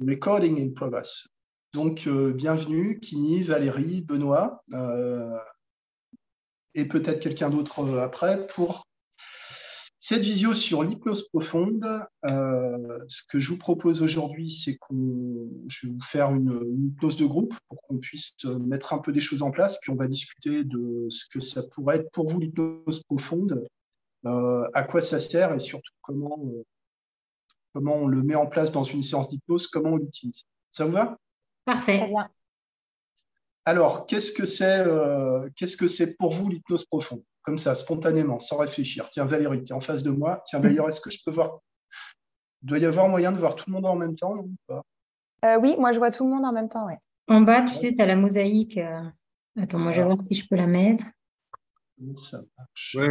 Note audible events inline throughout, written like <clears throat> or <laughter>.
Recording in progress. Donc, euh, bienvenue, Kini, Valérie, Benoît, euh, et peut-être quelqu'un d'autre euh, après pour cette visio sur l'hypnose profonde. ce que je vous propose aujourd'hui, c'est qu'on, je vais vous faire une, hypnose de groupe pour qu'on puisse mettre un peu des choses en place, puis on va discuter de ce que ça pourrait être pour vous l'hypnose profonde, à quoi ça sert et surtout comment comment on le met en place dans une séance d'hypnose, comment on l'utilise. Ça vous va? Parfait. Alors, qu'est-ce que c'est euh, qu'est-ce que c'est pour vous l'hypnose profonde? Comme ça, spontanément, sans réfléchir. Tiens, Valérie, tu es en face de moi. Tiens, <laughs> d'ailleurs, est-ce que je peux voir? Il doit y avoir moyen de voir tout le monde en même temps euh, Oui, moi, je vois tout le monde en même temps, ouais. En bas, tu sais, tu as la mosaïque. Euh, attends, moi, je vais voir si je peux la mettre. Ça marche. Ouais,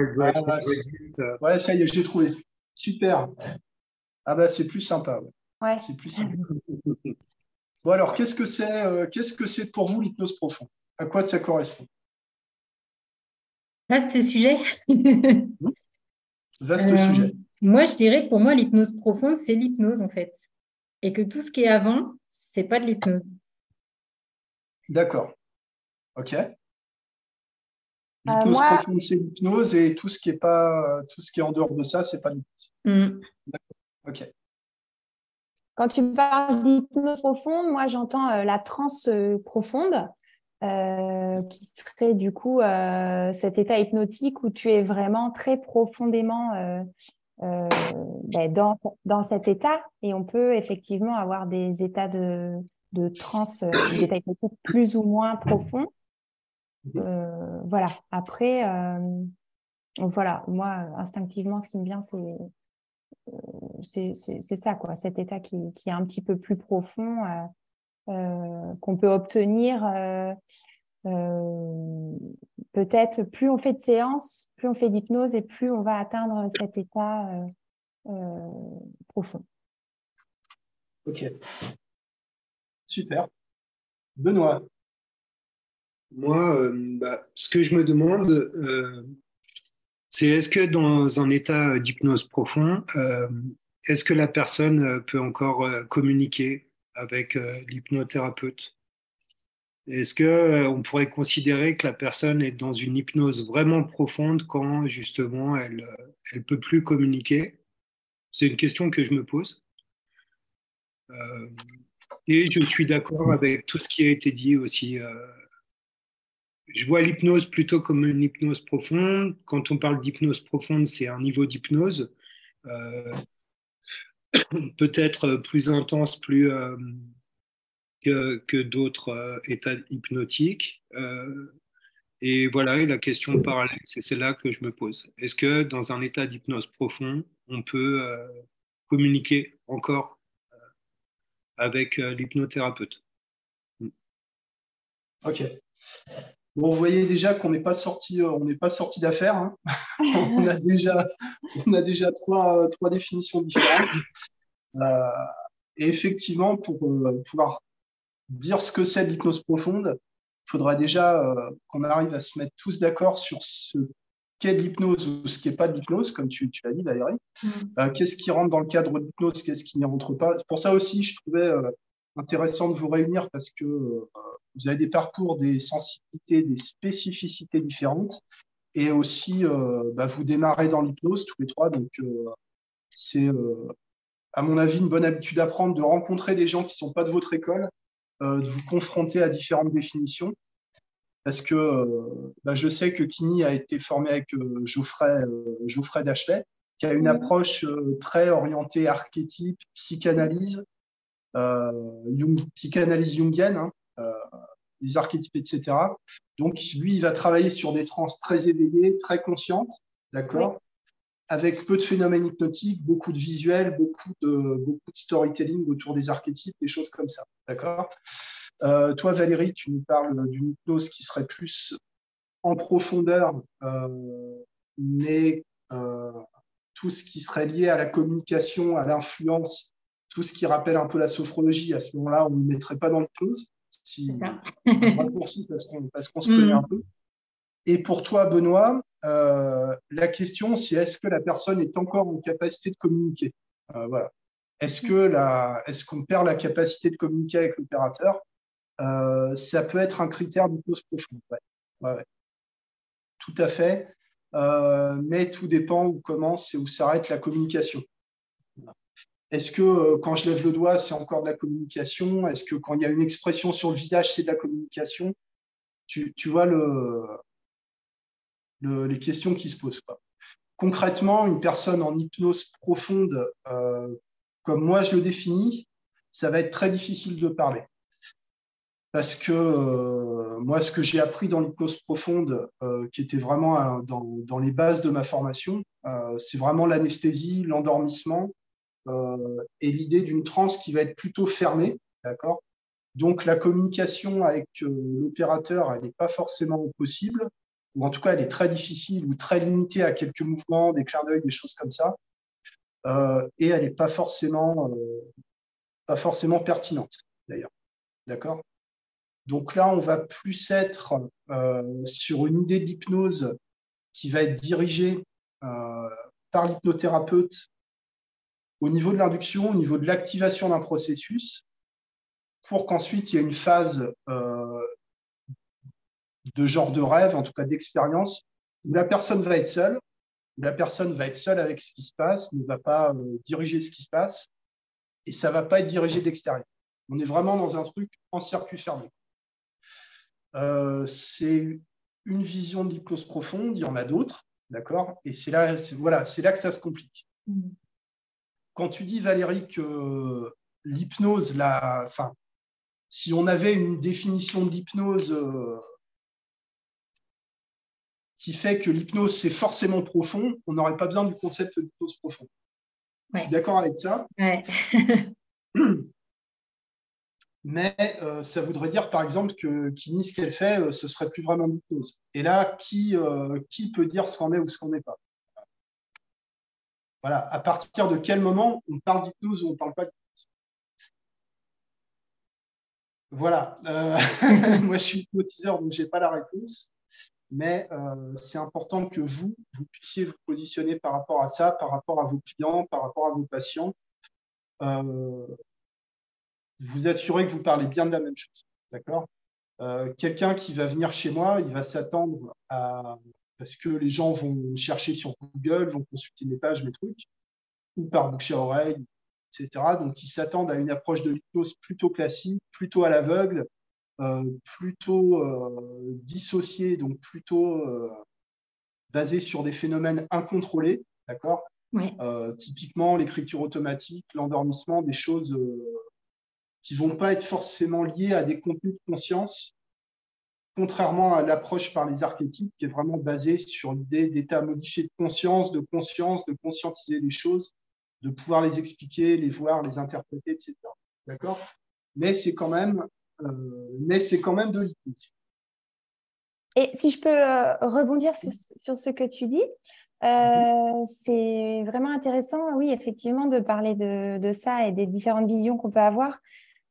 ouais, ça y est, je l'ai trouvé. Super. Ah bah c'est plus sympa. Ouais. C'est plus sympa. <laughs> bon alors, qu'est-ce que c'est euh, qu'est-ce que c'est pour vous l'hypnose profonde? À quoi ça correspond? Vaste sujet. <laughs> Vaste euh, sujet. Moi, je dirais que pour moi, l'hypnose profonde, c'est l'hypnose en fait. Et que tout ce qui est avant, c'est pas de l'hypnose. D'accord. Ok. Euh, l'hypnose profonde, c'est l'hypnose et tout ce qui est pas tout ce qui est en dehors de ça, c'est pas l'hypnose. Mm. Ok. Quand tu parles d'hypnose profonde, moi j'entends euh, la transe euh, profonde, euh, qui serait du coup cet état hypnotique où tu es vraiment très profondément ben, dans, dans, cet état. Et on peut effectivement avoir des états de, de transe, des états hypnotiques plus ou moins profonds. voilà. Après, voilà, moi instinctivement, ce qui me vient, c'est c'est ça, quoi, cet état qui, est un petit peu plus profond, euh, euh, qu'on peut obtenir. Euh, peut-être plus on fait de séances, plus on fait d'hypnose et plus on va atteindre cet état profond. Ok. Super. Benoît. Moi, bah, ce que je me demande, c'est est-ce que dans un état d'hypnose profond, euh, est-ce que la personne peut encore euh, communiquer avec euh, l'hypnothérapeute? Est-ce qu'on pourrait considérer que la personne est dans une hypnose vraiment profonde quand justement elle ne peut plus communiquer? C'est une question que je me pose. et je suis d'accord avec tout ce qui a été dit aussi je vois l'hypnose plutôt comme une hypnose profonde. Quand on parle d'hypnose profonde, c'est un niveau d'hypnose euh, <coughs> peut-être plus intense, plus euh, que, d'autres euh, états hypnotiques. et voilà, la question parallèle, c'est celle-là que je me pose. Est-ce que dans un état d'hypnose profond, on peut communiquer encore avec l'hypnothérapeute? Ok. Bon, vous voyez déjà qu'on n'est pas sorti, euh, on n'est pas sorti d'affaires. Hein. <laughs> on a déjà, on a déjà trois, trois définitions différentes. Euh, et effectivement, pour euh, pouvoir dire ce que c'est l'hypnose profonde, il faudra déjà qu'on arrive à se mettre tous d'accord sur ce qu'est l'hypnose ou ce qui n'est pas de l'hypnose, comme tu, tu l'as dit, Valérie. Mm. qu'est-ce qui rentre dans le cadre de l'hypnose, qu'est-ce qui n'y rentre pas. Pour ça aussi, je trouvais intéressant de vous réunir parce que vous avez des parcours, des sensibilités, des spécificités différentes. Et aussi, euh, bah, vous démarrez dans l'hypnose tous les trois. Donc, euh, c'est, euh, à mon avis, une bonne habitude à prendre de rencontrer des gens qui ne sont pas de votre école, de vous confronter à différentes définitions. Parce que bah, je sais que Kini a été formé avec Geoffrey, Geoffrey Dachelet, qui a une approche très orientée archétype, psychanalyse, psychanalyse jungienne, hein, euh, les archétypes, etc. Donc, lui, il va travailler sur des trans très éveillées, très conscientes, d'accord Avec peu de phénomènes hypnotiques, beaucoup de visuels, beaucoup de, storytelling autour des archétypes, des choses comme ça, d'accord euh, Toi, Valérie, tu nous parles d'une hypnose qui serait plus en profondeur, euh, mais tout ce qui serait lié à la communication, à l'influence, tout ce qui rappelle un peu la sophrologie, à ce moment-là, on ne le mettrait pas dans l'hypnose si on raccourcit parce qu'on se connaît mm. un peu. Et pour toi, Benoît, euh, la question, c'est est-ce que la personne est encore en capacité de communiquer? Euh, Voilà. Est-ce que est-ce qu'on perd la capacité de communiquer avec l'opérateur? Euh, Ça peut être un critère d'hypnose profonde. Tout à fait. Mais tout dépend où commence et où s'arrête la communication. Est-ce que euh, quand je lève le doigt, c'est encore de la communication? Est-ce que quand il y a une expression sur le visage, c'est de la communication? Tu, vois le, les questions qui se posent. Concrètement, une personne en hypnose profonde, euh, comme moi je le définis, ça va être très difficile de parler. Parce que euh, moi, ce que j'ai appris dans l'hypnose profonde, qui était vraiment dans, les bases de ma formation, c'est vraiment l'anesthésie, l'endormissement, et l'idée d'une transe qui va être plutôt fermée, d'accord? Donc la communication avec euh, l'opérateur, elle n'est pas forcément possible, ou en tout cas elle est très difficile ou très limitée à quelques mouvements, des clins d'œil, des choses comme ça, euh, et elle n'est pas forcément pas forcément pertinente d'ailleurs, d'accord? Donc là, on va plus être sur une idée de l'hypnose qui va être dirigée par l'hypnothérapeute au niveau de l'induction, au niveau de l'activation d'un processus, pour qu'ensuite il y ait une phase euh, de genre de rêve, en tout cas d'expérience, où la personne va être seule, où la personne va être seule avec ce qui se passe, ne va pas euh, diriger ce qui se passe, et ça ne va pas être dirigé de l'extérieur. On est vraiment dans un truc en circuit fermé. Euh, c'est une vision de l'hypnose profonde, il y en a d'autres, d'accord? Et c'est là, voilà, c'est là que ça se complique. Quand tu dis, Valérie, que l'hypnose, enfin, si on avait une définition de l'hypnose euh, qui fait que l'hypnose, c'est forcément profond, on n'aurait pas besoin du concept d'hypnose profond. Je suis d'accord avec ça. <clears throat> Mais euh, ça voudrait dire, par exemple, que qui nie ce qu'elle fait, euh, ce serait plus vraiment l'hypnose. Et là, qui, qui peut dire ce qu'on est ou ce qu'on n'est pas? Voilà, à partir de quel moment on parle d'hypnose ou on ne parle pas d'hypnose? Voilà, euh, <laughs> moi je suis hypnotiseur, donc je n'ai pas la réponse, mais euh, c'est important que vous, vous puissiez vous positionner par rapport à ça, par rapport à vos clients, par rapport à vos patients. Euh, vous assurez que vous parlez bien de la même chose. D'accord? Quelqu'un qui va venir chez moi, il va s'attendre à parce que les gens vont chercher sur Google, vont consulter mes pages, mes trucs, ou par bouche à oreille, etc. Donc, ils s'attendent à une approche de l'hypnose plutôt classique, plutôt à l'aveugle, euh, plutôt euh, dissociée, donc plutôt euh, basée sur des phénomènes incontrôlés, d'accord? Typiquement, l'écriture automatique, l'endormissement, des choses qui vont pas être forcément liées à des contenus de conscience, contrairement à l'approche par les archétypes qui est vraiment basée sur l'idée d'état modifié de conscience, de conscience, de conscientiser les choses, de pouvoir les expliquer, les voir, les interpréter, etc. D'accord? Mais c'est quand même, euh, mais c'est quand même de l'hypnose. Et si je peux euh, rebondir sur, ce que tu dis, euh, mhm. c'est vraiment intéressant, oui, effectivement, de parler de, de, ça et des différentes visions qu'on peut avoir.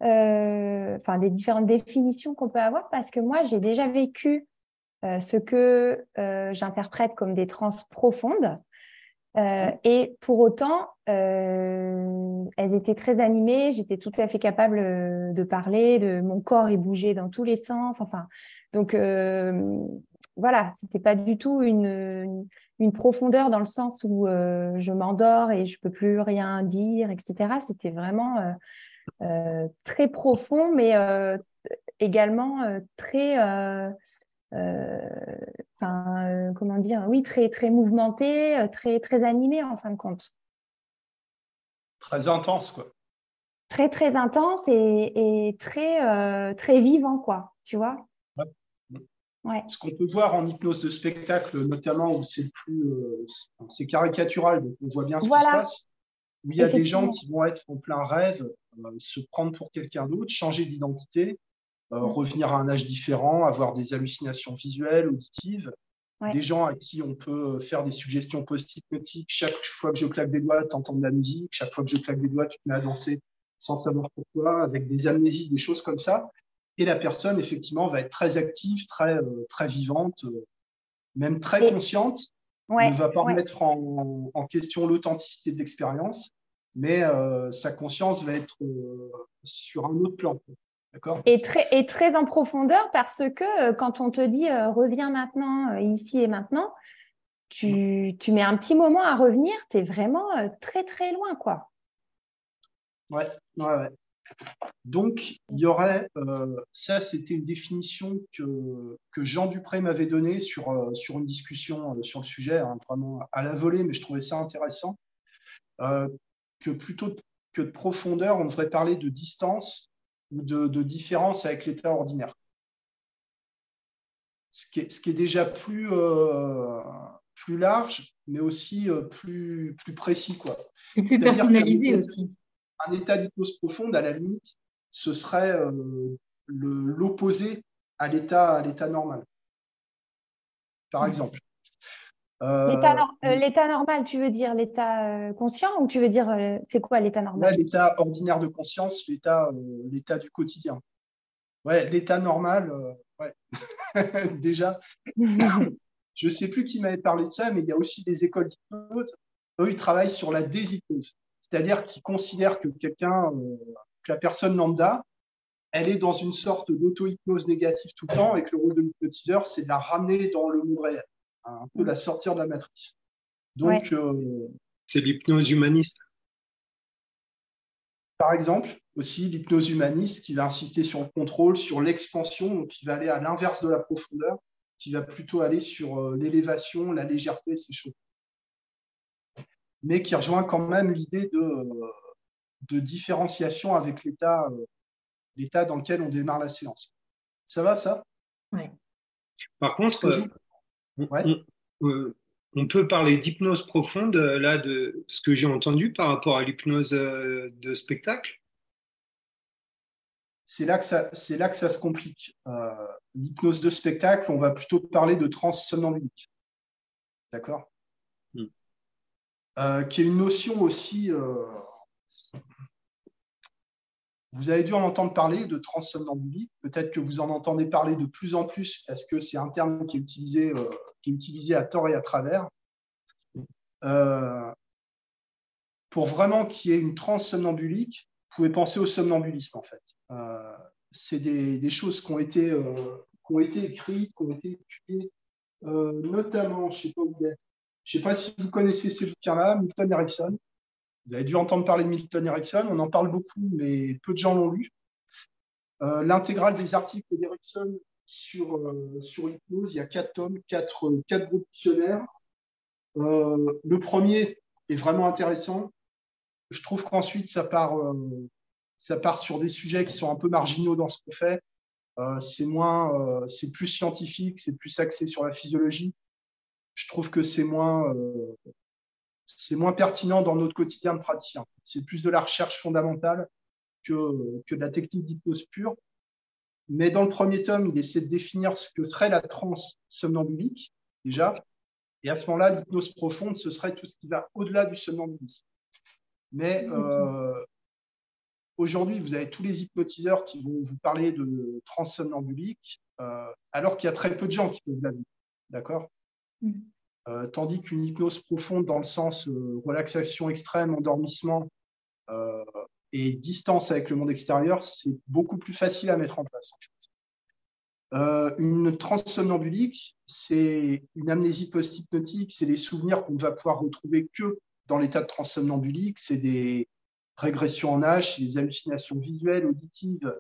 Euh, enfin des différentes définitions qu'on peut avoir, parce que moi, j'ai déjà vécu euh, ce que euh, j'interprète comme des trans profondes. et pour autant, elles étaient très animées, j'étais tout à fait capable de parler, de, mon corps est bougé dans tous les sens. Enfin, donc voilà, c'était pas du tout une, une, profondeur dans le sens où je m'endors et je peux plus rien dire, etc. C'était vraiment très profond, mais euh, également euh, très, comment dire, oui, très, très mouvementé, très, très animé en fin de compte. Très intense, quoi. Très, très intense et, très, très vivant, quoi, tu vois. Ouais. Ce qu'on peut voir en hypnose de spectacle, notamment où c'est plus, c'est caricatural, donc on voit bien ce qui se passe où il y a des gens qui vont être en plein rêve, euh, se prendre pour quelqu'un d'autre, changer d'identité, euh, mm. revenir à un âge différent, avoir des hallucinations visuelles, auditives. Des gens à qui on peut faire des suggestions post-hypnotiques. Chaque fois que je claque des doigts, tu entends de la musique. Chaque fois que je claque des doigts, tu te mets à danser sans savoir pourquoi, avec des amnésies, des choses comme ça. Et la personne, effectivement, va être très active, très, euh, très vivante, même très consciente, ne va pas remettre en, question l'authenticité de l'expérience. Mais sa conscience va être sur un autre plan. Et très, et très en profondeur parce que quand on te dit reviens maintenant, ici et maintenant, tu, tu, mets un petit moment à revenir, tu es vraiment très très loin. quoi. Ouais, ouais, ouais. Donc, il y aurait, euh, ça c'était une définition que, que Jean Dupré m'avait donnée sur, euh, sur une discussion euh, sur le sujet, hein, vraiment à la volée, mais je trouvais ça intéressant, que plutôt que de profondeur, on devrait parler de distance ou de, de différence avec l'état ordinaire. Ce qui est, ce qui est déjà plus, plus large, mais aussi plus, plus précis. Quoi. Et plus personnalisé aussi un état d'hypnose profonde, à la limite, ce serait euh, l'opposé à l'état normal. Par hmm. exemple. Euh, euh, l'état normal, tu veux dire l'état conscient ou tu veux dire c'est quoi l'état normal? L'état ordinaire de conscience, l'état du quotidien. Ouais, l'état normal, ouais. <laughs> déjà. <laughs> Je ne sais plus qui m'avait parlé de ça, mais il y a aussi des écoles d'hypnose. Eux, ils travaillent sur la déshypnose c'est-à-dire qu'ils considèrent que quelqu'un, euh, que la personne lambda, elle est dans une sorte d'auto-hypnose négative tout le temps et que le rôle de l'hypnotiseur, c'est de la ramener dans le monde réel, un peu la sortir de la matrice. Donc, euh, c'est l'hypnose humaniste. Par exemple, aussi l'hypnose humaniste qui va insister sur le contrôle, sur l'expansion, qui va aller à l'inverse de la profondeur, qui va plutôt aller sur euh, l'élévation, la légèreté, ces choses mais qui rejoint quand même l'idée de, de, différenciation avec l'état, euh, l'état dans lequel on démarre la séance. Ça va, ça? Oui. Par contre, euh, euh, on, peut parler d'hypnose profonde, là, de ce que j'ai entendu par rapport à l'hypnose de spectacle? C'est là, que ça, c'est là que ça se complique. l'hypnose de spectacle, on va plutôt parler de transsomnambulique. D'accord? Euh, qui est une notion aussi. Euh, vous avez dû en entendre parler de transsomnambulie. Peut-être que vous en entendez parler de plus en plus parce que c'est un terme qui est utilisé, euh, qui est utilisé à tort et à travers. pour vraiment qu'il y ait une transsomnambulique, vous pouvez penser au somnambulisme en fait. c'est des, choses qui ont été, qui ont été écrites, qui ont été étudiées, notamment, je ne sais pas je ne sais pas si vous connaissez ces bouquins-là, Milton Erickson. Vous avez dû entendre parler de Milton Erickson. On en parle beaucoup, mais peu de gens l'ont lu. Euh, l'intégrale des articles d'Erickson sur, euh, sur l'hypnose, il y a quatre tomes, quatre, quatre groupes dictionnaires. Euh, le premier est vraiment intéressant. Je trouve qu'ensuite, ça part, ça part sur des sujets qui sont un peu marginaux dans ce qu'on fait. c'est moins, c'est plus scientifique, c'est plus axé sur la physiologie je trouve que c'est moins, euh, c'est moins pertinent dans notre quotidien de praticien. C'est plus de la recherche fondamentale que, que de la technique d'hypnose pure. Mais dans le premier tome, il essaie de définir ce que serait la transe somnambulique, déjà. Et à ce moment-là, l'hypnose profonde, ce serait tout ce qui va au-delà du somnambulisme. Mais euh, aujourd'hui, vous avez tous les hypnotiseurs qui vont vous parler de transe somnambulique, euh, alors qu'il y a très peu de gens qui peuvent la vivre. D'accord? Mm. Euh, tandis qu'une hypnose profonde dans le sens euh, relaxation extrême, endormissement euh, et distance avec le monde extérieur, c'est beaucoup plus facile à mettre en place. une transe somnambulique, c'est une amnésie post-hypnotique, c'est des souvenirs qu'on ne va pouvoir retrouver que dans l'état de transe somnambulique, c'est des régressions en âge, des hallucinations visuelles, auditives,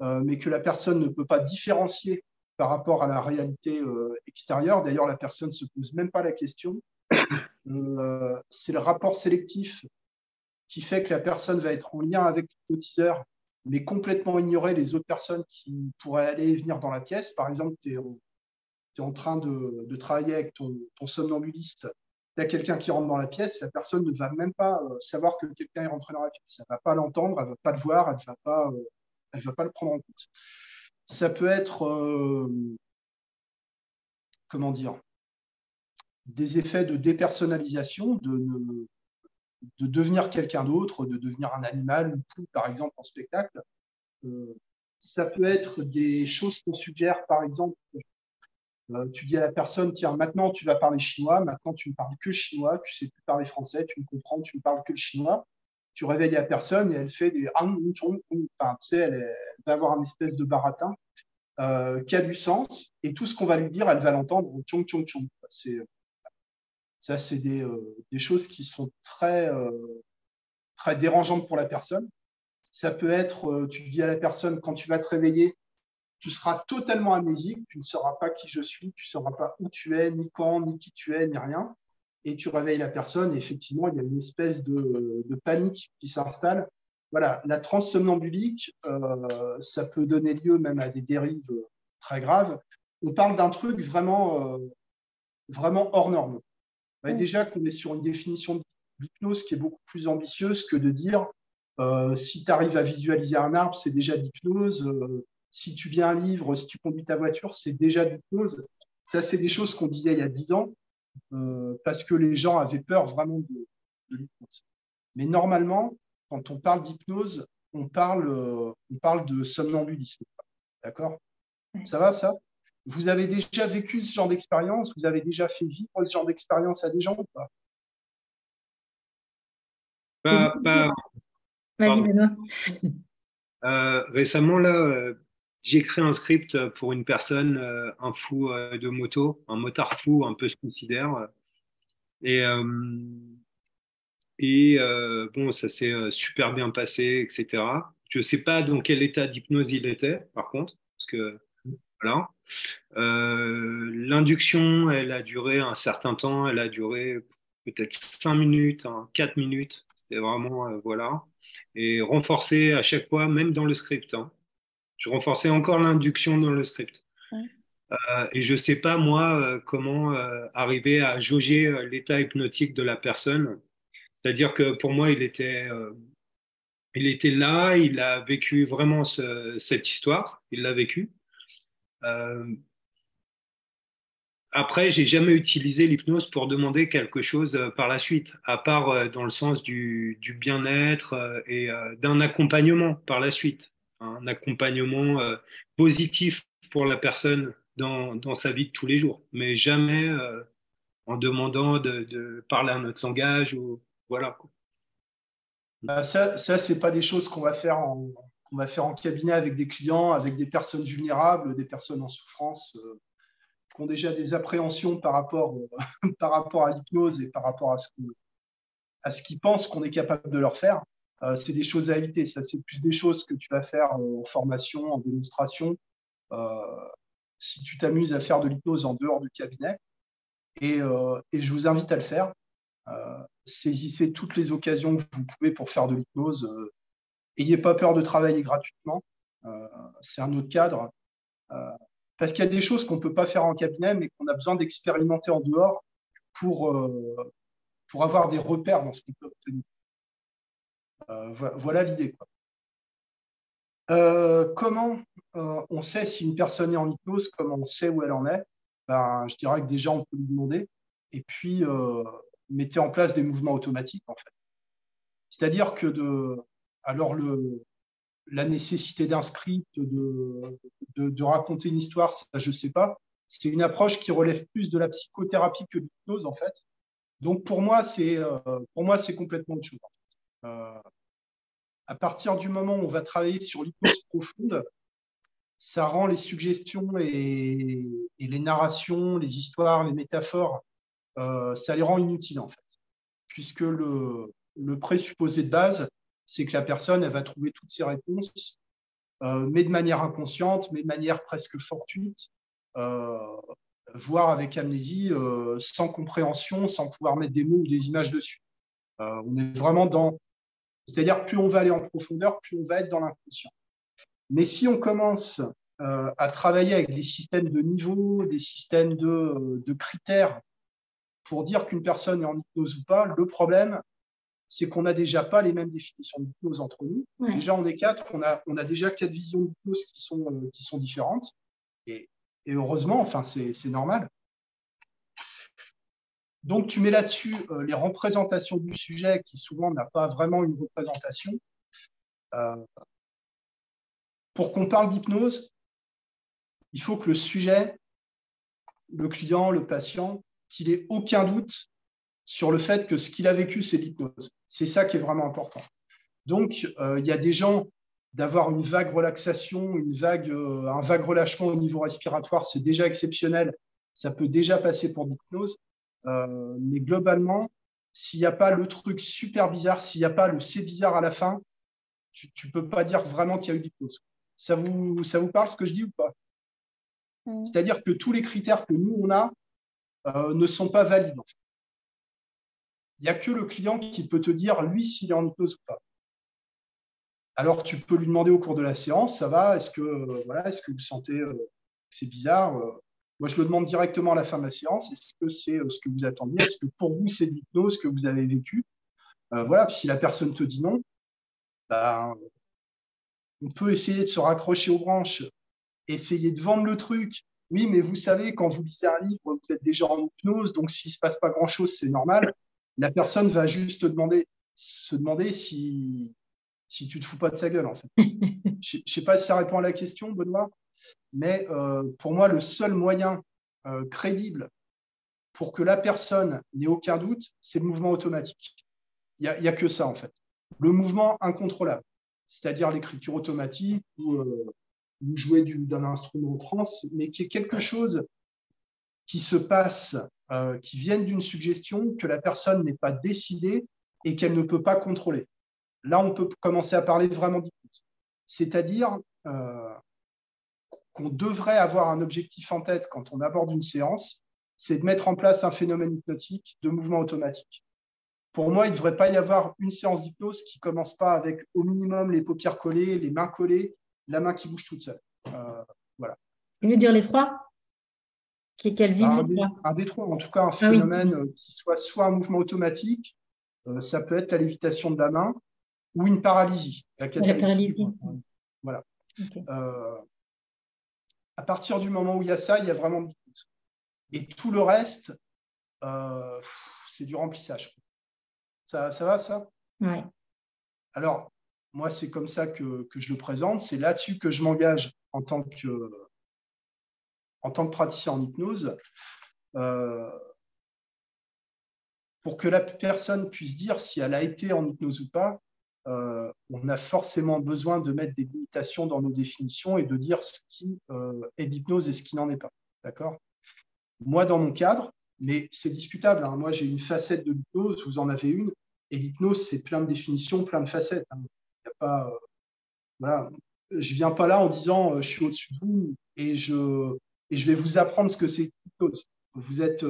mais que la personne ne peut pas différencier par rapport à la réalité euh, extérieure. D'ailleurs, la personne ne se pose même pas la question. <coughs> Euh, c'est le rapport sélectif qui fait que la personne va être en lien avec l'hypnotiseur, mais complètement ignorer les autres personnes qui pourraient aller et venir dans la pièce. Par exemple, tu es, en train de, travailler avec ton, somnambuliste, il y a quelqu'un qui rentre dans la pièce, la personne ne va même pas euh, savoir que quelqu'un est rentré dans la pièce. Elle ne va pas l'entendre, elle ne va pas le voir, elle ne va pas le prendre en compte ça peut être, euh, comment dire, des effets de dépersonnalisation, de, de devenir quelqu'un d'autre, de devenir un animal, par exemple, en spectacle. Euh, ça peut être des choses qu'on suggère, par exemple, euh, tu dis à la personne, tiens, maintenant tu vas parler chinois, maintenant tu ne parles que chinois, tu ne sais plus parler français, tu me comprends, tu ne parles que le chinois. Tu réveilles la personne et elle fait des. Enfin, tu sais, elle, va avoir un espèce de baratin euh, qui a du sens et tout ce qu'on va lui dire, elle va l'entendre tchong tchong tchong. ça, c'est des, euh, des, choses qui sont très, euh, très dérangeantes pour la personne. Ça peut être, tu dis à la personne, quand tu vas te réveiller, tu seras totalement amnésique, tu ne sauras pas qui je suis, tu ne sauras pas où tu es, ni quand, ni qui tu es, ni rien et tu réveilles la personne, et effectivement, il y a une espèce de, panique qui s'installe. Voilà, la transsomnambulique, euh, ça peut donner lieu même à des dérives très graves. On parle d'un truc vraiment, euh, vraiment hors norme. Déjà qu'on est sur une définition d'hypnose qui est beaucoup plus ambitieuse que de dire euh, si tu arrives à visualiser un arbre, c'est déjà d'hypnose. si tu lis un livre, si tu conduis ta voiture, c'est déjà d'hypnose. Ça, c'est des choses qu'on disait il y a dix ans. Euh, parce que les gens avaient peur vraiment de, l'hypnose. Mais normalement, quand on parle d'hypnose, on parle, euh, on parle de somnambulisme. D'accord? Ça va, ça? Vous avez déjà vécu ce genre d'expérience? Vous avez déjà fait vivre ce genre d'expérience à des gens ou pas? Vas-y, Benoît. Euh, récemment, là, j'ai créé un script pour une personne, euh, un fou euh, de moto, un motard fou, un peu considère. Et, euh, bon, ça s'est super bien passé, etc. Je ne sais pas dans quel état d'hypnose il était, par contre, parce que voilà. L'induction, elle a duré un certain temps, elle a duré peut-être 5 minutes, 4 hein, minutes. C'était vraiment, voilà. Et renforcé à chaque fois, même dans le script. Hein je renforçais encore l'induction dans le script. Euh, et je ne sais pas, moi, euh, comment euh, arriver à jauger l'état hypnotique de la personne. C'est-à-dire que pour moi, il était, il était là, il a vécu vraiment cette histoire, il l'a vécu. après, j'ai jamais utilisé l'hypnose pour demander quelque chose par la suite, à part dans le sens du, du bien-être et d'un accompagnement par la suite un accompagnement euh, positif pour la personne dans, sa vie de tous les jours, mais jamais euh, en demandant de, parler un autre langage ou voilà. Bah, ça, ça c'est pas des choses qu'on va faire en cabinet avec des clients, avec des personnes vulnérables, des personnes en souffrance, euh, qui ont déjà des appréhensions par rapport, <laughs> à l'hypnose et par rapport à ce qu'ils pensent qu'on est capable de leur faire. Euh, c'est des choses à éviter. Ça, c'est plus des choses que tu vas faire en formation, en démonstration, euh, si tu t'amuses à faire de l'hypnose en dehors du cabinet. Et, euh, je vous invite à le faire. saisissez toutes les occasions que vous pouvez pour faire de l'hypnose. Ayez pas peur de travailler gratuitement. c'est un autre cadre. parce qu'il y a des choses qu'on ne peut pas faire en cabinet, mais qu'on a besoin d'expérimenter en dehors pour, pour avoir des repères dans ce qu'on peut obtenir. Euh, voilà l'idée. Euh, comment euh, on sait si une personne est en hypnose, comment on sait où elle en est? Ben, Je dirais que déjà, on peut lui demander. Et puis, mettez en place des mouvements automatiques, en fait. C'est-à-dire que alors la nécessité d'un script, de, de, raconter une histoire, ça, je ne sais pas. C'est une approche qui relève plus de la psychothérapie que de l'hypnose, en fait. Donc, pour moi, c'est pour moi, c'est complètement autre chose. Euh, à partir du moment où on va travailler sur l'hypnose profonde, ça rend les suggestions et, les narrations, les histoires, les métaphores, euh, ça les rend inutiles en fait. Puisque le, présupposé de base, c'est que la personne, elle va trouver toutes ses réponses, euh, mais de manière inconsciente, mais de manière presque fortuite, voire avec amnésie, sans compréhension, sans pouvoir mettre des mots ou des images dessus. on est vraiment dans c'est-à-dire, plus on va aller en profondeur, plus on va être dans l'inconscient. Mais si on commence euh, à travailler avec des systèmes de niveau, des systèmes de, critères pour dire qu'une personne est en hypnose ou pas, le problème, c'est qu'on n'a déjà pas les mêmes définitions d'hypnose entre nous. Déjà, on est quatre, on a, on a déjà quatre visions d'hypnose qui sont, euh, qui sont différentes. Et, et heureusement, enfin, c'est normal. Donc, tu mets là-dessus euh, les représentations du sujet qui souvent n'a pas vraiment une représentation. Euh, pour qu'on parle d'hypnose, il faut que le sujet, le client, le patient, qu'il ait aucun doute sur le fait que ce qu'il a vécu, c'est l'hypnose. C'est ça qui est vraiment important. Donc, il y a des gens d'avoir une vague relaxation, une vague, un vague relâchement au niveau respiratoire, c'est déjà exceptionnel. Ça peut déjà passer pour l'hypnose. Mais globalement, s'il n'y a pas le truc super bizarre, s'il n'y a pas le c'est bizarre à la fin, tu ne peux pas dire vraiment qu'il y a eu. Ça vous, ça vous parle ce que je dis ou pas? Mm. C'est-à-dire que tous les critères que nous, on a euh, ne sont pas valides. Il n'y a que le client qui peut te dire, lui, s'il est en hypnose ou pas. Alors, tu peux lui demander au cours de la séance, ça va Est-ce que, voilà, est-ce que vous sentez euh, que c'est bizarre euh, moi, je le demande directement à la fin de la séance. Est-ce que c'est euh, ce que vous attendiez? Est-ce que pour vous, c'est l'hypnose que vous avez vécu? Euh, Voilà, puis si la personne te dit non, ben, on peut essayer de se raccrocher aux branches, essayer de vendre le truc. Oui, mais vous savez, quand vous lisez un livre, vous êtes déjà en hypnose, donc s'il ne se passe pas grand-chose, c'est normal. La personne va juste demander, se demander si, si tu te fous pas de sa gueule, en fait. <laughs> Je ne sais pas si ça répond à la question, Benoît. Mais euh, pour moi, le seul moyen euh, crédible pour que la personne n'ait aucun doute, c'est le mouvement automatique. Il n'y a, que ça, en fait. Le mouvement incontrôlable, c'est-à-dire l'écriture automatique ou, euh, jouer d'un instrument en trans, mais qui est quelque chose qui se passe, qui vienne d'une suggestion que la personne n'est pas décidée et qu'elle ne peut pas contrôler. Là, on peut commencer à parler vraiment d'hypnose. C'est-à-dire, qu'on devrait avoir un objectif en tête quand on aborde une séance, c'est de mettre en place un phénomène hypnotique de mouvement automatique. Pour moi, il ne devrait pas y avoir une séance d'hypnose qui ne commence pas avec au minimum les paupières collées, les mains collées, la main qui bouge toute seule. Euh, voilà. Tu veux dire les trois? Un, des, un des trois, en tout cas un ah phénomène euh, qui soit soit un mouvement automatique, euh, ça peut être la lévitation de la main, ou une paralysie. La, paralysie. Voilà à partir du moment où il y a ça, il y a vraiment Et tout le reste, euh, c'est du remplissage. Ça, ça va, ça? Oui. Alors, moi, c'est comme ça que, je le présente. C'est là-dessus que je m'engage en, tant que, en tant que praticien en hypnose. Euh, pour que la personne puisse dire si elle a été en hypnose ou pas, euh, on a forcément besoin de mettre des limitations dans nos définitions et de dire ce qui euh, est l'hypnose et ce qui n'en est pas. D'accord? Moi, dans mon cadre, mais c'est discutable. Hein. moi, j'ai une facette de l'hypnose, vous en avez une, et l'hypnose, c'est plein de définitions, plein de facettes. Hein. Y a pas, euh, voilà. Je ne viens pas là en disant je suis au-dessus de vous et je, et je vais vous apprendre ce que c'est l'hypnose. Vous êtes,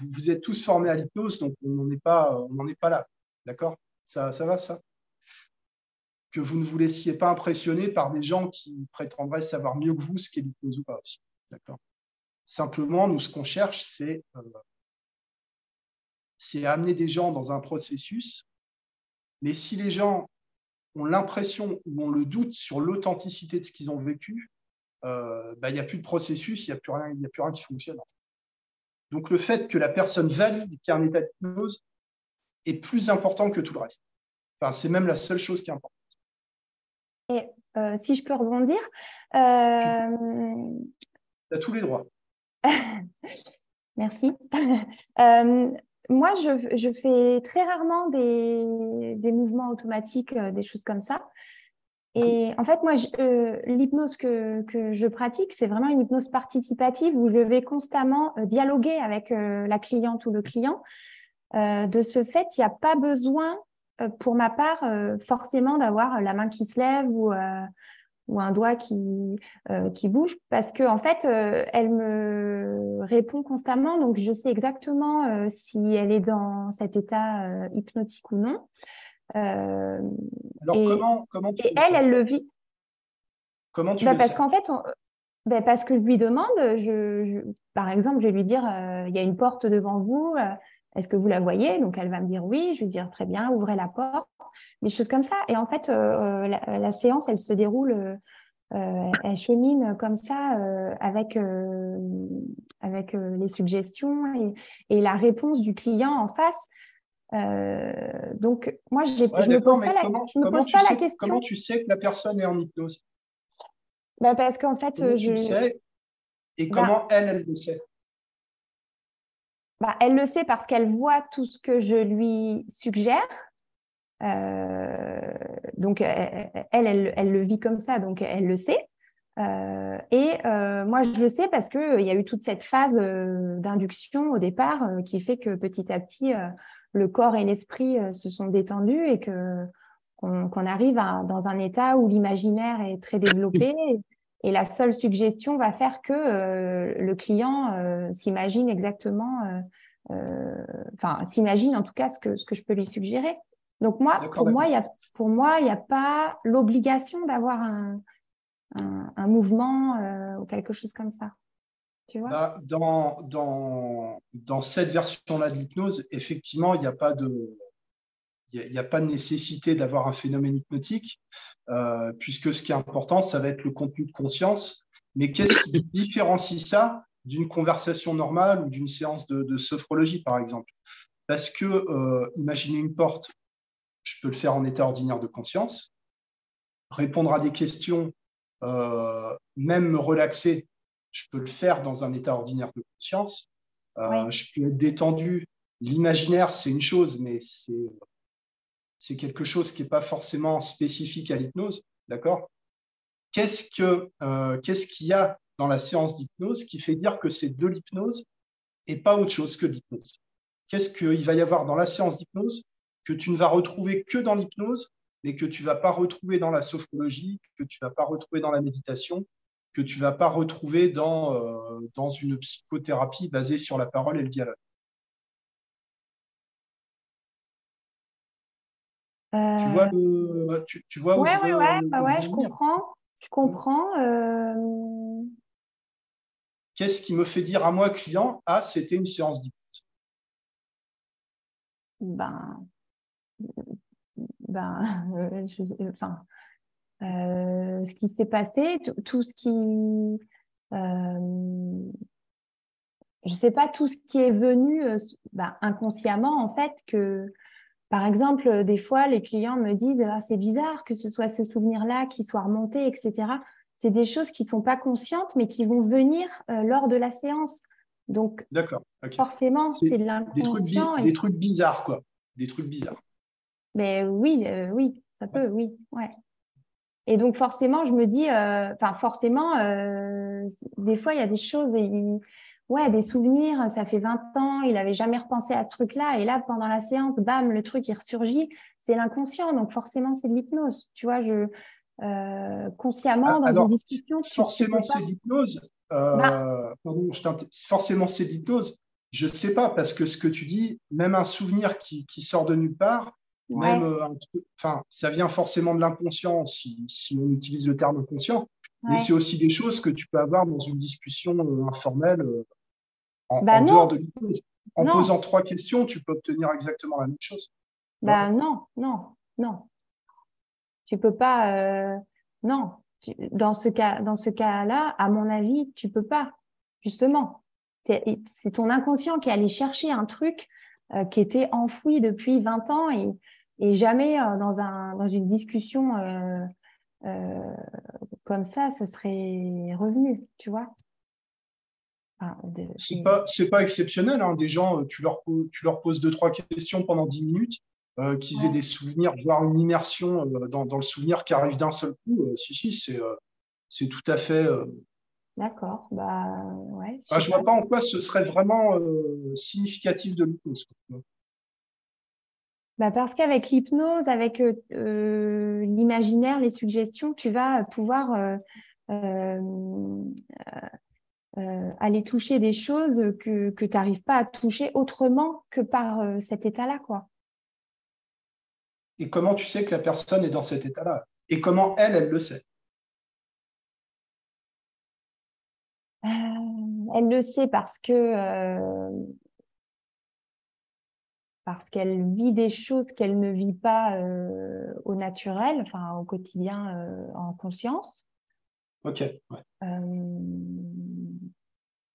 vous, êtes tous formés à l'hypnose, donc on n'en est, on est pas là. D'accord? Ça, va, ça Que vous ne vous laissiez pas impressionner par des gens qui prétendraient savoir mieux que vous ce qu'est l'hypnose ou pas aussi. D'accord Simplement, nous, ce qu'on cherche, c'est euh, amener des gens dans un processus. Mais si les gens ont l'impression ou ont le doute sur l'authenticité de ce qu'ils ont vécu, euh, bah, il n'y a plus de processus, il n'y a, plus rien, a plus rien qui fonctionne. Donc le fait que la personne valide qu'il y a un état d'hypnose, est plus important que tout le reste. Enfin, c'est même la seule chose qui est importante. Et euh, si je peux rebondir. Euh... Tu as tous les droits. <laughs> Merci. <laughs> Euh, moi, je, je, fais très rarement des, des mouvements automatiques, euh, des choses comme ça. Et en fait, moi, l'hypnose que, que, je pratique, c'est vraiment une hypnose participative où je vais constamment dialoguer avec la cliente ou le client euh, de ce fait, il n'y a pas besoin, euh, pour ma part, euh, forcément d'avoir la main qui se lève ou, ou un doigt qui, qui bouge, parce qu'en en fait, elle me répond constamment, donc je sais exactement si elle est dans cet état hypnotique ou non. Alors, comment, comment tu Et elle, elle le vit. Comment tu bah, Parce qu'en fait, ben parce que je lui demande, je, par exemple, je vais lui dire, il y a une porte devant vous, est-ce que vous la voyez? Donc, elle va me dire oui. Je vais dire très bien, ouvrez la porte. Des choses comme ça. Et en fait, euh, la, séance, elle se déroule, euh, elle chemine comme ça euh, avec, avec les suggestions et, et, la réponse du client en face. donc, moi, je ne me pose pas, la, me pose pas la question. Comment tu sais que la personne est en hypnose? Bah Parce qu'en fait, je. sais et bah comment elle, elle le sait? Bah, elle le sait parce qu'elle voit tout ce que je lui suggère. donc, elle, elle, elle, le vit comme ça, donc elle le sait. et moi, je le sais parce qu'il y a eu toute cette phase d'induction au départ qui fait que petit à petit, le corps et l'esprit se sont détendus et qu'on arrive dans un état où l'imaginaire est très développé <laughs> la seule suggestion va faire que euh, le client euh, s'imagine exactement, euh, enfin s'imagine en tout cas ce que, ce que je peux lui suggérer. Donc moi, pour moi, il y a, pour moi, il n'y a pas l'obligation d'avoir un, un, mouvement ou quelque chose comme ça. Tu vois? Bah, dans, dans, dans cette version-là de l'hypnose, effectivement, il n'y a pas de il n'y a, pas de nécessité d'avoir un phénomène hypnotique, euh, puisque ce qui est important, ça va être le contenu de conscience. Mais qu'est-ce qui <laughs> différencie ça d'une conversation normale ou d'une séance de, sophrologie, par exemple? Parce que, euh, imaginer une porte, je peux le faire en état ordinaire de conscience. Répondre à des questions, euh, même me relaxer, je peux le faire dans un état ordinaire de conscience. Je peux être détendu. L'imaginaire, c'est une chose, mais c'est c'est quelque chose qui n'est pas forcément spécifique à l'hypnose, d'accord? Euh, qu'est-ce qu'il y a dans la séance d'hypnose qui fait dire que c'est de l'hypnose et pas autre chose que l'hypnose? Qu'est-ce qu'il va y avoir dans la séance d'hypnose que tu ne vas retrouver que dans l'hypnose, mais que tu ne vas pas retrouver dans la sophrologie, que tu ne vas pas retrouver dans la méditation, que tu ne vas pas retrouver euh, dans une psychothérapie basée sur la parole et le dialogue? Tu vois, le, tu, tu vois ouais, ouais, ouais, bah ouais, je comprends. Je comprends. Euh. Qu'est-ce qui me fait dire à moi, client, ah, c'était une séance d'hypnose Ben, ben euh, <laughs> je, enfin, euh, ce qui s'est passé, tout ce qui, euh, je sais pas, tout ce qui est venu ben, inconsciemment en fait que par exemple, euh, des fois, les clients me disent ah, c'est bizarre que ce soit ce souvenir-là qui soit remonté, etc. C'est des choses qui ne sont pas conscientes, mais qui vont venir euh, lors de la séance. Donc, forcément, c'est de l'inconscient. Des, trucs bizarres, quoi. Des trucs bizarres. Mais oui, euh, oui, ça peut, oui, ouais. Et donc, forcément, je me dis, enfin, forcément, des fois, il y a des choses, et ouais, des souvenirs, ça fait 20 ans, il n'avait jamais repensé à ce truc-là. Et là, pendant la séance, bam, le truc, il ressurgit. C'est l'inconscient. Donc, forcément, c'est de l'hypnose. Tu vois, je, euh, consciemment, ah, dans une discussion. Forcément, c'est de l'hypnose. Euh, bah. forcément, c'est de l'hypnose. Je ne sais pas, parce que ce que tu dis, même un souvenir qui, sort de nulle part, même euh, enfin, ça vient forcément de l'inconscient si, si, on utilise le terme inconscient. Mais c'est aussi des choses que tu peux avoir dans une discussion informelle en, bah dehors de l'hypnose. En posant trois questions, tu peux obtenir exactement la même chose. Bah non, non, non. Tu peux pas. Euh, non. Dans ce cas, dans ce cas-là, à mon avis, tu peux pas. Justement, c'est ton inconscient qui est allé chercher un truc euh, qui était enfoui depuis 20 ans et, et jamais euh, dans, un, dans une discussion comme ça, ce serait revenu, tu vois. C'est pas, pas exceptionnel. Hein. Des gens, euh, tu leur, tu leur poses deux, trois questions pendant dix minutes, euh, qu'ils aient des souvenirs, voire une immersion euh, dans, dans, le souvenir qui arrive d'un seul coup. si, si, c'est, tout à fait. D'accord. Bah, ouais, bah, je vois pas en quoi ce serait vraiment significatif de l'hypnose. Bah parce qu'avec l'hypnose, avec l'imaginaire, les suggestions, tu vas pouvoir euh, aller toucher des choses que, que tu n'arrives pas à toucher autrement que par euh, cet état-là. quoi. Et comment tu sais que la personne est dans cet état-là? Et comment elle, elle le sait? Euh, Elle le sait parce que parce qu'elle vit des choses qu'elle ne vit pas au naturel, enfin au quotidien en conscience. Ok. Euh,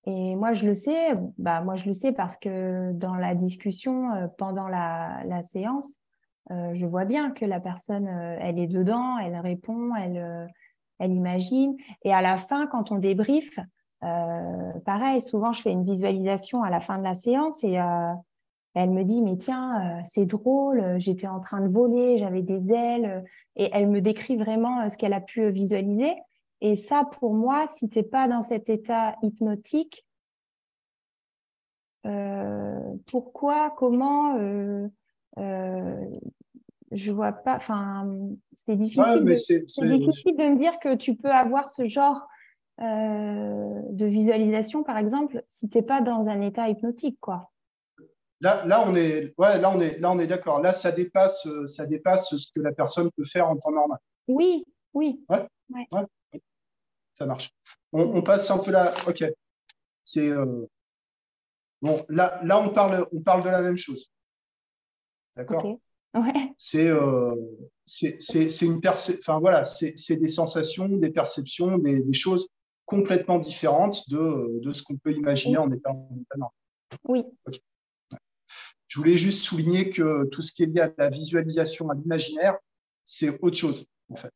et moi, je le sais, bah, moi, je le sais parce que dans la discussion, euh, pendant la, séance, euh, je vois bien que la personne, elle est dedans, elle répond, elle, elle imagine. Et à la fin, quand on débrief, pareil, souvent, je fais une visualisation à la fin de la séance et elle me dit, mais tiens, c'est drôle, j'étais en train de voler, j'avais des ailes. Et elle me décrit vraiment ce qu'elle a pu visualiser. Et ça, pour moi, si tu n'es pas dans cet état hypnotique, pourquoi, comment, je vois pas. Enfin, c'est difficile, de, difficile de me dire que tu peux avoir ce genre euh, de visualisation, par exemple, si tu n'es pas dans un état hypnotique, quoi. Là, là, on est, ouais, là, on est, là, on est d'accord. Là, ça dépasse, ça dépasse ce que la personne peut faire en temps normal. Oui, oui. Ouais, ouais. Ça marche. On, passe un peu là. Ok. C'est euh, bon. Là, là, on parle, on parle de la même chose. D'accord? C'est euh, c'est une enfin voilà, c'est des sensations, des perceptions, des, des, choses complètement différentes de, de ce qu'on peut imaginer en étant normal. Oui. Je voulais juste souligner que tout ce qui est lié à la visualisation, à l'imaginaire, c'est autre chose en fait.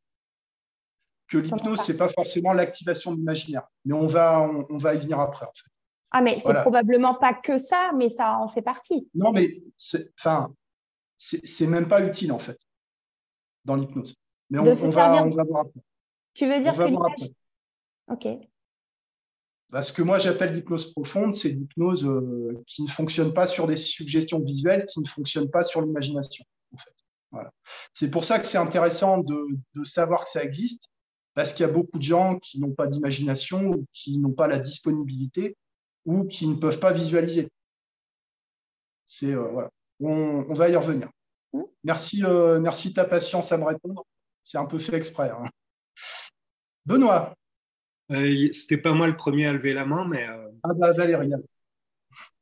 Que l'hypnose, c'est pas forcément l'activation de l'imaginaire, mais on va on, va y venir après en fait. Ah mais c'est probablement pas que ça, mais ça en fait partie. Non mais enfin c'est même pas utile en fait dans l'hypnose. Mais on, va, voir après. Tu veux dire que Ok. Ce que moi j'appelle l'hypnose profonde, c'est l'hypnose euh, qui ne fonctionne pas sur des suggestions visuelles, qui ne fonctionne pas sur l'imagination. En fait. voilà. C'est pour ça que c'est intéressant de, de, savoir que ça existe, parce qu'il y a beaucoup de gens qui n'ont pas d'imagination, ou qui n'ont pas la disponibilité, ou qui ne peuvent pas visualiser. C'est euh, voilà on, va y revenir. Mmh. Merci, euh, merci de ta patience à me répondre. C'est un peu fait exprès. Hein. Benoît. Euh, C'était pas moi le premier à lever la main, mais. Euh, ah bah Valérie.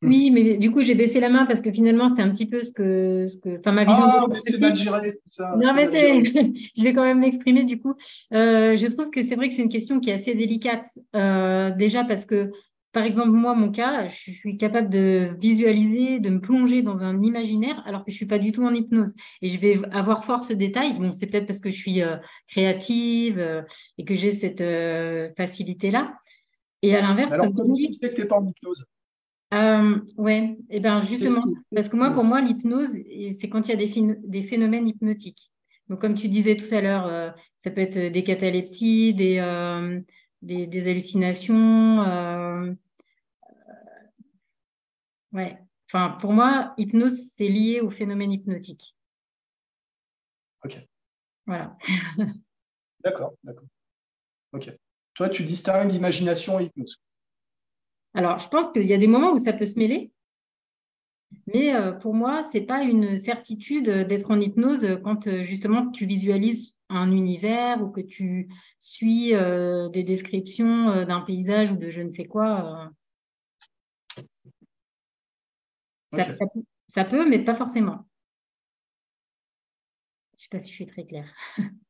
Oui, mais du coup, j'ai baissé la main parce que finalement, c'est un petit peu ce que. Ce que enfin, ma vision. Ah, mais c'est mal géré, tout ça. Non, mais <laughs> je vais quand même m'exprimer du coup. je trouve que c'est vrai que c'est une question qui est assez délicate. déjà parce que par exemple, moi, mon cas, je suis capable de visualiser, de me plonger dans un imaginaire alors que je ne suis pas du tout en hypnose. Et je vais avoir fort ce détail. Bon, c'est peut-être parce que je suis euh, créative euh, et que j'ai cette euh, facilité-là. Et à l'inverse. Alors, comment tu sais que tu n'es pas en hypnose? Oui, et eh ben justement, parce que moi, pour moi, l'hypnose, c'est quand il y a des, des, phénomènes hypnotiques. Donc, comme tu disais tout à l'heure, ça peut être des catalepsies, des des, hallucinations. Euh, ouais. Enfin, pour moi, hypnose, c'est lié au phénomène hypnotique. Ok. Voilà. <laughs> d'accord, d'accord. Ok. Toi, tu distingues imagination et hypnose. Alors, je pense qu'il y a des moments où ça peut se mêler. Mais euh, pour moi, ce n'est pas une certitude d'être en hypnose quand euh, justement tu visualises un univers ou que tu suis euh, des descriptions d'un paysage ou de je ne sais quoi. Ça, peut, mais pas forcément. Je ne sais pas si je suis très claire. <laughs>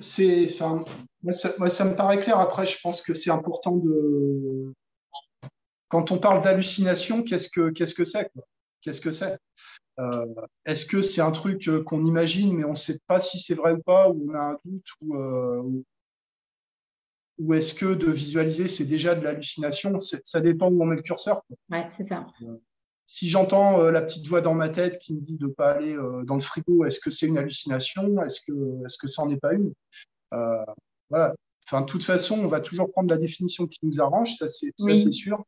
c'est, enfin, moi, ça, me paraît clair. Après, je pense que c'est important de, quand on parle d'hallucination, qu'est-ce que qu'est-ce que c'est Qu'est-ce que c'est? Euh, Est-ce que c'est un truc euh, qu'on imagine, mais on ne sait pas si c'est vrai ou pas, ou on a un doute, ou, euh, ou est-ce que de visualiser, c'est déjà de l'hallucination? Ça dépend où on met le curseur. Oui, c'est ça. Si j'entends la petite voix dans ma tête qui me dit de ne pas aller dans le frigo, est-ce que c'est une hallucination? Est-ce que, est-ce que ça n'en est pas une? Voilà. Enfin, de toute façon, on va toujours prendre la définition qui nous arrange, ça c'est sûr.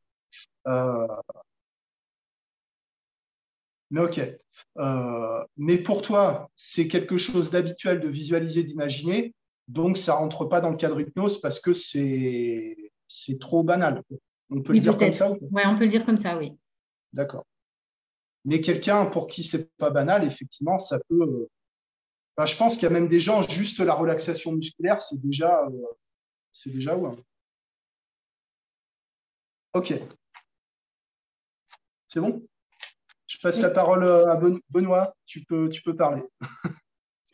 Euh, mais ok. Euh, mais pour toi, c'est quelque chose d'habituel de visualiser, d'imaginer. Donc, ça rentre pas dans le cadre hypnose parce que c'est c'est trop banal. On peut le dire comme ça Oui, on peut le dire comme ça, oui. D'accord. Mais quelqu'un pour qui c'est pas banal, effectivement, ça peut. Euh, je pense qu'il y a même des gens, juste la relaxation musculaire, c'est déjà, c'est déjà ouais. Ok. C'est bon? Je passe la parole euh, à Benoît. Tu peux, tu peux parler. <laughs>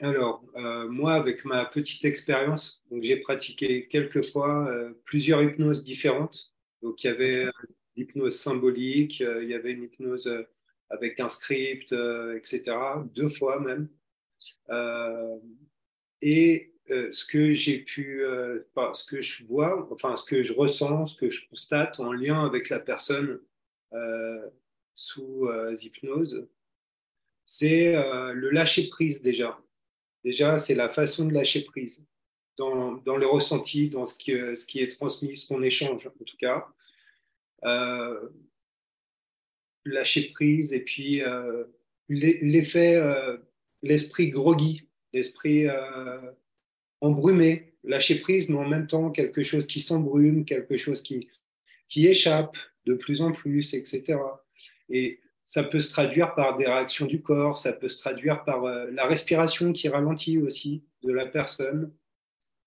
Alors, euh, moi, avec ma petite expérience, j'ai pratiqué quelques fois euh, plusieurs hypnoses différentes. Donc, il y avait l'hypnose symbolique, il y avait une hypnose avec un script, etc. Deux fois même. et ce que j'ai pu, ce que je vois, enfin, ce que je ressens, ce que je constate en lien avec la personne sous hypnose, c'est le lâcher prise déjà. Déjà, c'est la façon de lâcher prise dans, dans le ressenti, dans ce qui est transmis, ce qu'on échange en tout cas. Lâcher prise et puis l'effet, l'esprit groggy, l'esprit embrumé, lâcher prise, mais en même temps quelque chose qui s'embrume, quelque chose qui, qui échappe de plus en plus, etc. Et ça peut se traduire par des réactions du corps, ça peut se traduire par euh, la respiration qui ralentit aussi de la personne,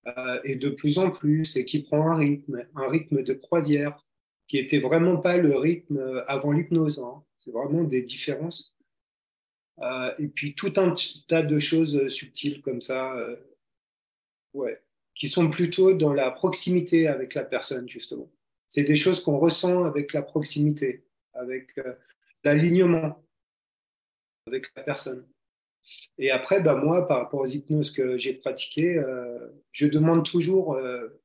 euh, et de plus en plus, et qui prend un rythme, un rythme de croisière, qui était vraiment pas le rythme avant l'hypnose. Hein. C'est vraiment des différences. Euh, et puis tout un tas de choses subtiles comme ça, ouais, qui sont plutôt dans la proximité avec la personne, justement. C'est des choses qu'on ressent avec la proximité, avec euh, l'alignement avec la personne. Et après, bah, moi, par rapport aux hypnoses que j'ai pratiquées, euh, je demande toujours, euh,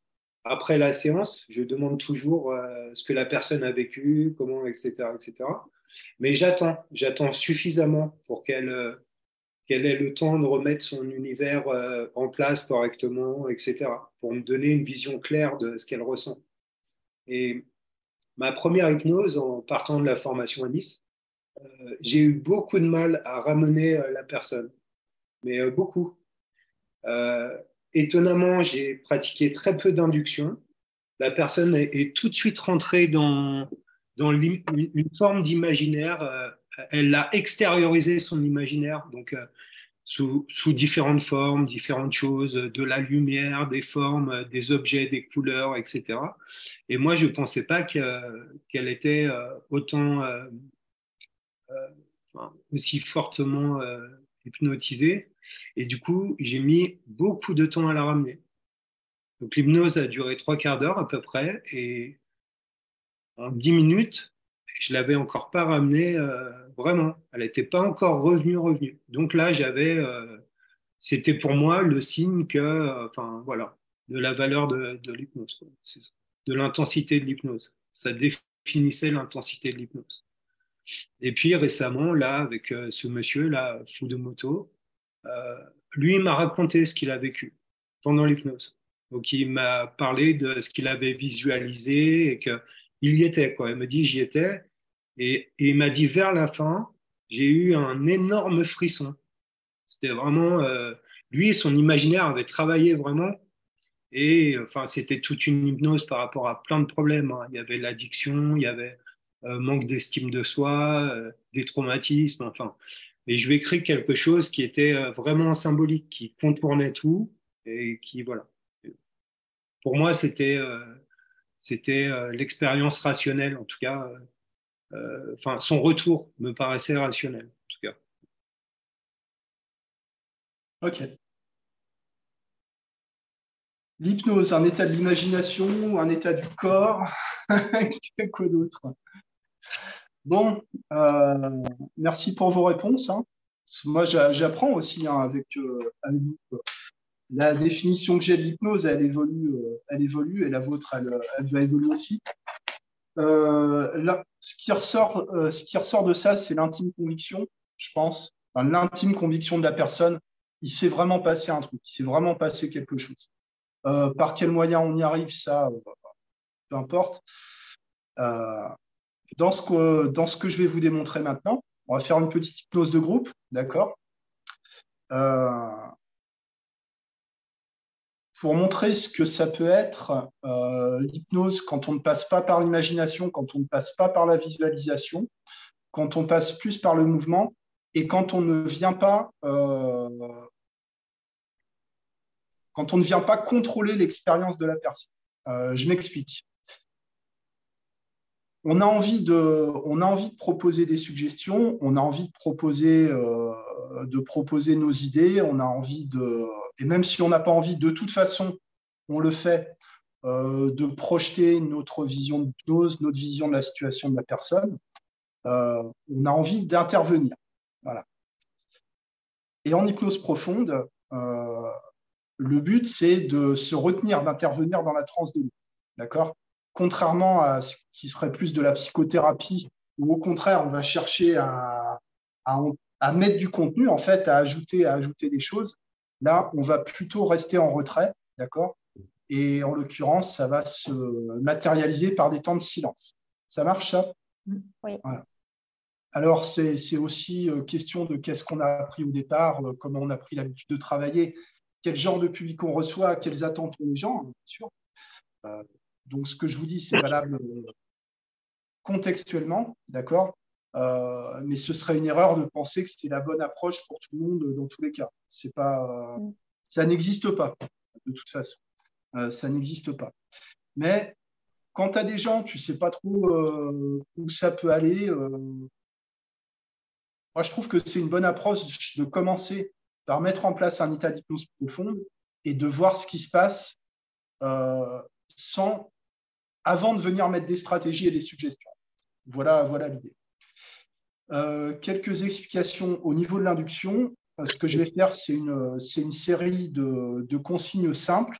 après la séance, je demande toujours ce que la personne a vécu, comment, etc. etc. Mais j'attends, j'attends suffisamment pour qu'elle qu'elle ait le temps de remettre son univers euh, en place correctement, etc., pour me donner une vision claire de ce qu'elle ressent. Et ma première hypnose, en partant de la formation à Nice, euh, j'ai eu beaucoup de mal à ramener euh, la personne, mais beaucoup. Étonnamment, j'ai pratiqué très peu d'induction. La personne est, tout de suite rentrée dans, une forme d'imaginaire elle a extériorisé son imaginaire, donc euh, sous, différentes formes, différentes choses, de la lumière, des formes, des objets, des couleurs, etc. Et moi, je ne pensais pas qu'elle était euh, autant, euh, aussi fortement hypnotisée. Et du coup, j'ai mis beaucoup de temps à la ramener. Donc l'hypnose a duré trois quarts d'heure à peu près, et en dix minutes, je l'avais encore pas ramenée euh, vraiment. Elle n'était pas encore revenue, revenue. Donc là, j'avais, euh, c'était pour moi le signe que, euh, enfin voilà, de la valeur de, de l'hypnose, de l'intensité de l'hypnose. Ça définissait l'intensité de l'hypnose. Et puis récemment, là, avec ce monsieur là, Fudomoto, lui m'a raconté ce qu'il a vécu pendant l'hypnose. Donc il m'a parlé de ce qu'il avait visualisé et que il y était. Quoi. Il me dit, j'y étais. Et, il m'a dit, vers la fin, j'ai eu un énorme frisson. C'était vraiment, euh, lui, son imaginaire avait travaillé vraiment. Et enfin, c'était toute une hypnose par rapport à plein de problèmes. Hein. Il y avait l'addiction, il y avait euh, manque d'estime de soi, euh, des traumatismes, enfin. Et je lui ai écrit quelque chose qui était vraiment symbolique, qui contournait tout et qui, voilà. Pour moi, c'était c'était euh, l'expérience rationnelle, en tout cas. Euh, euh, enfin, son retour me paraissait rationnel, en tout cas. Ok. L'hypnose, un état de l'imagination, un état du corps, <laughs> quoi d'autre? Bon, merci pour vos réponses. Hein. Moi, j'apprends aussi hein, avec, avec, vous la définition que j'ai de l'hypnose, elle évolue, euh, elle évolue, et la vôtre, elle, va évoluer aussi. Euh, ce, qui ressort, euh, ce qui ressort de ça, c'est l'intime conviction, je pense, l'intime conviction de la personne. Il s'est vraiment passé un truc, il s'est vraiment passé quelque chose. par quel moyen on y arrive, ça, peu importe. Dans, ce que, je vais vous démontrer maintenant, on va faire une petite hypnose de groupe, d'accord? Pour montrer ce que ça peut être euh, l'hypnose quand on ne passe pas par l'imagination, quand on ne passe pas par la visualisation, quand on passe plus par le mouvement et quand on ne vient pas, euh, contrôler l'expérience de la personne. Euh, je m'explique. On a, envie de, de proposer des suggestions, on a envie de proposer, de proposer nos idées, on a envie de, et même si on n'a pas envie, de toute façon, on le fait, euh, de projeter notre vision d'hypnose, notre vision de la situation de la personne, euh, on a envie d'intervenir. Et en hypnose profonde, euh, le but, c'est de se retenir d'intervenir dans la transe de l'eau. D'accord? Contrairement à ce qui serait plus de la psychothérapie, ou au contraire, on va chercher à, à, mettre du contenu, en fait, à ajouter, à ajouter des choses, là, on va plutôt rester en retrait, d'accord? Et en l'occurrence, ça va se matérialiser par des temps de silence. Ça marche, ça? Oui. Alors, c'est aussi euh, question de qu'est-ce qu'on a appris au départ, euh, comment on a pris l'habitude de travailler, quel genre de public on reçoit, quelles attentes ont les gens, bien sûr. Euh, donc, ce que je vous dis, c'est valable contextuellement, d'accord euh, mais ce serait une erreur de penser que c'était la bonne approche pour tout le monde dans tous les cas. C'est pas, mm. ça n'existe pas de toute façon. Euh, ça n'existe pas. Mais quand tu as des gens, tu sais pas trop euh, où ça peut aller. moi, je trouve que c'est une bonne approche de commencer par mettre en place un état d'hypnose profonde et de voir ce qui se passe sans, avant de venir mettre des stratégies et des suggestions. Voilà, voilà l'idée. Euh, quelques explications au niveau de l'induction. Euh, ce que je vais faire, c'est une, une, série de, de, consignes simples,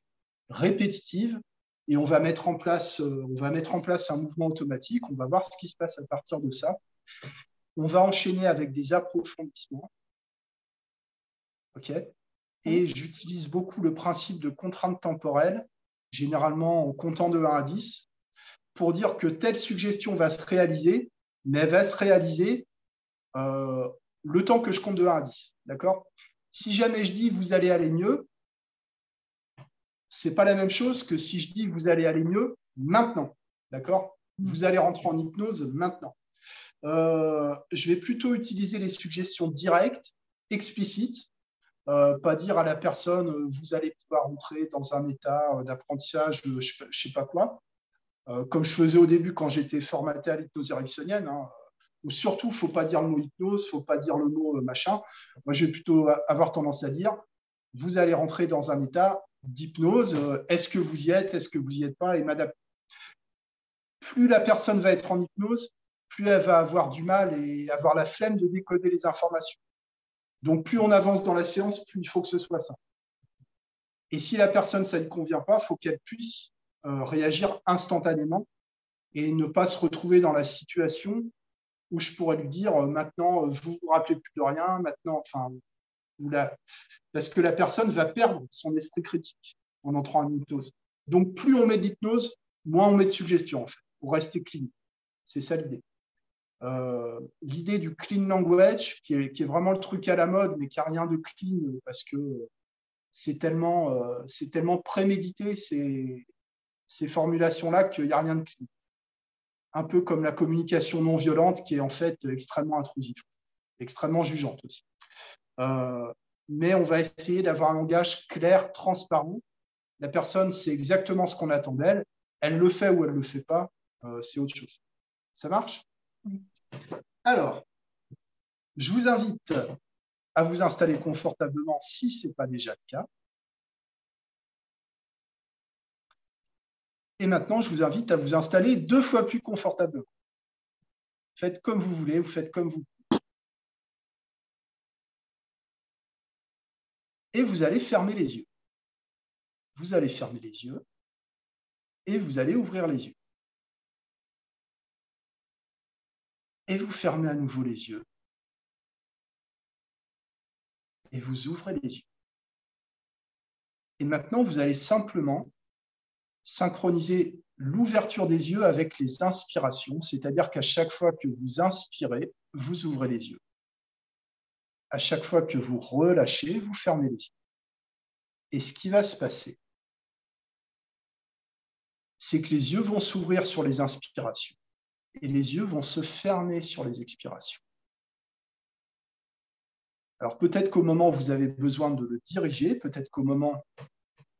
répétitives, et on va, mettre en place, euh, on va mettre en place un mouvement automatique. On va voir ce qui se passe à partir de ça. On va enchaîner avec des approfondissements. OK Et j'utilise beaucoup le principe de contrainte temporelle, généralement en comptant de 1 à 10, pour dire que telle suggestion va se réaliser, mais elle va se réaliser euh, le temps que je compte de 1 à 10. D'accord? Si jamais je dis vous allez aller mieux, c'est pas la même chose que si je dis vous allez aller mieux maintenant. D'accord? Vous allez rentrer en hypnose maintenant. Euh, je vais plutôt utiliser les suggestions directes, explicites, euh, pas dire à la personne vous allez pouvoir rentrer dans un état d'apprentissage, je ne sais pas quoi, comme je faisais au début quand j'étais formaté à l'hypnose érectionnienne. Hein, ou surtout, faut pas dire le mot hypnose, faut pas dire le mot euh, machin. Moi, je vais plutôt avoir tendance à dire, vous allez rentrer dans un état d'hypnose. Euh, est-ce que vous y êtes Est-ce que vous n'y êtes pas Et m'adapter. Plus la personne va être en hypnose, plus elle va avoir du mal et avoir la flemme de décoder les informations. Donc, plus on avance dans la séance, plus il faut que ce soit ça. Et si la personne, ça ne convient pas, faut qu'elle puisse euh, réagir instantanément et ne pas se retrouver dans la situation où je pourrais lui dire euh, maintenant, euh, vous vous rappelez plus de rien, maintenant, enfin, parce que la personne va perdre son esprit critique en entrant en hypnose. Donc, plus on met d'hypnose, moins on met de suggestions, en fait, pour rester clean. C'est ça l'idée. Euh, l'idée du clean language, qui est, vraiment le truc à la mode, mais qui n'a rien de clean parce que c'est tellement, c'est tellement prémédité ces, ces formulations-là qu'il n'y a rien de clean un peu comme la communication non violente qui est en fait extrêmement intrusive, extrêmement jugeante aussi. Euh, mais on va essayer d'avoir un langage clair, transparent. La personne sait exactement ce qu'on attend d'elle. Elle le fait ou elle ne le fait pas, euh, c'est autre chose. Ça marche? Alors, je vous invite à vous installer confortablement si ce n'est pas déjà le cas. Et maintenant, je vous invite à vous installer deux fois plus confortablement. Faites comme vous voulez, vous faites comme vous Et vous allez fermer les yeux. Vous allez fermer les yeux et vous allez ouvrir les yeux. Et vous fermez à nouveau les yeux. Et vous ouvrez les yeux. Et maintenant, vous allez simplement synchroniser l'ouverture des yeux avec les inspirations, c'est-à-dire qu'à chaque fois que vous inspirez, vous ouvrez les yeux. À chaque fois que vous relâchez, vous fermez les yeux. Et ce qui va se passer, c'est que les yeux vont s'ouvrir sur les inspirations et les yeux vont se fermer sur les expirations. Alors peut-être qu'au moment où vous avez besoin de le diriger, peut-être qu'au moment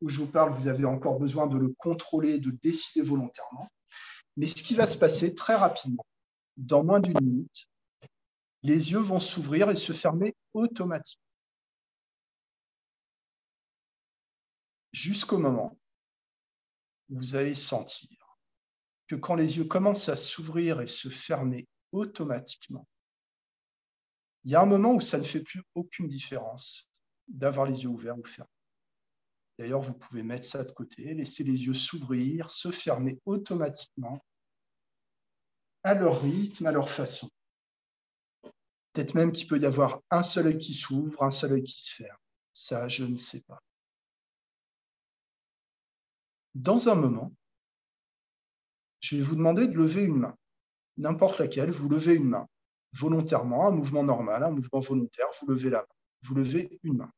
où je vous parle, vous avez encore besoin de le contrôler, de décider volontairement. Mais ce qui va se passer très rapidement, dans moins d'une minute, les yeux vont s'ouvrir et se fermer automatiquement. Jusqu'au moment où vous allez sentir que quand les yeux commencent à s'ouvrir et se fermer automatiquement, il y a un moment où ça ne fait plus aucune différence d'avoir les yeux ouverts ou fermés. D'ailleurs, vous pouvez mettre ça de côté, laisser les yeux s'ouvrir, se fermer automatiquement. à leur rythme, à leur façon. Peut-être même qu'il peut y avoir un seul œil qui s'ouvre, un seul œil qui se ferme. Ça, je ne sais pas. Dans un moment, je vais vous demander de lever une main. N'importe laquelle, vous levez une main. Volontairement, un mouvement normal, un mouvement volontaire, vous levez la main. Vous levez une main.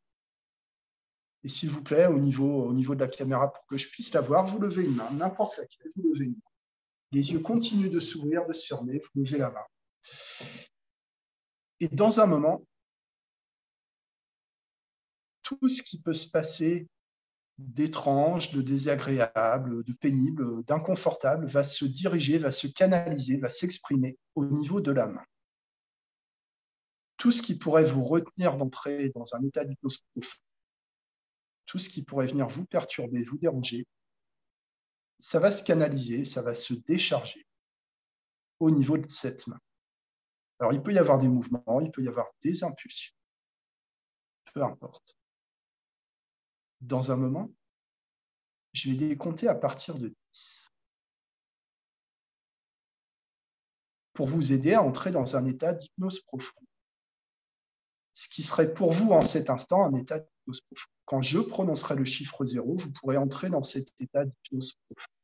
Et s'il vous plaît, au niveau, au niveau de la caméra, pour que je puisse la voir, vous levez une main. N'importe laquelle, vous levez une main. Les yeux continuent de s'ouvrir, de se fermer, vous levez la main. Et dans un moment, tout ce qui peut se passer d'étrange, de désagréable, de pénible, d'inconfortable va se diriger, va se canaliser, va s'exprimer au niveau de la main. Tout ce qui pourrait vous retenir d'entrer dans un état d'hypnose profond, tout ce qui pourrait venir vous perturber, vous déranger, ça va se canaliser, ça va se décharger au niveau de cette main. Alors, il peut y avoir des mouvements, il peut y avoir des impulsions. Peu importe. Dans un moment, je vais décompter à partir de 10. Pour vous aider à entrer dans un état d'hypnose profonde. Ce qui serait pour vous en cet instant un état d'hypnose profonde. Quand je prononcerai le chiffre 0, vous pourrez entrer dans cet état d'hypnose profonde.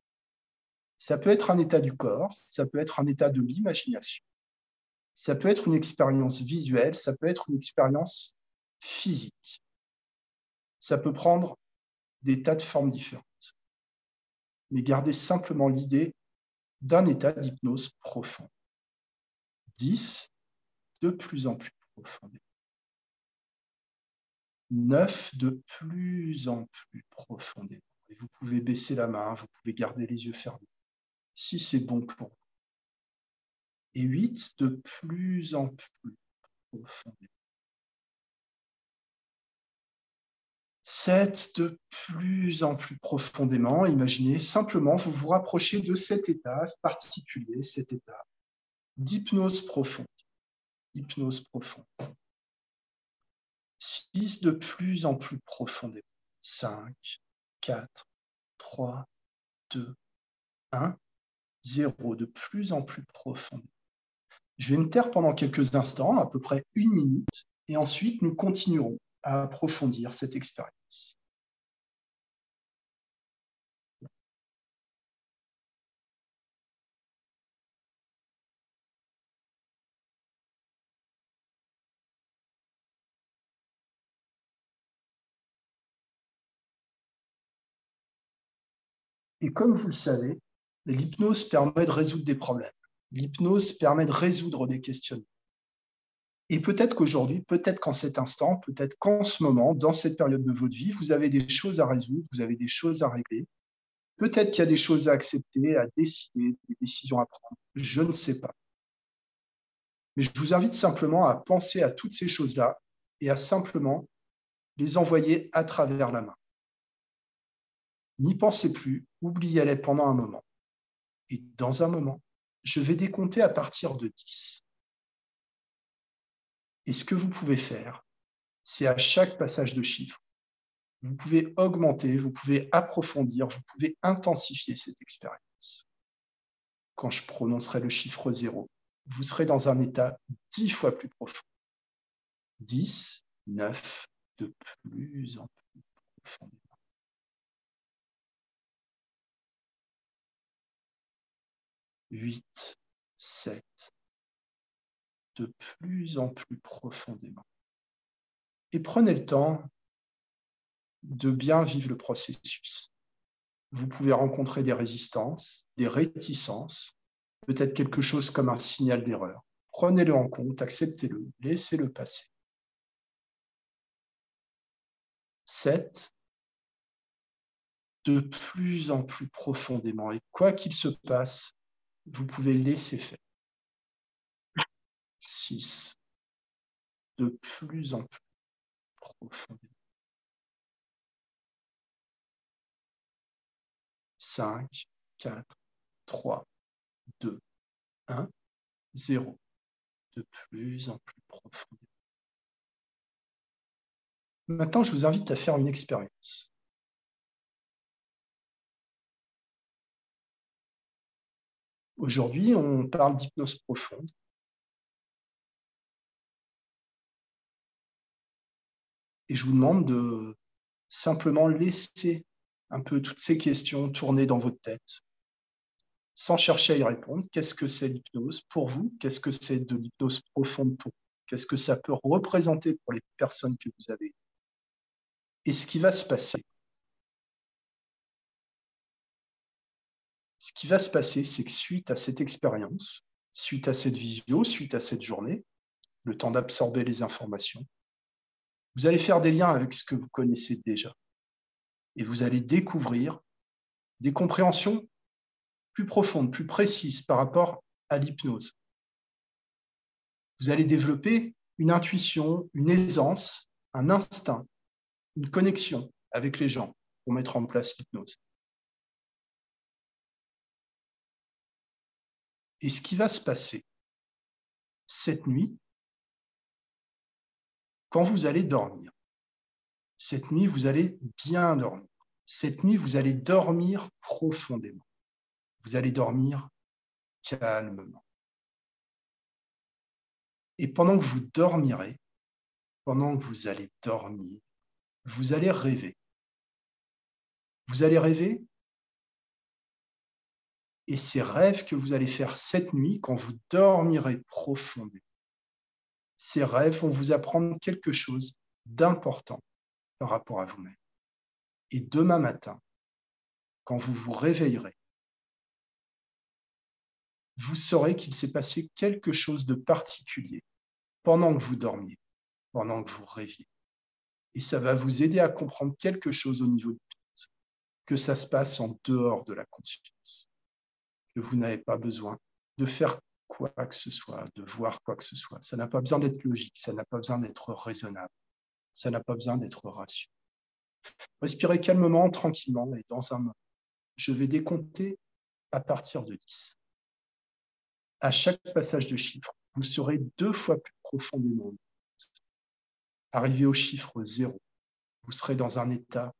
Ça peut être un état du corps, ça peut être un état de l'imagination, ça peut être une expérience visuelle, ça peut être une expérience physique. Ça peut prendre des tas de formes différentes. Mais gardez simplement l'idée d'un état d'hypnose profond. 10, de plus en plus profond. 9, de plus en plus profondément. Et vous pouvez baisser la main, vous pouvez garder les yeux fermés, si c'est bon pour vous et 8 de plus en plus profondément. 7 de plus en plus profondément. Imaginez simplement, vous vous rapprochez de cet état particulier, cet état d'hypnose profonde. Hypnose profonde. 6 de plus en plus profondément. 5, 4, 3, 2, 1, 0 de plus en plus profondément. Je vais me taire pendant quelques instants, à peu près une minute, et ensuite nous continuerons à approfondir cette expérience. Et comme vous le savez, l'hypnose permet de résoudre des problèmes l'hypnose permet de résoudre des questionnements. Et peut-être qu'aujourd'hui, peut-être qu'en cet instant, peut-être qu'en ce moment, dans cette période de votre vie, vous avez des choses à résoudre, vous avez des choses à régler. Peut-être qu'il y a des choses à accepter, à décider, des décisions à prendre. Je ne sais pas. Mais je vous invite simplement à penser à toutes ces choses-là et à simplement les envoyer à travers la main. N'y pensez plus, oubliez-les pendant un moment. Et dans un moment, je vais décompter à partir de 10. Et ce que vous pouvez faire, c'est à chaque passage de chiffre, vous pouvez augmenter, vous pouvez approfondir, vous pouvez intensifier cette expérience. Quand je prononcerai le chiffre 0, vous serez dans un état dix fois plus profond. 10, 9, de plus en plus profond. 8, 7, de plus en plus profondément. Et prenez le temps de bien vivre le processus. Vous pouvez rencontrer des résistances, des réticences, peut-être quelque chose comme un signal d'erreur. Prenez-le en compte, acceptez-le, laissez-le passer. 7. De plus en plus profondément. Et quoi qu'il se passe, vous pouvez laisser faire. 6. De plus en plus profondément. 5, 4, 3, 2, 1, 0. De plus en plus profondément. Maintenant, je vous invite à faire une expérience. Aujourd'hui, on parle d'hypnose profonde. Et je vous demande de simplement laisser un peu toutes ces questions tourner dans votre tête, sans chercher à y répondre. Qu'est-ce que c'est l'hypnose pour vous? Qu'est-ce que c'est de l'hypnose profonde pour vous? Qu'est-ce que ça peut représenter pour les personnes que vous avez? Et ce qui va se passer. Ce qui va se passer, c'est que suite à cette expérience, suite à cette visio, suite à cette journée, le temps d'absorber les informations, vous allez faire des liens avec ce que vous connaissez déjà. Et vous allez découvrir des compréhensions plus profondes, plus précises par rapport à l'hypnose. Vous allez développer une intuition, une aisance, un instinct, une connexion avec les gens pour mettre en place l'hypnose. Et ce qui va se passer cette nuit, quand vous allez dormir. Cette nuit, vous allez bien dormir. Cette nuit, vous allez dormir profondément. Vous allez dormir calmement. Et pendant que vous dormirez, pendant que vous allez dormir, vous allez rêver. Vous allez rêver et ces rêves que vous allez faire cette nuit, quand vous dormirez profondément, ces rêves vont vous apprendre quelque chose d'important par rapport à vous-même. Et demain matin, quand vous vous réveillerez, vous saurez qu'il s'est passé quelque chose de particulier pendant que vous dormiez, pendant que vous rêviez. Et ça va vous aider à comprendre quelque chose au niveau de que ça se passe en dehors de la conscience, vous n'avez pas besoin de faire quoi que ce soit, de voir quoi que ce soit. Ça n'a pas besoin d'être logique, ça n'a pas besoin d'être raisonnable, ça n'a pas besoin d'être rationnel. Respirez calmement, tranquillement, et dans un moment, je vais décompter à partir de 10. À chaque passage de chiffre, vous serez deux fois plus profondément. Arrivé au chiffre 0, vous serez dans un état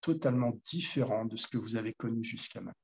totalement différent de ce que vous avez connu jusqu'à maintenant.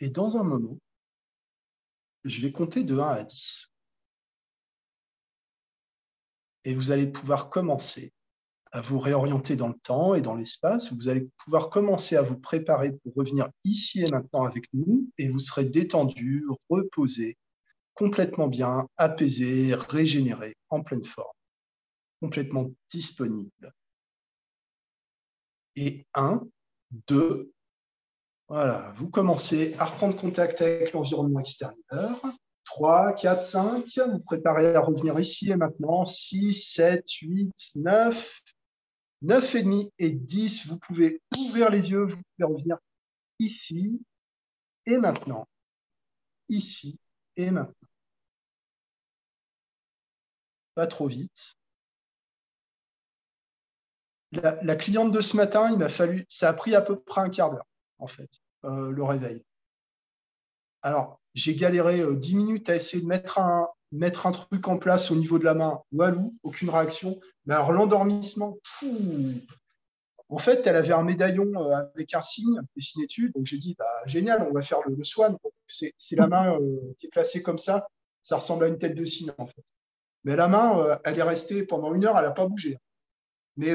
Et dans un moment, je vais compter de 1 à 10. Et vous allez pouvoir commencer à vous réorienter dans le temps et dans l'espace. Vous allez pouvoir commencer à vous préparer pour revenir ici et maintenant avec nous et vous serez détendu, reposé, complètement bien, apaisé, régénéré, en pleine forme, complètement disponible. Et 1, 2, voilà, vous commencez à reprendre contact avec l'environnement extérieur. 3, 4, 5, vous préparez à revenir ici et maintenant. 6, 7, 8, 9, 9 et demi et 10. Vous pouvez ouvrir les yeux, vous pouvez revenir ici et maintenant. Ici et maintenant. Pas trop vite. La, la cliente de ce matin, il m'a fallu, ça a pris à peu près un quart d'heure en fait, euh, le réveil. Alors, j'ai galéré euh, dix minutes à essayer de mettre un, truc en place au niveau de la main. Walou, aucune réaction. Mais alors, l'endormissement, en fait, elle avait un médaillon euh, avec un signe dessiné dessus. Donc, j'ai dit, bah, génial, on va faire le, swan. C'est la main qui est placée comme ça. Ça ressemble à une tête de cygne, en fait. Mais la main, elle est restée pendant une heure, elle n'a pas bougé. Mais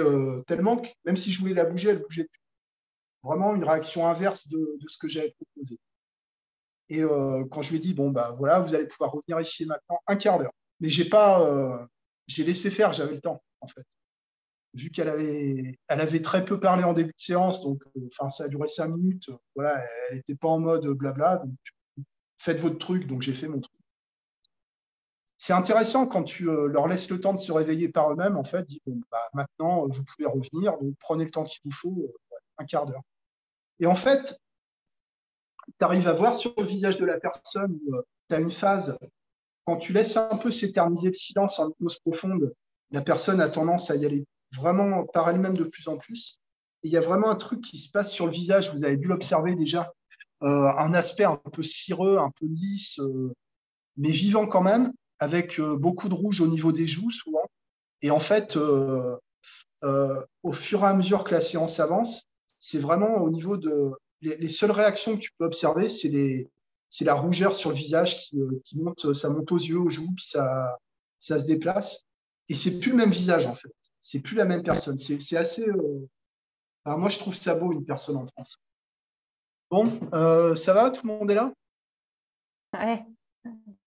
tellement que même si je voulais la bouger, elle bougeait plus vraiment une réaction inverse de, ce que j'avais proposé. Et euh, quand je lui ai dit, bon, bah voilà, vous allez pouvoir revenir ici maintenant un quart d'heure. Mais j'ai pas, euh, j'ai laissé faire, j'avais le temps. en fait. Vu qu'elle avait, elle avait très peu parlé en début de séance, donc enfin, ça a duré cinq minutes. Voilà, elle n'était pas en mode blabla. Faites votre truc, donc j'ai fait mon truc. C'est intéressant quand tu leur laisses le temps de se réveiller par eux-mêmes, en fait, dis, bah, maintenant, vous pouvez revenir, donc prenez le temps qu'il vous faut, un quart d'heure. Et en fait, tu arrives à voir sur le visage de la personne où tu as une phase, quand tu laisses un peu s'éterniser le silence en hypnose profonde, la personne a tendance à y aller vraiment par elle-même de plus en plus. Et il y a vraiment un truc qui se passe sur le visage, vous avez dû l'observer déjà, euh, un aspect un peu cireux, un peu lisse, euh, mais vivant quand même, avec euh, beaucoup de rouge au niveau des joues souvent. Et en fait, au fur et à mesure que la séance avance, c'est vraiment au niveau de les, seules réactions que tu peux observer, c'est les c'est la rougeur sur le visage qui, euh, qui, monte, ça monte aux yeux, aux joues, puis ça, ça se déplace. Et c'est plus le même visage en fait. C'est plus la même personne. C'est assez. Euh... moi, je trouve ça beau une personne en France. Bon, euh, ça va? Tout le monde est là? Ouais.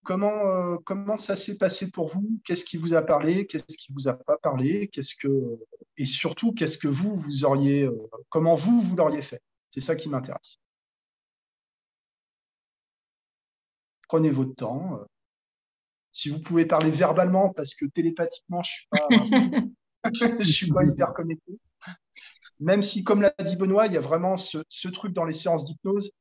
Comment, euh, comment ça s'est passé pour vous? Qu'est-ce qui vous a parlé? Qu'est-ce qui vous a pas parlé? Qu'est-ce que et surtout qu'est-ce que vous vous auriez euh, Comment vous vous l'auriez fait? C'est ça qui m'intéresse. Prenez votre temps. Euh. Si vous pouvez parler verbalement, parce que télépathiquement, je suis pas, <laughs> je suis pas hyper connecté. Même si, comme l'a dit Benoît, il y a vraiment ce, ce truc dans les séances d'hypnose,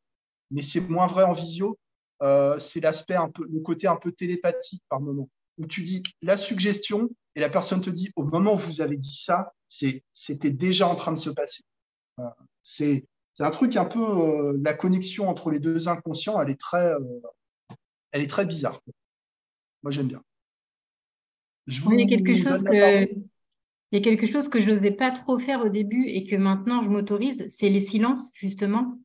mais c'est moins vrai en visio. Euh, c'est l'aspect un peu, le côté un peu télépathique par moment, où tu dis la suggestion et la personne te dit au moment où vous avez dit ça, c'était déjà en train de se passer. Euh, c'est un truc un peu euh, la connexion entre les deux inconscients, elle est très, elle est très bizarre. Moi j'aime bien. il y a quelque chose que il y a quelque chose que je n'osais pas trop faire au début et que maintenant je m'autorise, c'est les silences justement.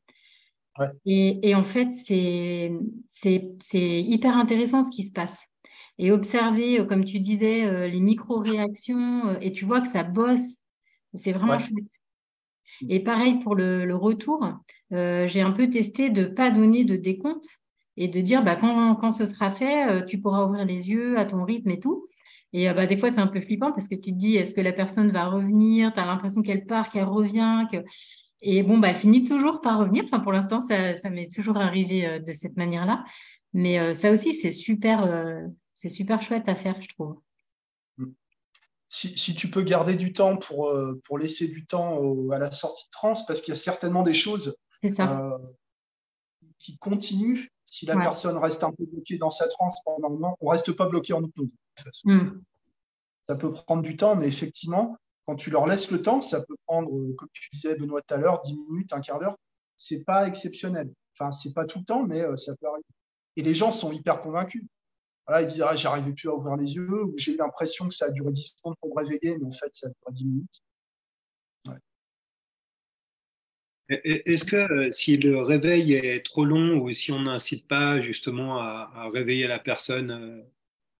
Et, en fait, c'est hyper intéressant ce qui se passe. Et observer, euh, comme tu disais, euh, les micro-réactions, euh, et tu vois que ça bosse. C'est vraiment chouette. Et pareil pour le, retour, j'ai un peu testé de ne pas donner de décompte et de dire bah, quand, quand ce sera fait, tu pourras ouvrir les yeux à ton rythme et tout. Et bah, des fois, c'est un peu flippant parce que tu te dis est-ce que la personne va revenir? Tu as l'impression qu'elle part, qu'elle revient. Que... Et bon, bah, elle finit toujours par revenir. Enfin, pour l'instant, ça, ça m'est toujours arrivé euh, de cette manière-là. Mais euh, ça aussi, c'est super, euh, c'est super chouette à faire, je trouve. Si, si, tu peux garder du temps pour, pour laisser du temps à la sortie de trans, parce qu'il y a certainement des choses qui continuent. Si la personne reste un peu bloquée dans sa transe pendant un moment, on ne reste pas bloqué en hypnose. Hmm. Ça peut prendre du temps, mais effectivement, quand tu leur laisses le temps, ça peut prendre, euh, comme tu disais, Benoît, tout à l'heure, 10 minutes, un quart d'heure. C'est pas exceptionnel. Enfin, c'est pas tout le temps, mais euh, ça peut arriver. Et les gens sont hyper convaincus. Voilà, ils disent ah, plus à ouvrir les yeux, ou j'ai eu l'impression que ça a duré 10 secondes pour me réveiller, mais en fait, ça a duré 10 minutes. Est-ce que euh, si le réveil est trop long ou si on n'incite pas justement à, réveiller la personne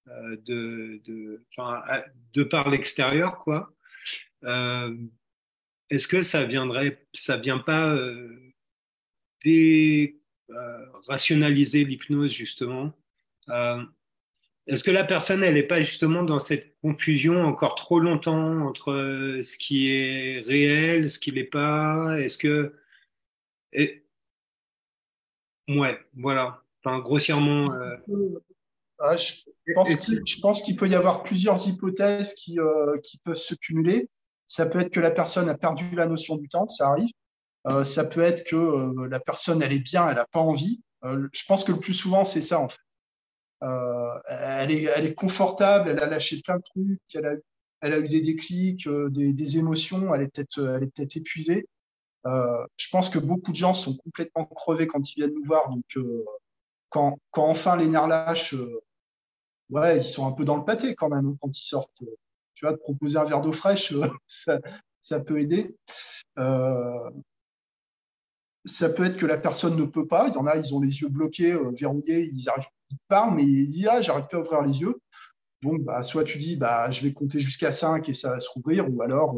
de, de, de par l'extérieur, quoi, est-ce que ça viendrait, ça vient pas euh, dé, euh, rationaliser l'hypnose justement? Est-ce que la personne, elle n'est pas justement dans cette confusion encore trop longtemps entre ce qui est réel, ce qui n'est pas? Est-ce que. Et... Ouais, voilà. Enfin, grossièrement. Ah, je pense qu'il peut y avoir plusieurs hypothèses qui, qui peuvent se cumuler. Ça peut être que la personne a perdu la notion du temps, ça arrive. Euh, ça peut être que euh, la personne, elle est bien, elle n'a pas envie. Euh, je pense que le plus souvent, c'est ça, en fait. elle, est, elle est confortable, elle a lâché plein de trucs, elle a, elle a eu des déclics, des, émotions, elle est peut-être peut épuisée. je pense que beaucoup de gens sont complètement crevés quand ils viennent nous voir. Donc, quand, quand, enfin les nerfs lâchent, ouais, ils sont un peu dans le pâté quand même hein, quand ils sortent tu vois, de proposer un verre d'eau fraîche, euh, <laughs> ça, peut aider. Euh, ça peut être que la personne ne peut pas. Il y en a, ils ont les yeux bloqués, euh, verrouillés, ils, arrivent, ils parlent, mais ils disent Ah, j'arrive pas à ouvrir les yeux. Donc, bah, soit tu dis bah, Je vais compter jusqu'à 5 et ça va se rouvrir, ou alors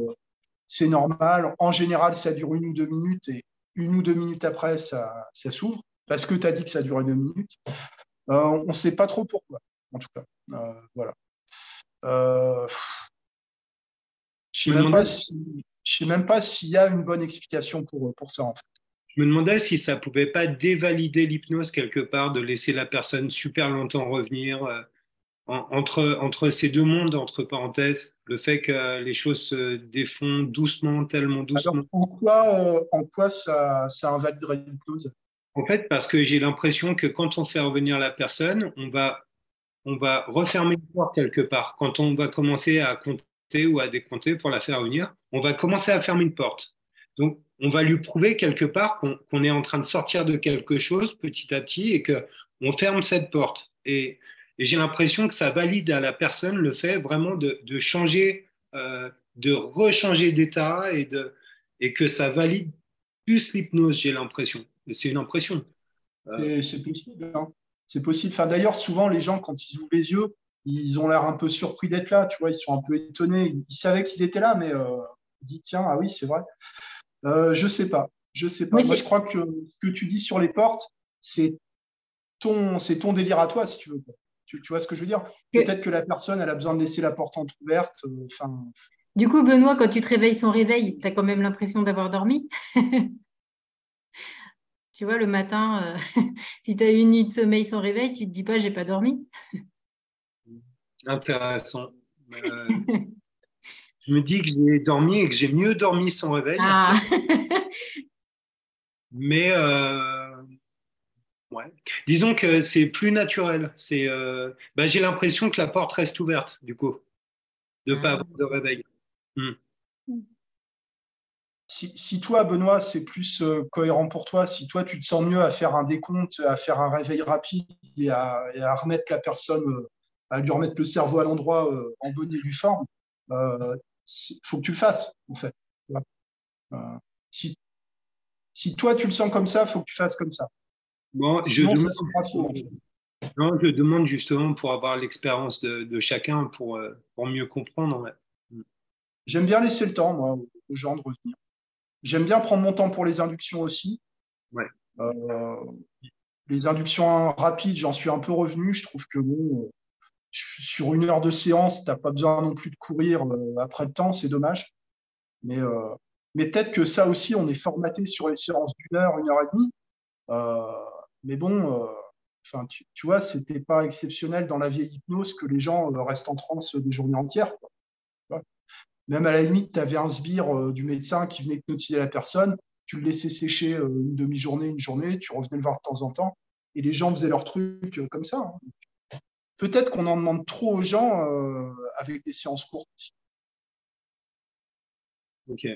c'est normal. En général, ça dure une ou deux minutes et une ou deux minutes après, ça, ça s'ouvre parce que tu as dit que ça durait deux minutes. on ne sait pas trop pourquoi, en tout cas. voilà. Je ne sais, même pas s'il y a une bonne explication pour, pour ça, en fait. Je me demandais si ça ne pouvait pas dévalider l'hypnose quelque part, de laisser la personne super longtemps revenir. Euh, entre, entre ces deux mondes, entre parenthèses, le fait que les choses se défont doucement, tellement doucement. en quoi, euh, en quoi ça, ça invaliderait l'hypnose? En fait, parce que j'ai l'impression que quand on fait revenir la personne, on va, on va refermer le porte quelque part. Quand on va commencer à compter ou à décompter pour la faire revenir, on va commencer à fermer une porte. Donc, on va lui prouver quelque part qu'on est en train de sortir de quelque chose petit à petit et qu'on ferme cette porte. Et j'ai l'impression que ça valide à la personne le fait vraiment de, changer, euh, de rechanger d'état et que ça valide plus l'hypnose, j'ai l'impression. C'est une impression. Euh, c'est possible. Hein. C'est possible. Enfin, D'ailleurs, souvent, les gens, quand ils ouvrent les yeux, ils ont l'air un peu surpris d'être là. Tu vois, ils sont un peu étonnés. Ils, savaient qu'ils étaient là, mais euh, ils disent tiens, ah oui, c'est vrai. Euh, je sais pas. Je sais pas. Moi, je crois que ce que tu dis sur les portes, c'est ton, c'est ton délire à toi, si tu veux. Tu, vois ce que je veux dire? Peut-être que la personne, elle a besoin de laisser la porte entrouverte. Euh, enfin. du coup, Benoît, quand tu te réveilles sans réveil, tu as quand même l'impression d'avoir dormi? <laughs> Tu vois, le matin, <laughs> si tu as eu une nuit de sommeil sans réveil, tu te dis pas, j'ai pas dormi Intéressant. <laughs> Euh, je me dis que j'ai dormi et que j'ai mieux dormi sans réveil. Ah. <laughs> Mais Ouais. Disons que c'est plus naturel. C'est, euh, bah, j'ai l'impression que la porte reste ouverte, du coup, de ne pas avoir de réveil. Hmm. Si, toi, Benoît, c'est plus euh, cohérent pour toi, si toi, tu te sens mieux à faire un décompte, à faire un réveil rapide et à, remettre la personne, euh, à lui remettre le cerveau à l'endroit en bonne et due forme, il faut que tu le fasses, en fait. si, si toi, tu le sens comme ça, il faut que tu fasses comme ça. Bon, je, demande, non, je demande justement pour avoir l'expérience de, chacun pour, euh, pour mieux comprendre. J'aime bien laisser le temps, moi, aux gens de revenir. J'aime bien prendre mon temps pour les inductions aussi. Ouais. Euh, les inductions rapides, j'en suis un peu revenu. Je trouve que bon, sur une heure de séance, tu n'as pas besoin non plus de courir euh, après le temps, c'est dommage. Mais, mais peut-être que ça aussi, on est formaté sur les séances d'une heure, une heure et demie. Mais bon, euh, tu, tu, vois, c'était pas exceptionnel dans la vieille hypnose que les gens euh, restent en transe des journées entières. Même à la limite, tu avais un sbire euh, du médecin qui venait hypnotiser la personne, tu le laissais sécher une demi-journée, une journée, tu revenais le voir de temps en temps, et les gens faisaient leur truc comme ça. Hein. Peut-être qu'on en demande trop aux gens avec des séances courtes. Ok.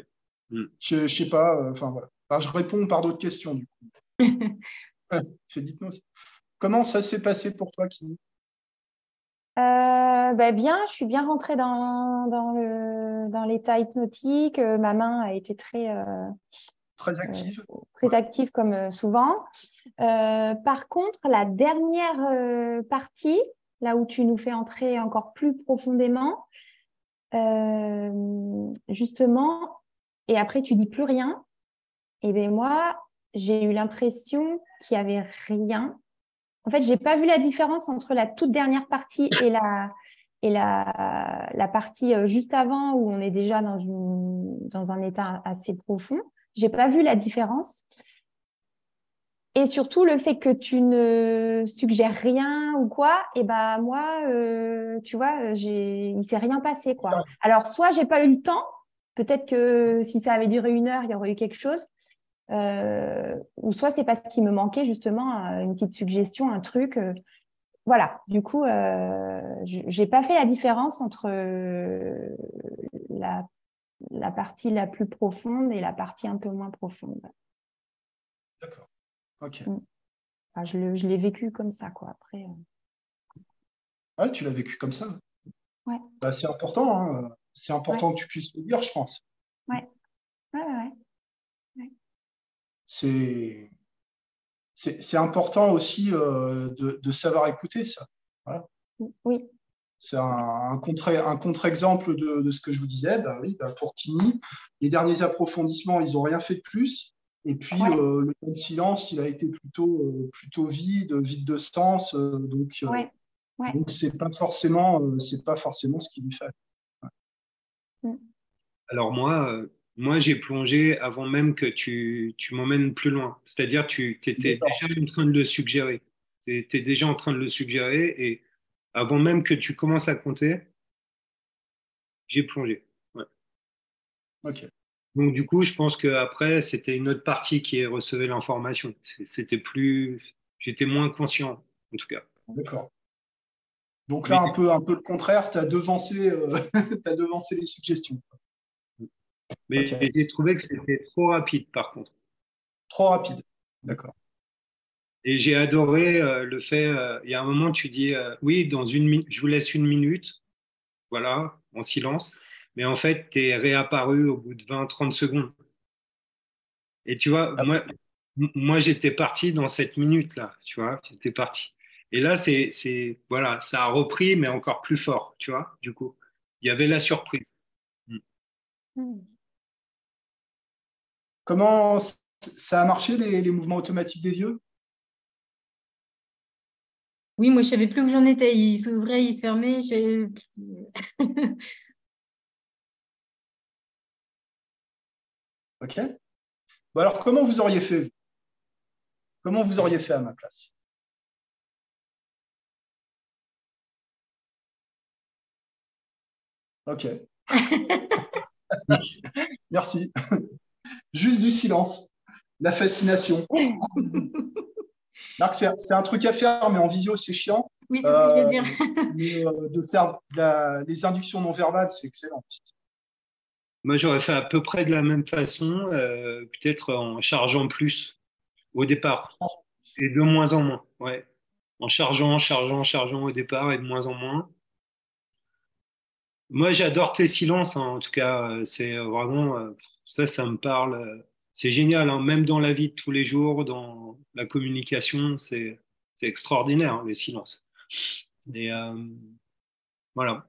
Hmm. Je, ne sais pas, enfin voilà. je réponds par d'autres questions du coup. <laughs> c'est l'hypnose. Comment ça s'est passé pour toi, Kimi euh, bah, bien, je suis bien rentrée dans, dans l'état hypnotique. Euh, ma main a été très, euh, très active. très active comme souvent. par contre, la dernière partie, là où tu nous fais entrer encore plus profondément, justement, et après tu dis plus rien, et bien moi, j'ai eu l'impression qu'il n'y avait rien. En fait, je n'ai pas vu la différence entre la toute dernière partie et la, et la, partie euh, juste avant où on est déjà dans, une, dans un état assez profond. Je n'ai pas vu la différence. Et surtout, le fait que tu ne suggères rien ou quoi, et eh ben moi, euh, tu vois, j'ai, il s'est rien passé. quoi. Alors, soit j'ai pas eu le temps, peut-être que si ça avait duré une heure, il y aurait eu quelque chose, euh, ou soit c'est parce qu'il me manquait justement euh, une petite suggestion, un truc. Euh, voilà, du coup, je n'ai pas fait la différence entre la, la, partie la plus profonde et la partie un peu moins profonde. D'accord, ok. Mm. je l'ai vécu comme ça, quoi. Après. Ouais, tu l'as vécu comme ça. Ouais. Bah, c'est important, hein. c'est important que tu puisses le dire, je pense. Ouais, ouais, ouais c'est c'est important aussi euh, de, savoir écouter ça. Oui. C'est un, contre-exemple de, ce que je vous disais. Bah oui, bah pour Kini, les derniers approfondissements, ils n'ont rien fait de plus. Et puis, euh, le temps de silence, il a été plutôt, euh, plutôt vide, vide de sens. donc, donc c'est pas forcément, c'est pas forcément ce qu'il lui fait. Mm. Alors moi, euh, moi j'ai plongé avant même que tu, tu m'emmènes plus loin. C'est-à-dire tu étais déjà en train de le suggérer. Tu étais déjà en train de le suggérer et avant même que tu commences à compter, j'ai plongé. Ouais. Ok. Donc du coup, je pense qu'après, c'était une autre partie qui recevait l'information. C'était plus, j'étais moins conscient, en tout cas. D'accord. Donc là, un peu, un peu le contraire, tu as, devancé, euh, <laughs> as devancé les suggestions. Mais j'ai trouvé que c'était trop rapide, par contre. Trop rapide, d'accord. Et j'ai adoré euh, le fait, euh, il y a un moment, tu dis, oui, dans une minute, je vous laisse une minute, voilà, en silence mais en fait, tu es réapparu au bout de 20-30 secondes. Et tu vois, ah moi, moi j'étais parti dans cette minute-là, tu vois, j'étais parti. Et là, c'est, c'est, voilà, ça a repris, mais encore plus fort, tu vois, du coup. Il y avait la surprise. Mm. Hmm. Comment ça a marché, les, les mouvements automatiques des yeux? Oui, moi, je ne savais plus où j'en étais. Il s'ouvrait, il se fermait. Je... <laughs> OK? Bon, Alors, comment vous auriez fait Comment vous auriez fait à ma place? OK. <laughs> Merci. Juste du silence. La fascination. Marc, c'est un truc à faire, mais en visio, c'est chiant. Oui, c'est ce que je veux dire. Mais, euh, de faire les inductions non verbales, c'est excellent. Moi, j'aurais fait à peu près de la même façon, euh, peut-être en chargeant plus au départ et de moins en moins. Ouais. En chargeant, chargeant, chargeant au départ et de moins en moins. Moi, j'adore tes silences, hein, en tout cas. C'est vraiment, euh, ça, ça me parle. C'est génial, hein, même dans la vie de tous les jours, dans la communication, c'est extraordinaire, hein, les silences. Et euh, voilà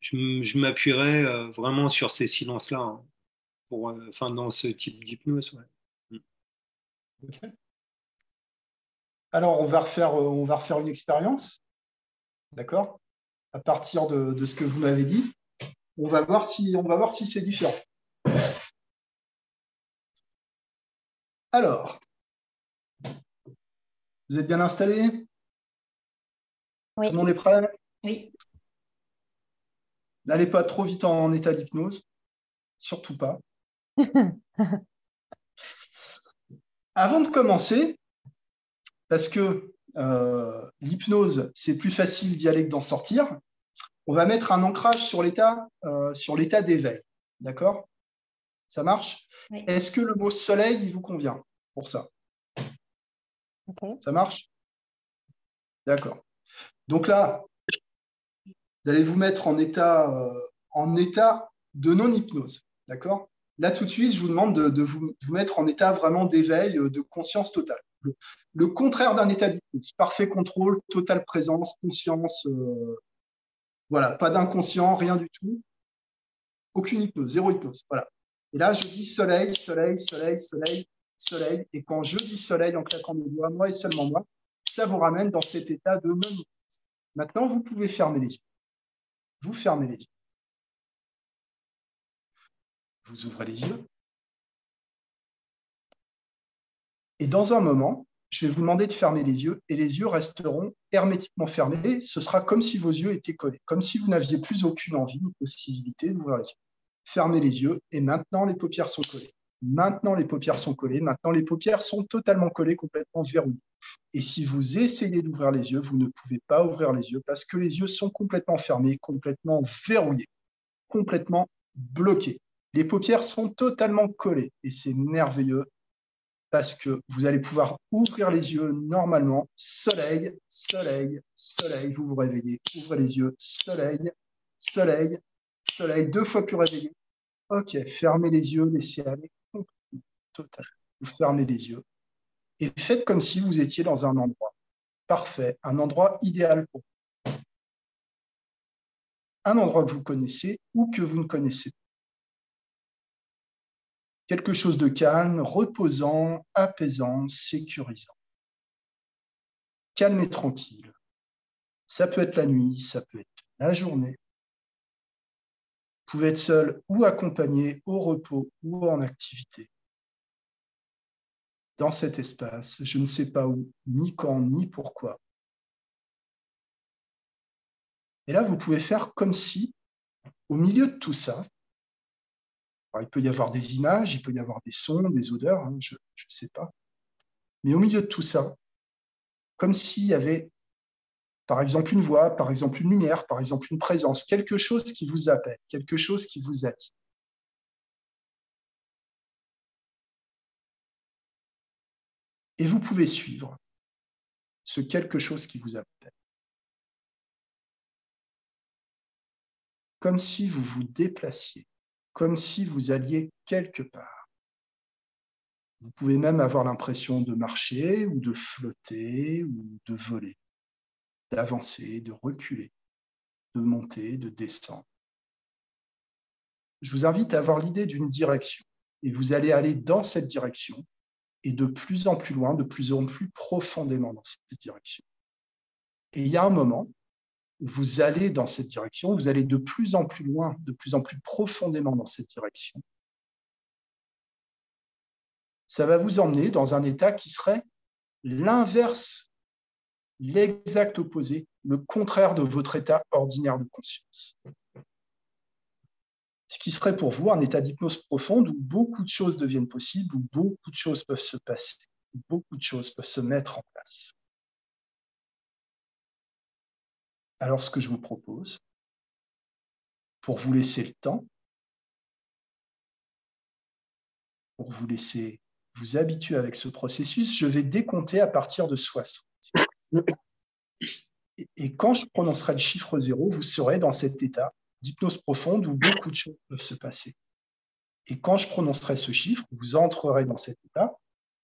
je, m'appuierais euh, vraiment sur ces silences-là, hein, pour, euh, enfin, dans ce type d'hypnose. Alors, on va refaire, euh, on va refaire une expérience, d'accord? À partir de, ce que vous m'avez dit, on va voir si, on va voir si c'est différent. Alors, vous êtes bien installé? Oui. Tout le monde est prêt? Oui. N'allez pas trop vite en état d'hypnose, surtout pas. <laughs> Avant de commencer, parce que euh, l'hypnose, c'est plus facile d'y aller que d'en sortir, on va mettre un ancrage sur l'état euh, d'éveil. D'accord? Ça marche? Est-ce que le mot soleil, il vous convient pour ça? Ça marche? D'accord. Donc là, allez vous mettre en état, euh, en état de non-hypnose. D'accord? Là, tout de suite, je vous demande de, vous, mettre en état vraiment d'éveil, euh, de conscience totale. Le, contraire d'un état d'hypnose. Parfait contrôle, totale présence, conscience. Euh, voilà, pas d'inconscient, rien du tout. Aucune hypnose, zéro hypnose. Voilà. Et là, je dis soleil, soleil, soleil, soleil, soleil. Et quand je dis soleil en claquant mes doigts, moi et seulement moi, ça vous ramène dans cet état de non-hypnose. Maintenant, vous pouvez fermer les yeux. Vous fermez les yeux. Vous ouvrez les yeux. Et dans un moment, je vais vous demander de fermer les yeux et les yeux resteront hermétiquement fermés. Ce sera comme si vos yeux étaient collés, comme si vous n'aviez plus aucune envie ou possibilité d'ouvrir les yeux. Fermez les yeux et maintenant les paupières sont collées. Maintenant les paupières sont collées. Maintenant les paupières sont totalement collées, complètement verrouillées. Et si vous essayez d'ouvrir les yeux, vous ne pouvez pas ouvrir les yeux parce que les yeux sont complètement fermés, complètement verrouillés, complètement bloqués. Les paupières sont totalement collées et c'est merveilleux parce que vous allez pouvoir ouvrir les yeux normalement. Soleil, soleil, soleil, vous vous réveillez, ouvrez les yeux, soleil, soleil, soleil, deux fois plus réveillé. Ok, fermez les yeux, laissez aller. Vous fermez les yeux et faites comme si vous étiez dans un endroit parfait, un endroit idéal pour vous. Un endroit que vous connaissez ou que vous ne connaissez pas. Quelque chose de calme, reposant, apaisant, sécurisant. Calme et tranquille. Ça peut être la nuit, ça peut être la journée. pouvez être seul ou accompagné au repos ou en activité. Dans cet espace, je ne sais pas où, ni quand, ni pourquoi. Et là, vous pouvez faire comme si, au milieu de tout ça, il peut y avoir des images, il peut y avoir des sons, des odeurs, hein, je ne sais pas. Mais au milieu de tout ça, comme s'il y avait, par exemple, une voix, par exemple, une lumière, par exemple, une présence, quelque chose qui vous appelle, quelque chose qui vous attire. Et vous pouvez suivre ce quelque chose qui vous appelle. Comme si vous vous déplaciez comme si vous alliez quelque part. Vous pouvez même avoir l'impression de marcher ou de flotter ou de voler, d'avancer, de reculer, de monter, de descendre. Je vous invite à avoir l'idée d'une direction et vous allez aller dans cette direction et de plus en plus loin, de plus en plus profondément dans cette direction. Et il y a un moment vous allez dans cette direction, vous allez de plus en plus loin, de plus en plus profondément dans cette direction. Ça va vous emmener dans un état qui serait l'inverse, l'exact opposé, le contraire de votre état ordinaire de conscience. Ce qui serait pour vous un état d'hypnose profonde où beaucoup de choses deviennent possibles, où beaucoup de choses peuvent se passer, où beaucoup de choses peuvent se mettre en place. Alors ce que je vous propose, pour vous laisser le temps, pour vous laisser vous habituer avec ce processus, je vais décompter à partir de 60. <laughs> Et quand je prononcerai le chiffre zéro, vous serez dans cet état d'hypnose profonde où beaucoup de choses peuvent se passer. Et quand je prononcerai ce chiffre, vous entrerez dans cet état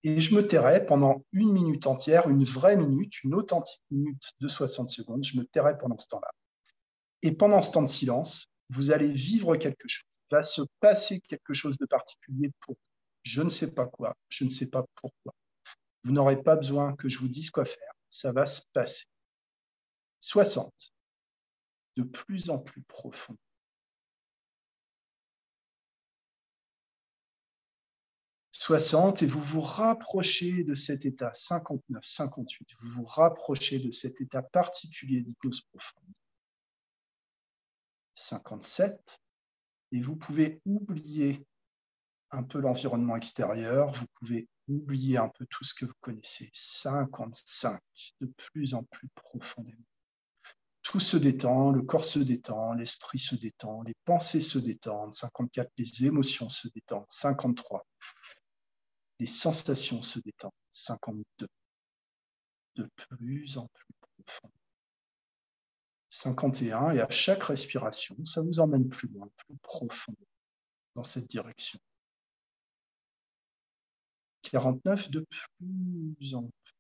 et je me tairai pendant une minute entière, une vraie minute, une authentique minute de 60 secondes. Je me tairai pendant ce temps-là. Et pendant ce temps de silence, vous allez vivre quelque chose. Il va se passer quelque chose de particulier pour je ne sais pas quoi, je ne sais pas pourquoi. Vous n'aurez pas besoin que je vous dise quoi faire. Ça va se passer. 60. De plus en plus profond. 60 et vous vous rapprochez de cet état 59, 58, vous vous rapprochez de cet état particulier d'hypnose profonde. 57 et vous pouvez oublier un peu l'environnement extérieur, vous pouvez oublier un peu tout ce que vous connaissez. 55, de plus en plus profondément. Tout se détend, le corps se détend, l'esprit se détend, les pensées se détendent. 54, les émotions se détendent. 53, les sensations se détendent. 52. De plus en plus profond. 51. Et à chaque respiration, ça vous emmène plus loin, plus profond dans cette direction. 49. De plus en plus.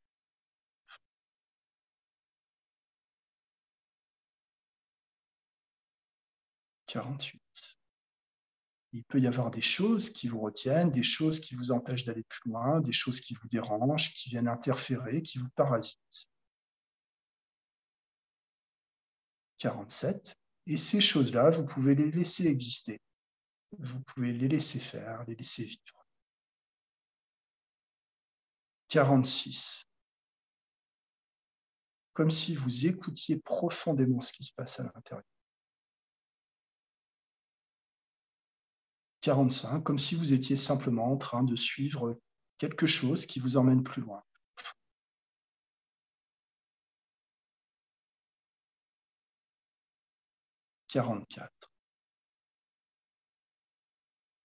48 il peut y avoir des choses qui vous retiennent, des choses qui vous empêchent d'aller plus loin, des choses qui vous dérangent, qui viennent interférer, qui vous parasitent. 47. Et ces choses-là, vous pouvez les laisser exister. Vous pouvez les laisser faire, les laisser vivre. 46. Comme si vous écoutiez profondément ce qui se passe à l'intérieur. 45, comme si vous étiez simplement en train de suivre quelque chose qui vous emmène plus loin. Quarante-quatre.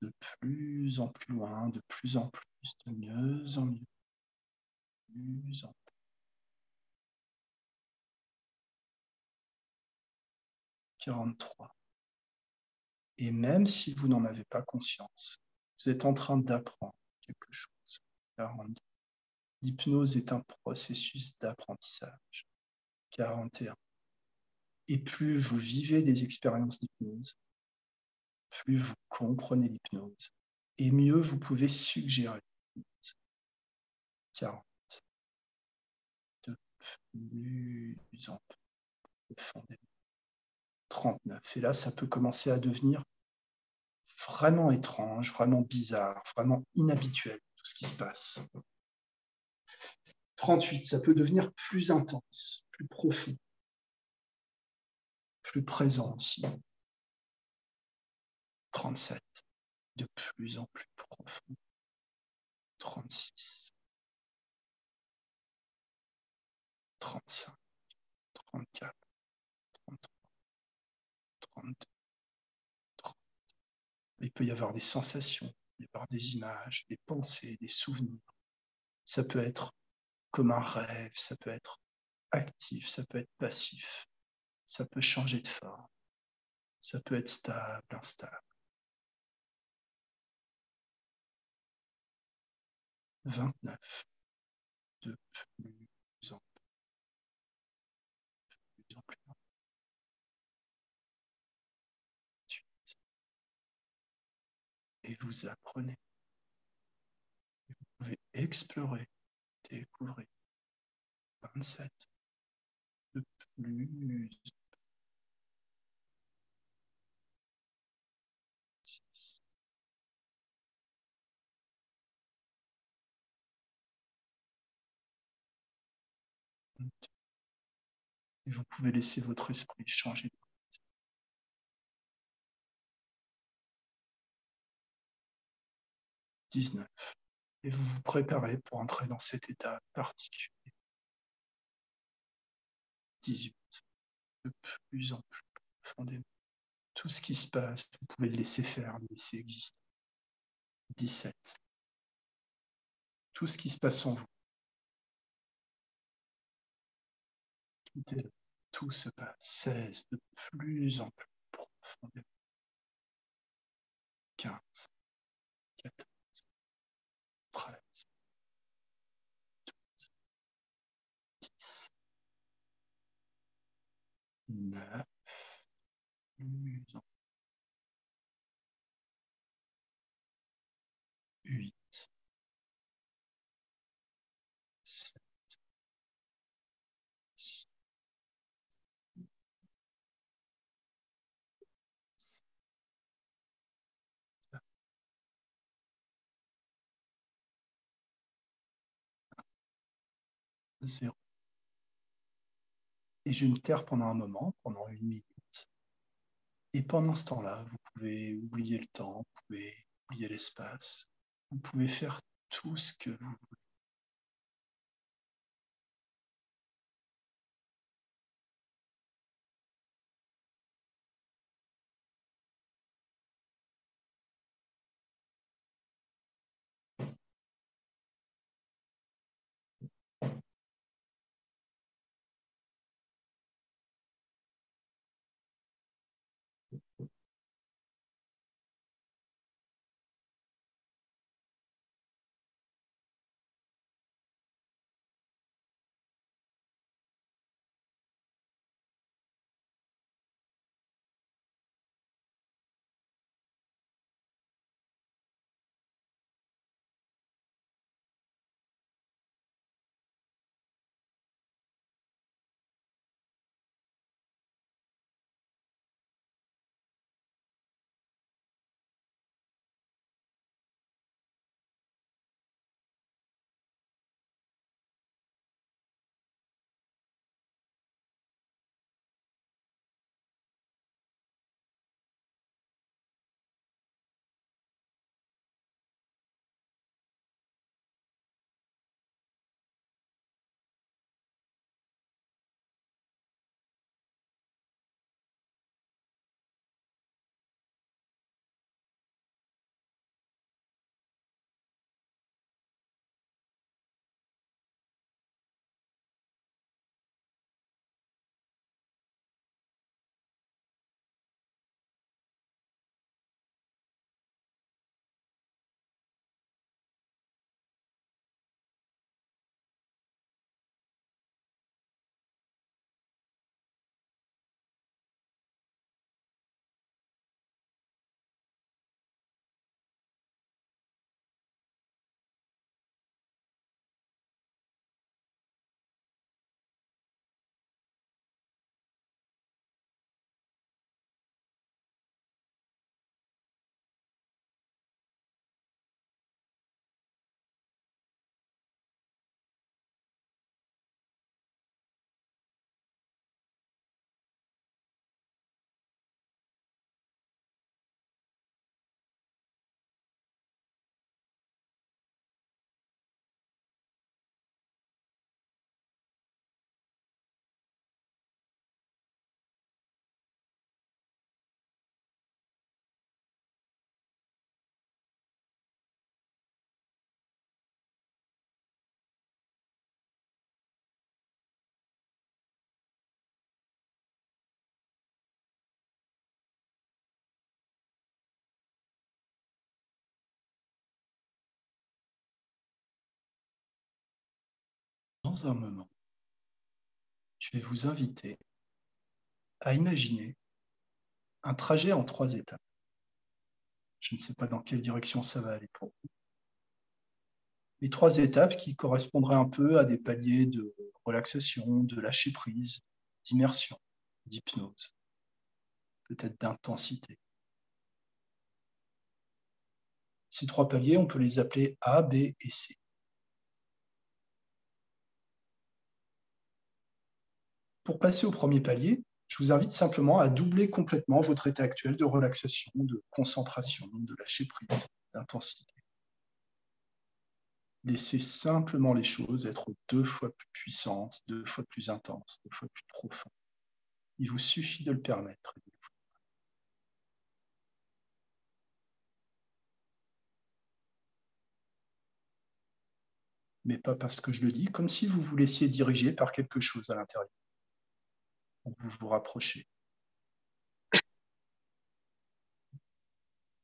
De plus en plus loin, de plus en plus, de mieux en mieux. De plus en plus. 43. Et même si vous n'en avez pas conscience, vous êtes en train d'apprendre quelque chose. L'hypnose est un processus d'apprentissage. 41. Et plus vous vivez des expériences d'hypnose, plus vous comprenez l'hypnose, et mieux vous pouvez suggérer l'hypnose. 40. De plus en plus. 39. Et là, ça peut commencer à devenir vraiment étrange, vraiment bizarre, vraiment inhabituel, tout ce qui se passe. 38, ça peut devenir plus intense, plus profond, plus présent aussi. 37, de plus en plus profond. 36, 35, 34, 33, 32, 30. Il peut y avoir des sensations, il y avoir des images, des pensées, des souvenirs. Ça peut être comme un rêve, ça peut être actif, ça peut être passif, ça peut changer de forme, ça peut être stable, instable. 29. De plus en plus, plus en plus. Et vous apprenez. Vous pouvez explorer découvrez 27 de plus. 6. Et vous pouvez laisser votre esprit changer. 19 et vous vous préparez pour entrer dans cet état particulier. 18. De plus en plus profondément. Tout ce qui se passe, vous pouvez le laisser faire, le laisser exister. 17. Tout ce qui se passe en vous. Tout, tout se passe. 16. De plus en plus profondément. 15. 14. 9, 8, 7, 6, zéro. Et je me taire pendant un moment, pendant une minute. Et pendant ce temps-là, vous pouvez oublier le temps, vous pouvez oublier l'espace, vous pouvez faire tout ce que vous Dans un moment, je vais vous inviter à imaginer un trajet en trois étapes. Je ne sais pas dans quelle direction ça va aller pour vous. Les trois étapes qui correspondraient un peu à des paliers de relaxation, de lâcher prise, d'immersion, d'hypnose, peut-être d'intensité. Ces trois paliers, on peut les appeler A, B et C. Pour passer au premier palier, je vous invite simplement à doubler complètement votre état actuel de relaxation, de concentration, de lâcher prise, d'intensité. Laissez simplement les choses être deux fois plus puissantes, deux fois plus intenses, deux fois plus profondes. Il vous suffit de le permettre. Mais pas parce que je le dis, comme si vous vous laissiez diriger par quelque chose à l'intérieur. Vous vous rapprochez.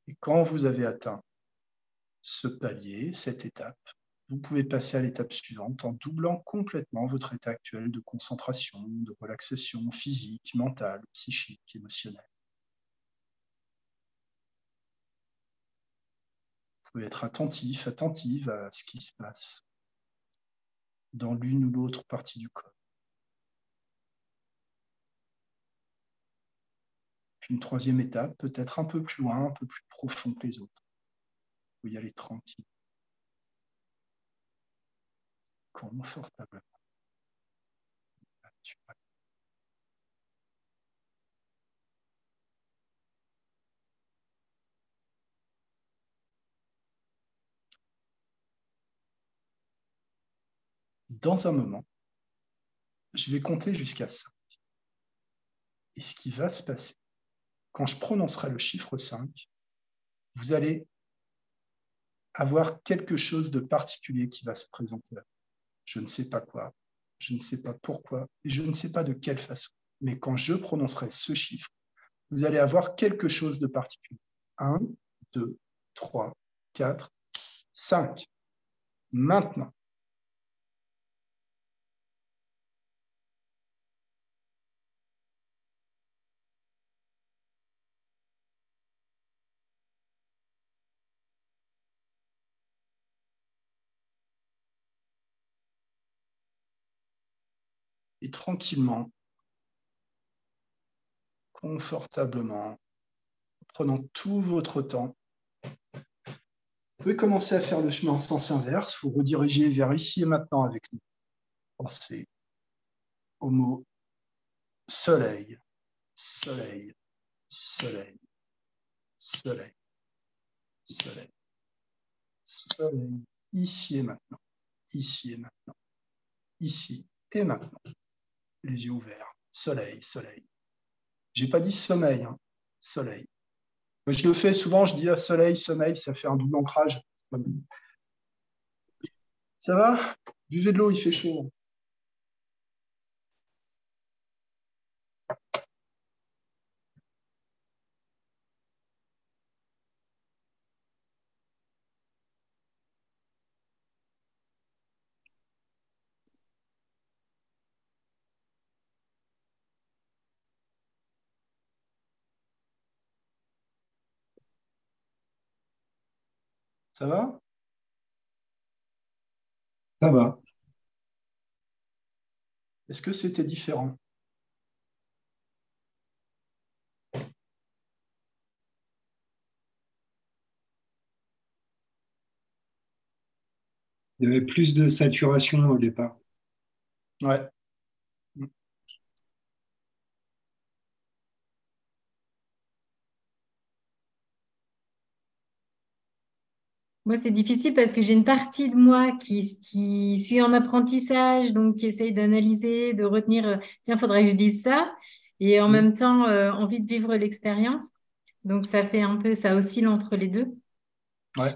Et quand vous avez atteint ce palier, cette étape, vous pouvez passer à l'étape suivante en doublant complètement votre état actuel de concentration, de relaxation physique, mentale, psychique, émotionnelle. Vous pouvez être attentif, attentive à ce qui se passe dans l'une ou l'autre partie du corps. Une troisième étape, peut-être un peu plus loin, un peu plus profond que les autres. Vous y aller tranquille confortablement. Dans un moment, je vais compter jusqu'à 5. Et ce qui va se passer, quand je prononcerai le chiffre 5, vous allez avoir quelque chose de particulier qui va se présenter je ne sais pas quoi, je ne sais pas pourquoi, et je ne sais pas de quelle façon. Mais quand je prononcerai ce chiffre, vous allez avoir quelque chose de particulier. 1, 2, 3, 4, 5. Maintenant. Tranquillement, confortablement, prenant tout votre temps. Vous pouvez commencer à faire le chemin en sens inverse, vous redirigez vers ici et maintenant avec nous. Pensez au mot soleil, soleil, soleil, soleil, soleil, soleil, ici et maintenant, ici et maintenant, ici et maintenant les yeux ouverts. Soleil, soleil. J'ai pas dit sommeil, hein. soleil. je le fais souvent, je dis à soleil, sommeil, ça fait un double ancrage. Ça va? Buvez de l'eau, il fait chaud. Ça va? Ça va. Est-ce que c'était différent? Il y avait plus de saturation au départ. Ouais. Moi, c'est difficile parce que j'ai une partie de moi qui, qui suit en apprentissage, donc qui essaye d'analyser, de retenir, euh, tiens, faudrait que je dise ça, et en mm. même temps, euh, envie de vivre l'expérience. Donc, ça fait un peu, ça oscille entre les deux. Ouais.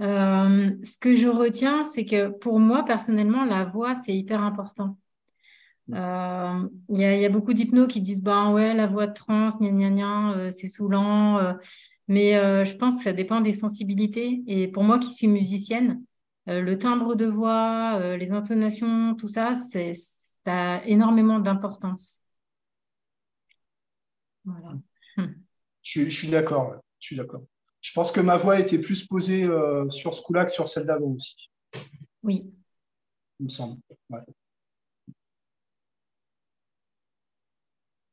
Euh, ce que je retiens, c'est que pour moi, personnellement, la voix, c'est hyper important. Mm. Il y, y, a beaucoup d'hypnos qui disent, bah ouais, la voix de trans, gna gna gna, c'est saoulant. Mais euh, je pense que ça dépend des sensibilités. Et pour moi qui suis musicienne, le timbre de voix, les intonations, tout ça, ça a énormément d'importance. Voilà. Je, suis d'accord. Je suis d'accord. Je pense que ma voix était plus posée sur ce coup-là que sur celle d'avant aussi. Oui. Il me semble.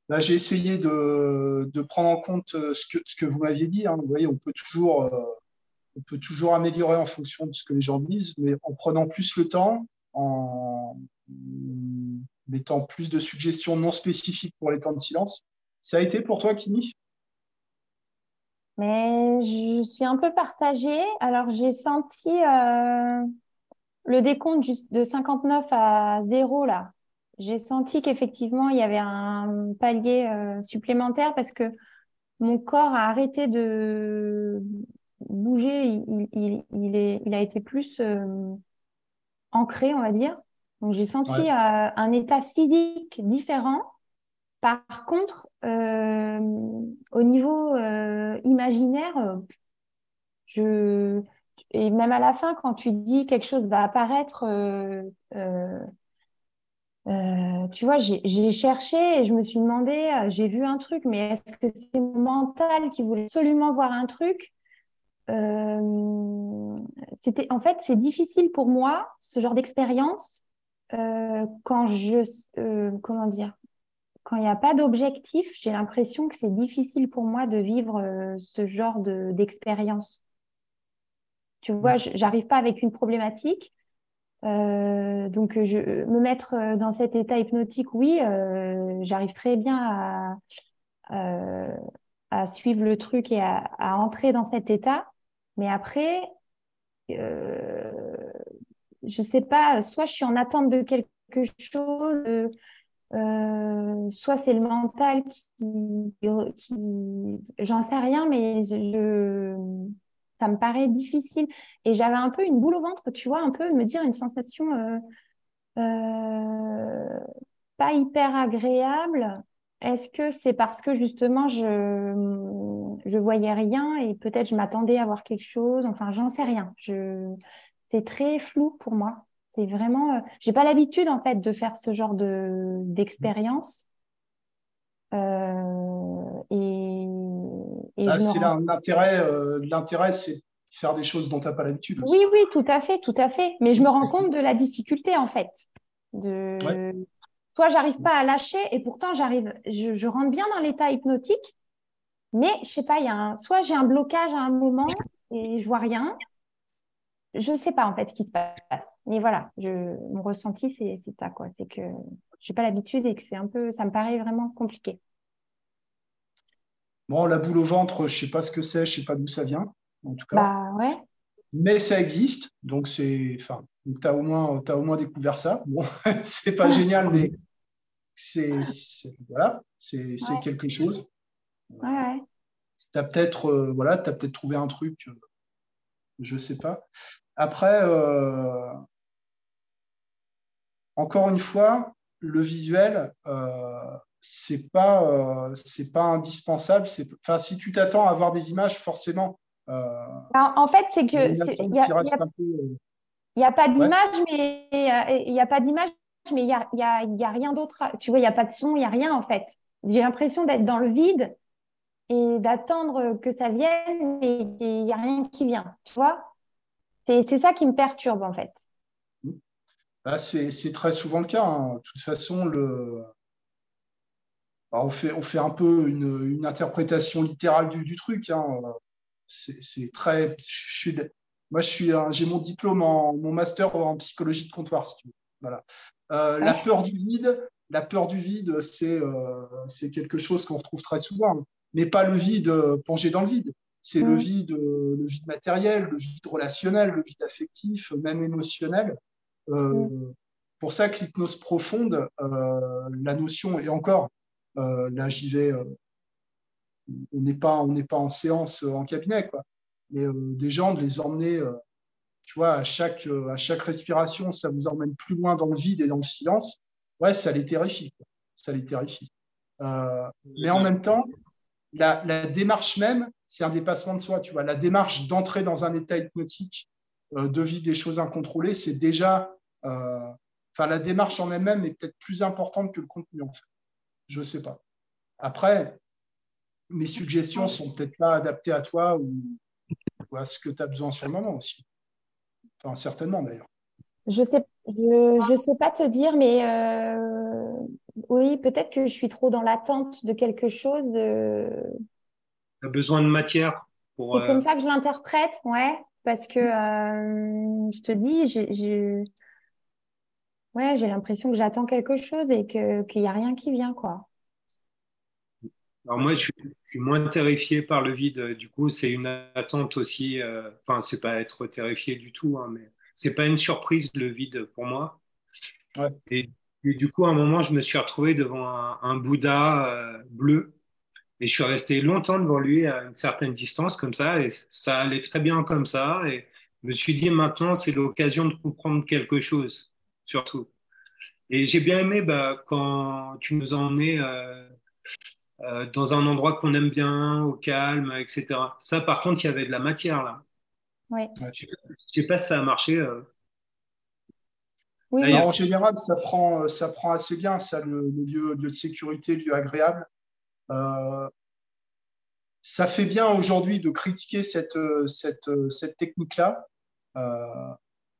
Là, j'ai essayé de, prendre en compte euh, ce que, vous m'aviez dit. Hein. Vous voyez, on peut, toujours, euh, on peut toujours améliorer en fonction de ce que les gens disent, mais en prenant plus le temps, en mettant plus de suggestions non spécifiques pour les temps de silence. Ça a été pour toi, Kini Mais je suis un peu partagée. Alors, j'ai senti euh, le décompte de 59 à 0 là j'ai senti qu'effectivement, il y avait un palier euh, supplémentaire parce que mon corps a arrêté de bouger. Il, il, est, il a été plus euh, ancré, on va dire. Donc, j'ai senti euh, un état physique différent. Par contre, au niveau imaginaire, je... et même à la fin, quand tu dis quelque chose va apparaître euh, tu vois, j'ai cherché et je me suis demandé, euh, j'ai vu un truc, mais est-ce que c'est mon mental qui voulait absolument voir un truc? Euh, C'était, en fait, c'est difficile pour moi ce genre d'expérience quand je, comment dire, quand il n'y a pas d'objectif. J'ai l'impression que c'est difficile pour moi de vivre ce genre d'expérience. tu vois, mmh. j'arrive pas avec une problématique euh, donc, je, me mettre euh, dans cet état hypnotique, oui, euh, j'arrive très bien à, suivre le truc et à, entrer dans cet état. Mais après, je sais pas, soit je suis en attente de quelque chose, soit c'est le mental qui j'en sais rien, mais je ça me paraît difficile. Et j'avais un peu une boule au ventre, tu vois, un peu me dire une sensation euh, euh, pas hyper agréable. Est-ce que c'est parce que justement je je voyais rien et peut-être je m'attendais à voir quelque chose? Enfin, j'en sais rien. Je c'est très flou pour moi. C'est vraiment. Euh, j'ai pas l'habitude en fait de faire ce genre de d'expérience. Ah, c'est l'intérêt, euh, l'intérêt, c'est faire des choses dont tu n'as pas l'habitude. Oui, oui, tout à fait, tout à fait. Mais je me rends compte de la difficulté, en fait. De... Soit j'arrive pas à lâcher, et pourtant j'arrive, je, rentre bien dans l'état hypnotique, mais je sais pas, il y a un... soit j'ai un blocage à un moment et je vois rien. Je ne sais pas en fait ce qui se passe. Mais voilà, je... mon ressenti, c'est ça, quoi. C'est que je n'ai pas l'habitude et que c'est un peu, ça me paraît vraiment compliqué. Bon, la boule au ventre, je ne sais pas ce que c'est, je ne sais pas d'où ça vient, en tout cas. Bah, ouais. Mais ça existe, donc c'est, enfin, tu as au moins, as au moins découvert ça. Bon, <laughs> c'est pas génial, <laughs> mais c'est, voilà, c'est quelque chose. Ouais, ouais. Tu as peut-être, euh, voilà, peut-être trouvé un truc, euh, je ne sais pas. Après, euh, encore une fois, le visuel, c'est pas euh, c'est pas indispensable. C'est enfin si tu t'attends à avoir des images, forcément. Euh, en fait, c'est que il n'y a, a, pas d'image, mais il n'y a pas d'image, mais il y a, y, a, y a rien d'autre. Tu vois, il n'y a pas de son, il n'y a rien en fait. J'ai l'impression d'être dans le vide et d'attendre que ça vienne, mais il n'y a rien qui vient. Tu vois C'est ça qui me perturbe en fait. Bah, c'est très souvent le cas. Hein. De toute façon, le, bah, on, fait, on fait un peu une, interprétation littérale du, truc. Hein. C'est très. moi, je suis, j'ai mon diplôme, en, mon master en psychologie de comptoir, si tu veux. Voilà. Euh, la peur du vide, la peur du vide, c'est euh, c'est quelque chose qu'on retrouve très souvent, mais pas le vide plongé dans le vide. C'est le vide, le vide matériel, le vide relationnel, le vide affectif, même émotionnel. Euh, pour ça que l'hypnose profonde, la notion, et encore, euh, là, j'y vais. Euh, on n'est pas, en séance euh, en cabinet. Mais des gens, de les emmener, tu vois, à chaque, respiration, ça vous emmène plus loin dans le vide et dans le silence. Ouais, ça les terrifie. Mais en même temps, la, démarche même, c'est un dépassement de soi. Tu vois, la démarche d'entrer dans un état hypnotique de vivre des choses incontrôlées, c'est déjà, enfin, la démarche en elle-même est peut-être plus importante que le contenu. Je ne sais pas. Après, mes suggestions sont peut-être pas adaptées à toi ou, à ce que tu as besoin sur le moment aussi. Enfin, certainement d'ailleurs. Je sais, je, sais pas te dire, mais euh, oui, peut-être que je suis trop dans l'attente de quelque chose. Tu as besoin de matière pour. C'est comme euh, ça que je l'interprète, ouais, parce que euh, je te dis, j'ai, ouais, j'ai l'impression que j'attends quelque chose et que qu'il n'y a rien qui vient, quoi. Alors moi, je suis, moins terrifié par le vide. Du coup, c'est une attente aussi. Euh, enfin, c'est pas être terrifié du tout, hein, mais c'est pas une surprise le vide pour moi. Et, du coup, à un moment, je me suis retrouvé devant un, Bouddha euh, bleu et je suis resté longtemps devant lui à une certaine distance comme ça et ça allait très bien comme ça. Et je me suis dit maintenant, c'est l'occasion de comprendre quelque chose, surtout. Et j'ai bien aimé bah, quand tu nous as emmenés. Euh, euh, dans un endroit qu'on aime bien, au calme, etc. Ça, par contre, il y avait de la matière là. Oui. Je ne sais, pas si ça a marché. Euh. Oui, en général, ça prend, ça prend assez bien, ça, le, lieu, de sécurité, le lieu agréable. ça fait bien aujourd'hui de critiquer cette, cette, cette technique-là,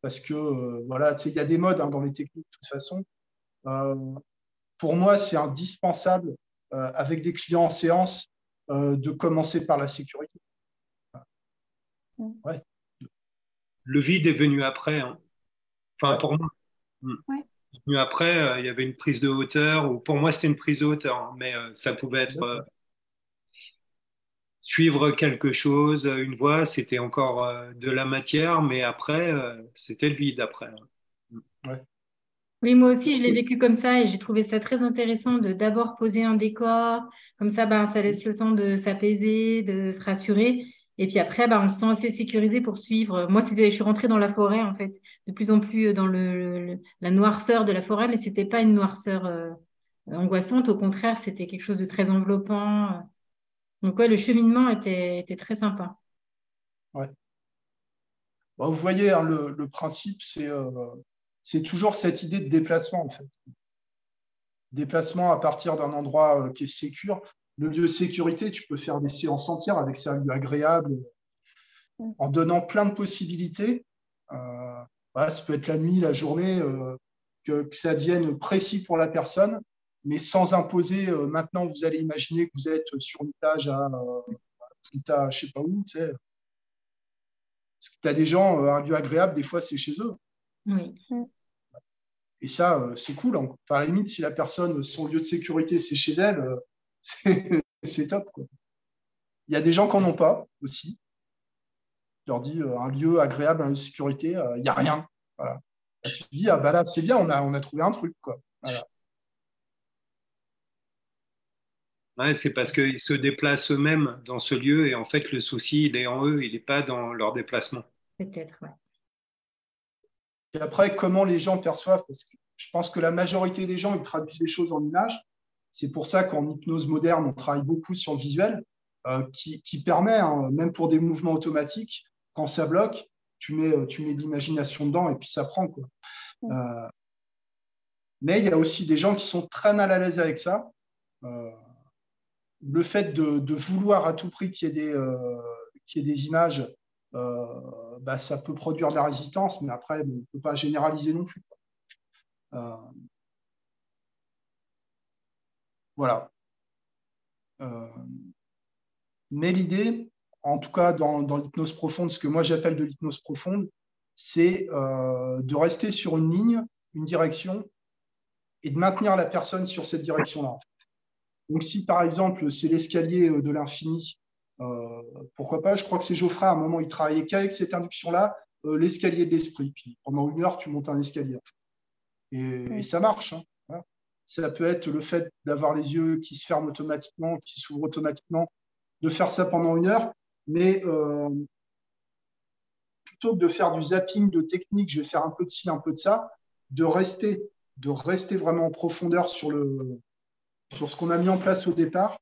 parce que voilà, il y a des modes hein, dans les techniques de toute façon. pour moi, c'est indispensable euh, avec des clients en séance, euh, de commencer par la sécurité. Ouais. Le vide est venu après. Hein. Enfin, pour moi. Hmm. Venu après, euh, il y avait une prise de hauteur, ou pour moi, c'était une prise de hauteur, hein, mais ça pouvait être suivre quelque chose, une voie, c'était encore de la matière, mais après, c'était le vide après. Ouais. Oui, moi aussi, je l'ai vécu comme ça et j'ai trouvé ça très intéressant de d'abord poser un décor. Comme ça, ben, ça laisse le temps de s'apaiser, de se rassurer. Et puis après, ben, on se sent assez sécurisé pour suivre. Moi, c'était, je suis rentrée dans la forêt, en fait, de plus en plus dans le, la noirceur de la forêt, mais c'était pas une noirceur euh, angoissante. Au contraire, c'était quelque chose de très enveloppant. Donc, ouais, le cheminement était, était très sympa. Ouais. vous voyez, hein, le, le, principe, c'est euh, c'est toujours cette idée de déplacement, en fait. Déplacement à partir d'un endroit euh, qui est sécur. Le lieu de sécurité, tu peux faire des séances entières avec ça lieu agréable, en donnant plein de possibilités. Euh, ça peut être la nuit, la journée, euh, que, ça devienne précis pour la personne, mais sans imposer. maintenant, vous allez imaginer que vous êtes sur une plage à, à je sais pas où, tu sais. Parce que tu as des gens, un lieu agréable, des fois, c'est chez eux. Oui. Et ça, euh, c'est cool. Enfin, à la limite, si la personne, son lieu de sécurité, c'est chez elle, euh, <laughs> c'est top. Il y a des gens qui n'en ont pas aussi. Je leur dis euh, un lieu agréable, un lieu de sécurité, il n'y a rien. Voilà. tu te dis, ah bah là, c'est bien, on a, on a trouvé un truc. Quoi. C'est parce qu'ils se déplacent eux-mêmes dans ce lieu et en fait, le souci, il est en eux, il n'est pas dans leur déplacement. Peut-être, ouais. Et après, comment les gens perçoivent? Parce que je pense que la majorité des gens, ils traduisent les choses en images. C'est pour ça qu'en hypnose moderne, on travaille beaucoup sur le visuel, euh, qui, permet, hein, même pour des mouvements automatiques, quand ça bloque, tu mets, euh, tu mets de l'imagination dedans et puis ça prend. Quoi. Euh, mais il y a aussi des gens qui sont très mal à l'aise avec ça. Le fait de, vouloir à tout prix qu'il y, ait des, des images euh, bah, ça peut produire de la résistance, mais après, on ne peut pas généraliser non plus. Euh, voilà. Euh, mais l'idée, en tout cas dans, l'hypnose profonde, ce que moi j'appelle de l'hypnose profonde, c'est de rester sur une ligne, une direction, et de maintenir la personne sur cette direction-là. Donc si par exemple c'est l'escalier de l'infini euh, pourquoi pas? Je crois que c'est Geoffrey, à un moment, il travaillait qu'avec cette induction-là, euh, l'escalier de l'esprit. Puis pendant une heure, tu montes un escalier. Et, ça marche. Hein. Ça peut être le fait d'avoir les yeux qui se ferment automatiquement, qui s'ouvrent automatiquement, de faire ça pendant une heure. Mais euh, plutôt que de faire du zapping de technique, je vais faire un peu de ci, un peu de ça, de rester, de rester vraiment en profondeur sur, le, sur ce qu'on a mis en place au départ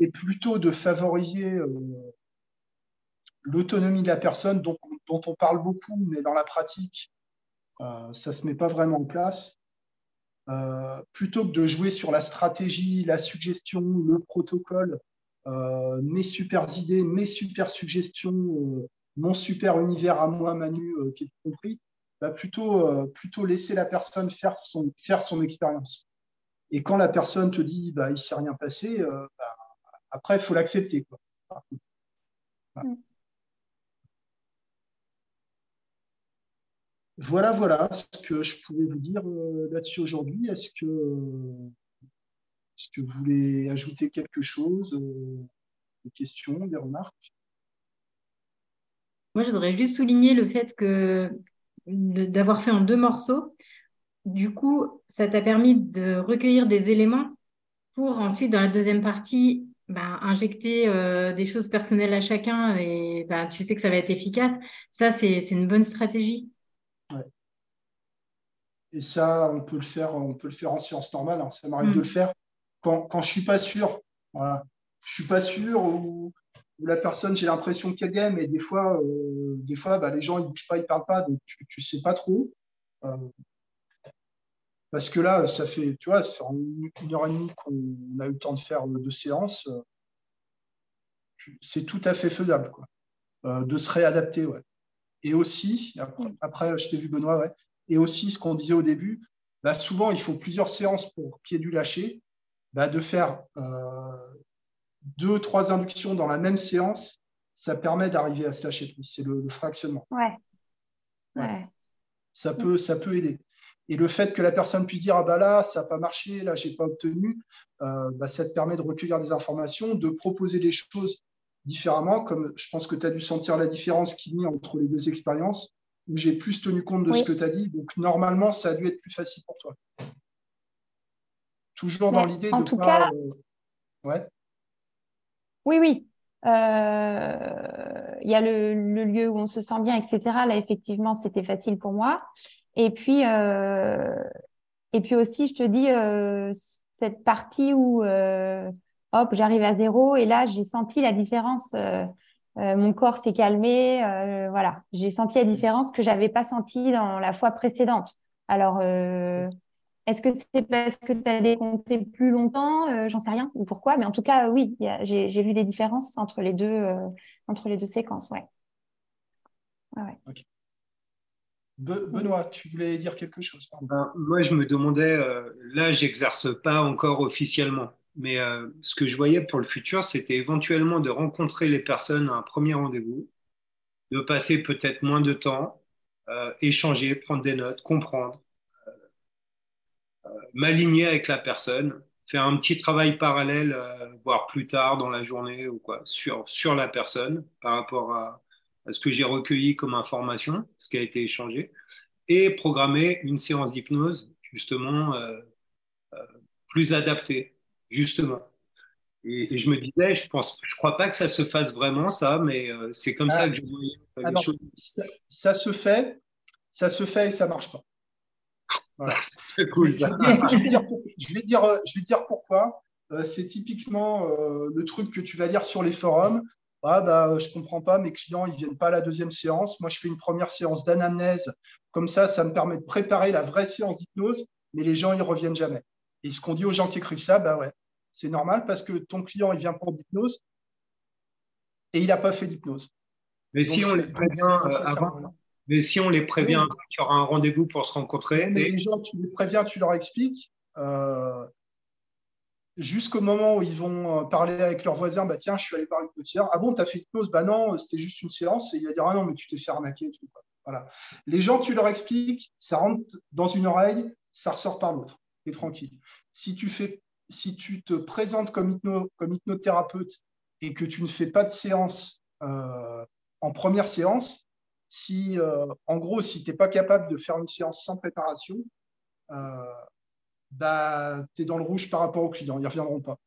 et plutôt de favoriser euh, l'autonomie de la personne, dont on parle beaucoup, mais dans la pratique, ça ne se met pas vraiment en place. plutôt que de jouer sur la stratégie, la suggestion, le protocole, mes super idées, mes super suggestions, mon super univers à moi, Manu, qui est compris, bah plutôt, plutôt laisser la personne faire son, faire son expérience. Et quand la personne te dit bah, il ne s'est rien passé, bah, après, il faut l'accepter. Mm. Voilà, voilà ce que je pouvais vous dire euh, là-dessus aujourd'hui. Est-ce que, est que, vous voulez ajouter quelque chose euh, Des questions, des remarques? Moi, je voudrais juste souligner le fait que d'avoir fait en deux morceaux, du coup, ça t'a permis de recueillir des éléments pour ensuite, dans la deuxième partie, bah, injecter euh, des choses personnelles à chacun et bah, tu sais que ça va être efficace, ça, c'est une bonne stratégie. Ouais. Et ça, on peut le faire, on peut le faire en sciences normales. Hein. Ça m'arrive de mm. le faire quand, quand je suis pas sûr. Voilà. Je suis pas sûr ou, la personne, j'ai l'impression qu'elle gagne, mais des fois, euh, des fois bah, les gens, ils bougent pas, ils parlent pas, donc tu, ne sais pas trop. Euh, parce que là, ça fait, tu vois, ça fait une heure et demie qu'on a eu le temps de faire deux séances. C'est tout à fait faisable, quoi. Euh, de se réadapter, ouais. Et aussi, après, je t'ai vu Benoît, ouais. Et aussi, ce qu'on disait au début, bah, souvent, il faut plusieurs séances pour qu'il y ait du lâcher. Bah, de faire euh, deux, trois inductions dans la même séance, ça permet d'arriver à se lâcher C'est le, fractionnement. Ouais. ouais. Ça, peut, ça peut aider. Et le fait que la personne puisse dire ah bah là ça n'a pas marché, là j'ai pas obtenu, euh, bah, ça te permet de recueillir des informations, de proposer des choses différemment. Comme je pense que tu as dû sentir la différence qu'il y a entre les deux expériences, où j'ai plus tenu compte de ce que tu as dit. Donc normalement ça a dû être plus facile pour toi. Toujours dans l'idée de tout cas, euh, ouais. Oui oui. Euh, il y a le, le, lieu où on se sent bien, etc. Là, effectivement, c'était facile pour moi. Et puis, euh, et puis aussi, je te dis, euh, cette partie où, euh, hop, j'arrive à zéro et là, j'ai senti la différence. mon corps s'est calmé. voilà, j'ai senti la différence que j'avais pas sentie dans la fois précédente. Alors, est-ce que c'est parce que tu as décompté plus longtemps? J'en sais rien ou pourquoi, mais en tout cas, oui, j'ai vu des différences entre les deux, entre les deux séquences. Ouais. Benoît, tu voulais dire quelque chose ben, Moi, je me demandais, euh, là, j'exerce pas encore officiellement, mais euh, ce que je voyais pour le futur, c'était éventuellement de rencontrer les personnes à un premier rendez-vous, de passer peut-être moins de temps, euh, échanger, prendre des notes, comprendre, m'aligner avec la personne, faire un petit travail parallèle, voire plus tard dans la journée ou quoi, sur, sur la personne par rapport à, ce que j'ai recueilli comme information, ce qui a été échangé, et programmer une séance d'hypnose justement euh, euh, plus adaptée, justement. Et, je me disais, je pense, je crois pas que ça se fasse vraiment ça, mais euh, c'est comme ça ah. que je vois les choses. Ça, se fait, ça se fait et ça marche pas. <laughs> cool, je, vais dire, je, vais dire, je vais dire pourquoi. c'est typiquement le truc que tu vas lire sur les forums ah bah je comprends pas, mes clients ils viennent pas à la deuxième séance. Moi je fais une première séance d'anamnèse, comme ça ça me permet de préparer la vraie séance d'hypnose, mais les gens ils reviennent jamais. Et ce qu'on dit aux gens qui écrivent ça, bah ouais, c'est normal parce que ton client il vient pour l'hypnose et il n'a pas fait d'hypnose. Mais si on les prévient euh, avant, mais si on les prévient, tu auras un rendez-vous pour se rencontrer. Mais les gens, tu les préviens, tu leur expliques. Euh, jusqu'au moment où ils vont euh, parler avec leurs voisins, bah tiens, je suis allé voir une petite Ah bon, tu as fait hypnose Bah non, c'était juste une séance. Et il va dire, ah non, mais tu t'es fait arnaquer. Voilà. Les gens, tu leur expliques, ça rentre dans une oreille, ça ressort par l'autre. Et tranquille. Si tu, fais, si tu te présentes comme, hypno, comme hypnothérapeute et que tu ne fais pas de séance euh, en première séance, si, euh, en gros, si tu n'es pas capable de faire une séance sans préparation, bah, tu es dans le rouge par rapport aux clients. Ils ne reviendront pas.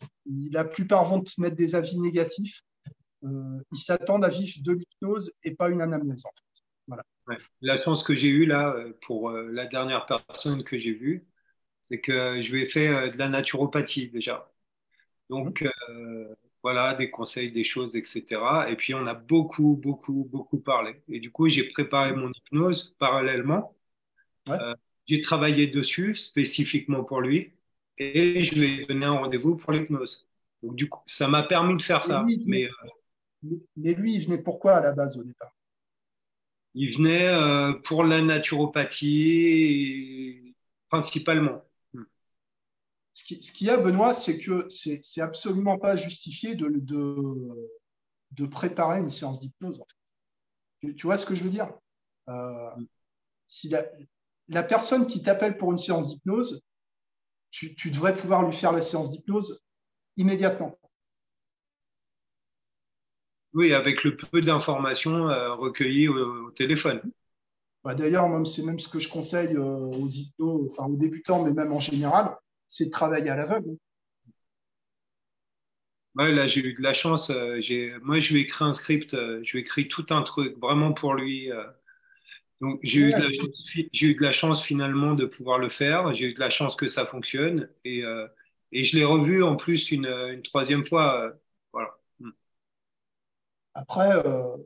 La plupart vont te mettre des avis négatifs. Euh, ils s'attendent à vivre de l'hypnose et pas une anamnèse. En fait. voilà. La chance que j'ai eue là, euh, pour euh, la dernière personne que j'ai vue, c'est que je lui ai fait de la naturopathie déjà. Donc, mmh. voilà, des conseils, des choses, etc. Et puis, on a beaucoup, beaucoup, beaucoup parlé. Et du coup, j'ai préparé mon hypnose parallèlement. Euh, j'ai travaillé dessus spécifiquement pour lui et je lui ai donné un rendez-vous pour l'hypnose. Donc, du coup, ça m'a permis de faire ça. mais, euh, mais lui, il venait pourquoi à la base au départ? Il venait euh, pour la naturopathie principalement. Ce qu'il y a, Benoît, c'est que c'est absolument pas justifié de, de, préparer une séance d'hypnose. tu, vois ce que je veux dire? Euh, Si la, personne qui t'appelle pour une séance d'hypnose, tu, devrais pouvoir lui faire la séance d'hypnose immédiatement. Oui, avec le peu d'informations euh, recueillies au, téléphone. Bah, d'ailleurs, c'est même ce que je conseille euh, aux hypnos, enfin aux débutants, mais même en général c'est de travailler à l'aveugle. Ouais, là, j'ai eu de la chance. Euh, moi, je lui ai écrit un script, je lui ai écrit tout un truc vraiment pour lui. Euh. donc, j'ai eu, eu, de la chance finalement de pouvoir le faire. J'ai eu de la chance que ça fonctionne. Et, et je l'ai revu en plus une, une troisième fois. voilà. Hmm. Après,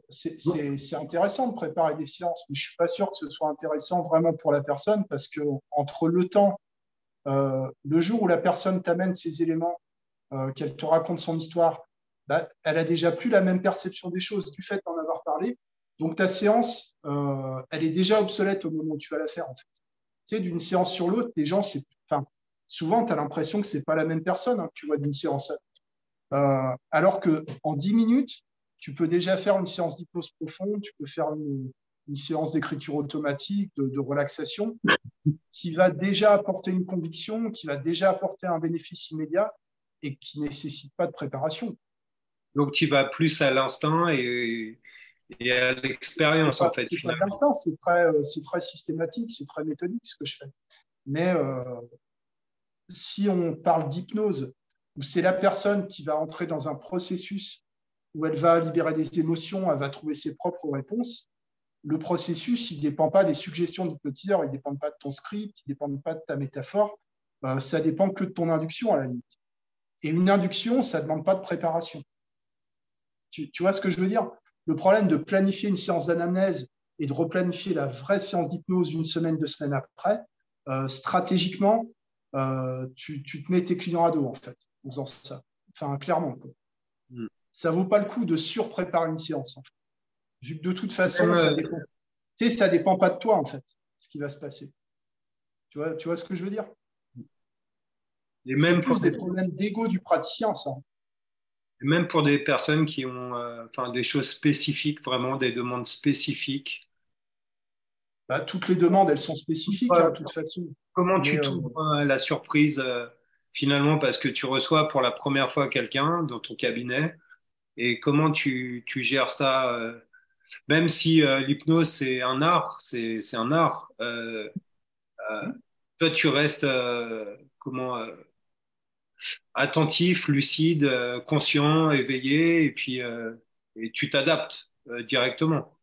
c'est intéressant de préparer des séances, mais je ne suis pas sûr que ce soit intéressant vraiment pour la personne parce que entre le temps euh, le jour où la personne t'amène ces éléments, euh, qu'elle te raconte son histoire, bah, elle a déjà plus la même perception des choses du fait d'en avoir parlé. Donc ta séance, euh, elle est déjà obsolète au moment où tu vas la faire. En fait. Tu sais, d'une séance sur l'autre, les gens, c'est, enfin, souvent, tu as l'impression que c'est pas la même personne hein, tu vois d'une séance à alors que en 10 minutes, tu peux déjà faire une séance d'hypnose profonde, tu peux faire une, séance d'écriture automatique, de, relaxation, qui va déjà apporter une conviction, qui va déjà apporter un bénéfice immédiat et qui nécessite pas de préparation. Donc tu vas plus à l'instinct et, à l'expérience en fait. C'est pas l'instinct, c'est très, euh, très, systématique, c'est très méthodique ce que je fais. Mais euh, si on parle d'hypnose, où c'est la personne qui va entrer dans un processus où elle va libérer des émotions, elle va trouver ses propres réponses, le processus, il ne dépend pas des suggestions du petit, il ne dépend pas de ton script, il ne dépend pas de ta métaphore, euh, ça dépend que de ton induction à la limite. Et une induction, ça ne demande pas de préparation. Tu, vois ce que je veux dire? Le problème de planifier une séance d'anamnèse et de replanifier la vraie séance d'hypnose une semaine, deux semaines après, euh, stratégiquement, euh, tu, te mets tes clients à dos, en fait, en faisant ça. Enfin, clairement. Mm. Ça ne vaut pas le coup de surpréparer une séance, en fait vu que de toute façon, ça dépend. Tu sais, ça dépend pas de toi, en fait, ce qui va se passer. Tu vois, tu vois ce que je veux dire? Et même plus des problèmes d'ego du praticien, ça. Même pour des personnes qui ont euh, enfin, des choses spécifiques, vraiment des demandes spécifiques. Bah, toutes les demandes, elles sont spécifiques, hein, de toute façon. Comment tu trouves euh, la surprise finalement parce que tu reçois pour la première fois quelqu'un dans ton cabinet et comment tu, tu gères ça même si euh, l'hypnose c'est un art, c'est un art. Euh, euh, toi, tu restes comment attentif, lucide, conscient, éveillé, et puis et tu t'adaptes directement.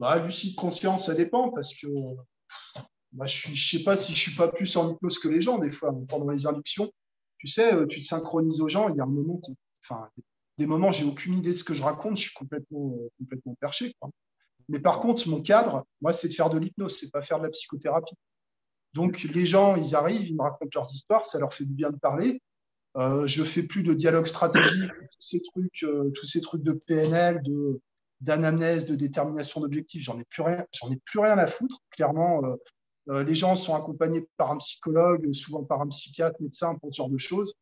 Bah, lucide, conscient, ça dépend parce que <laughs> bah, je ne sais pas si je suis pas plus en hypnose que les gens des fois pendant les inductions. Tu sais, tu te synchronises aux gens. Il y a un moment, enfin, des moments, j'ai aucune idée de ce que je raconte, je suis complètement, euh, complètement perché. Mais par contre, mon cadre, moi, c'est de faire de l'hypnose, c'est pas faire de la psychothérapie. Donc, les gens, ils arrivent, ils me racontent leurs histoires, ça leur fait du bien de parler. Euh, je fais plus de dialogue stratégique, tous ces trucs, euh, tous ces trucs de PNL, de d'anamnèse, de détermination d'objectifs. J'en ai plus rien, j'en ai plus rien à foutre. Clairement, euh, les gens sont accompagnés par un psychologue, souvent par un psychiatre, médecin pour ce genre de choses.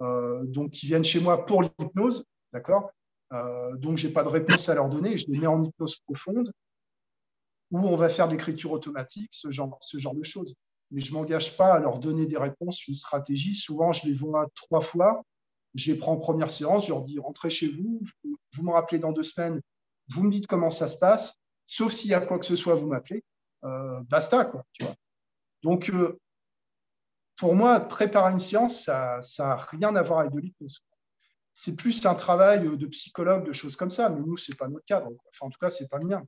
donc, ils viennent chez moi pour l'hypnose. D'accord euh, Donc, je n'ai pas de réponse à leur donner. Je les mets en hypnose profonde où on va faire de l'écriture automatique, ce genre, ce genre de choses. Mais je ne m'engage pas à leur donner des réponses, une stratégie. Souvent, je les vois trois fois. Je les prends en première séance. Je leur dis rentrez chez vous. Vous me rappelez dans deux semaines. Vous me dites comment ça se passe. Sauf s'il y a quoi que ce soit, vous m'appelez. Euh, basta, quoi. Tu vois. Donc, euh, pour moi, préparer une séance, ça n'a rien à voir avec de l'hypnose c'est plus un travail de psychologue, de choses comme ça. Mais nous, ce n'est pas notre cadre. Enfin, en tout cas, ce n'est pas le mien.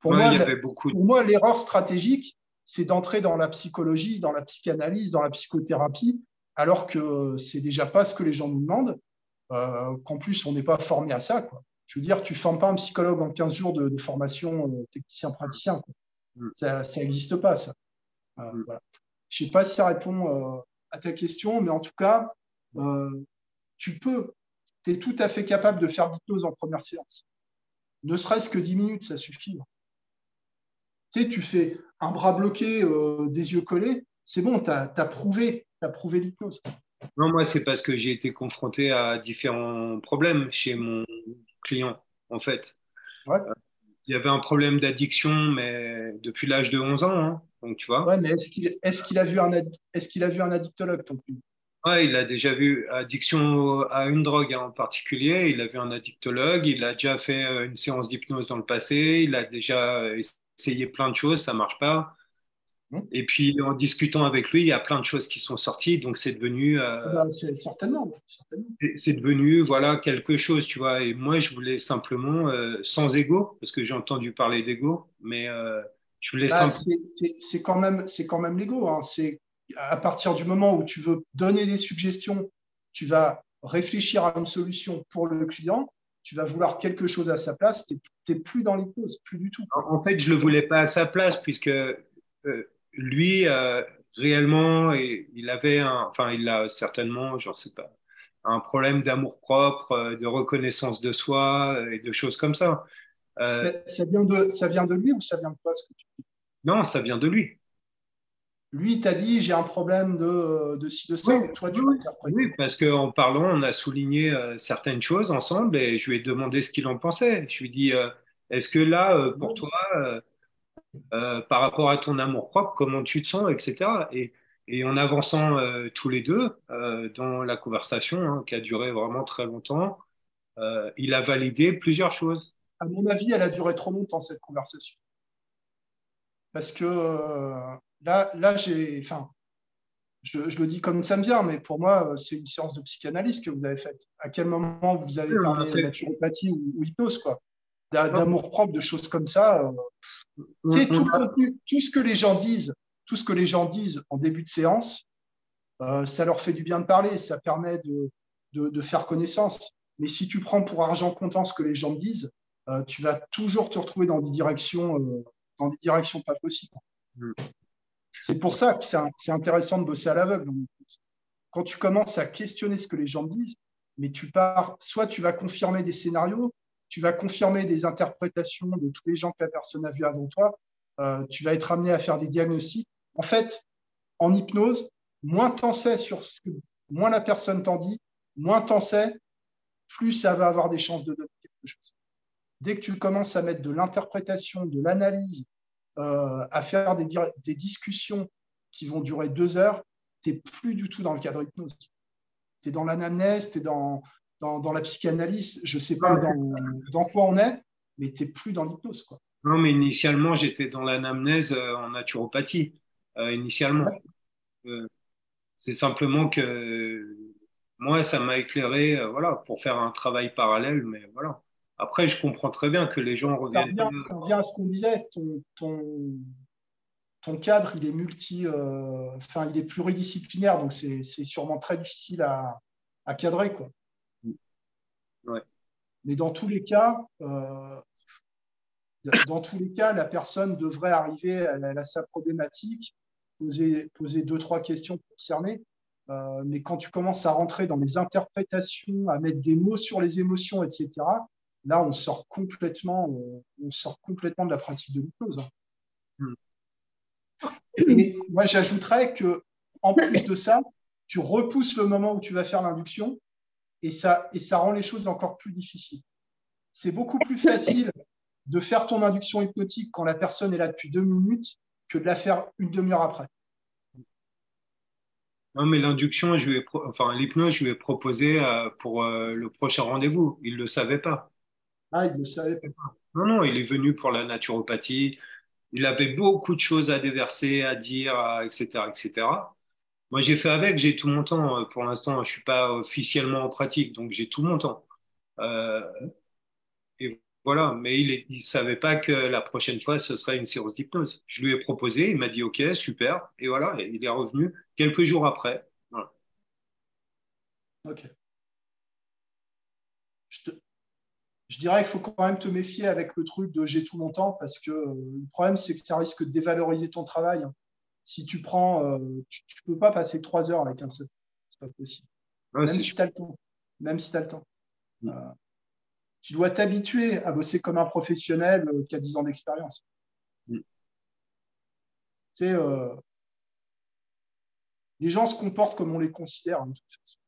Pour, moi, l'erreur stratégique, c'est d'entrer dans la psychologie, dans la psychanalyse, dans la psychothérapie, alors que c'est déjà pas ce que les gens nous demandent. qu'en plus, on n'est pas formé à ça. Quoi. Je veux dire, tu ne formes pas un psychologue en 15 jours de, formation technicien-praticien. Mm. Ça n'existe pas, ça. Mm. Je ne sais pas si ça répond à ta question, mais en tout cas, tu peux, tu es tout à fait capable de faire l'hypnose en première séance. Ne serait-ce que 10 minutes, ça suffit. Tu sais, tu fais un bras bloqué, euh, des yeux collés, c'est bon, tu as, prouvé, as prouvé l'hypnose. Non, moi, c'est parce que j'ai été confronté à différents problèmes chez mon client, en fait. Euh, il y avait un problème d'addiction, mais depuis l'âge de 11 ans, hein, donc tu vois. Ouais, mais est-ce qu'il est a, vu un, est qu'il a vu un addictologue, ton client? Il a déjà vu addiction à une drogue en particulier. Il a vu un addictologue. Il a déjà fait euh, une séance d'hypnose dans le passé. Il a déjà essayé plein de choses, ça marche pas. Mmh. Et puis en discutant avec lui, il y a plein de choses qui sont sorties. Donc c'est devenu. Euh, ah bah, certainement. C'est devenu voilà quelque chose, tu vois. Et moi, je voulais simplement euh, sans ego, parce que j'ai entendu parler d'ego, mais je voulais bah, simplement. C'est quand même, c'est quand même l'ego. Hein. C'est à partir du moment où tu veux donner des suggestions, tu vas réfléchir à une solution pour le client, tu vas vouloir quelque chose à sa place, tu n'es plus dans l'hypnose, plus du tout. En fait, je ne le voulais pas à sa place, puisque euh, lui, euh, réellement, il avait un, enfin, il a certainement, j'en sais pas, un problème d'amour propre, euh, de reconnaissance de soi et de choses comme ça. ça, vient de, ça vient de lui ou ça vient de toi ce que tu dis? Non, ça vient de lui. Lui, t'a dit j'ai un problème de, de ci, de ça. Oui, toi, tu oui, oui, parce qu'en parlant, on a souligné euh, certaines choses ensemble et je lui ai demandé ce qu'il en pensait. Je lui ai dit euh, est-ce que là, euh, pour toi, par rapport à ton amour propre, comment tu te sens, etc. Et, et en avançant tous les deux dans la conversation, hein, qui a duré vraiment très longtemps, il a validé plusieurs choses. À mon avis, elle a duré trop longtemps, cette conversation. Parce que Là, là j'ai, enfin, je, le dis comme ça me vient, mais pour moi, euh, c'est une séance de psychanalyse que vous avez faite. À quel moment vous avez parlé de naturopathie ou, hypnose, quoi? D'amour propre, de choses comme ça. Euh, mm, tout, mm. tout ce que les gens disent, tout ce que les gens disent en début de séance, euh, ça leur fait du bien de parler, ça permet de, de, faire connaissance. Mais si tu prends pour argent comptant ce que les gens disent, tu vas toujours te retrouver dans des directions, dans des directions pas possibles. C'est pour ça que c'est intéressant de bosser à l'aveugle. Quand tu commences à questionner ce que les gens disent, mais tu pars, soit tu vas confirmer des scénarios, tu vas confirmer des interprétations de tous les gens que la personne a vus avant toi, euh, tu vas être amené à faire des diagnostics. En fait, en hypnose, moins t'en sais sur ce que, moins la personne t'en dit, moins t'en sais, plus ça va avoir des chances de donner quelque chose. Dès que tu commences à mettre de l'interprétation, de l'analyse, euh, à faire des, des, discussions qui vont durer deux heures, tu n'es plus du tout dans le cadre hypnose. Tu es dans l'anamnèse, tu es dans, dans, dans, la psychanalyse, je ne sais pas dans, dans, quoi on est, mais tu n'es plus dans l'hypnose. Non, mais initialement, j'étais dans l'anamnèse euh, en naturopathie, euh, initialement. c'est simplement que moi, ça m'a éclairé voilà, pour faire un travail parallèle, mais voilà. Après, je comprends très bien que les gens reviennent. Ça revient, à ce qu'on disait. Ton, ton, cadre, il est multi, euh, enfin, il est pluridisciplinaire, donc c'est sûrement très difficile à, cadrer, quoi. Ouais. Mais dans tous les cas, euh, dans tous les cas, la personne devrait arriver, elle, a sa problématique, poser, poser deux, trois questions concernées. Euh, mais quand tu commences à rentrer dans les interprétations, à mettre des mots sur les émotions, etc., là, on sort complètement, on, sort complètement de la pratique de l'hypnose. Hmm. Et moi, j'ajouterais que, en plus de ça, tu repousses le moment où tu vas faire l'induction et ça, et ça rend les choses encore plus difficiles. C'est beaucoup plus facile de faire ton induction hypnotique quand la personne est là depuis deux minutes que de la faire une demi-heure après. Non, mais l'induction, je enfin l'hypnose, je lui ai proposé euh, pour euh, le prochain rendez-vous. Il ne le savait pas. Ah, il ne savait pas. Non, non, il est venu pour la naturopathie. Il avait beaucoup de choses à déverser, à dire, etc., etc. Moi, j'ai fait avec, j'ai tout mon temps. Pour l'instant, je ne suis pas officiellement en pratique, donc j'ai tout mon temps. Euh, et voilà, mais il ne savait pas que la prochaine fois, ce serait une séance d'hypnose. Je lui ai proposé, il m'a dit OK, super, et voilà, il est revenu quelques jours après. Ok. je dirais qu'il faut quand même te méfier avec le truc de j'ai tout mon temps parce que le problème, c'est que ça risque de dévaloriser ton travail. Si tu prends, tu ne peux pas passer trois heures avec un seul. C'est pas possible. même, si tu as le temps. même si tu as le temps. tu dois t'habituer à bosser comme un professionnel qui a 10 ans d'expérience. Mm. Tu sais, les gens se comportent comme on les considère, hein, de toute façon.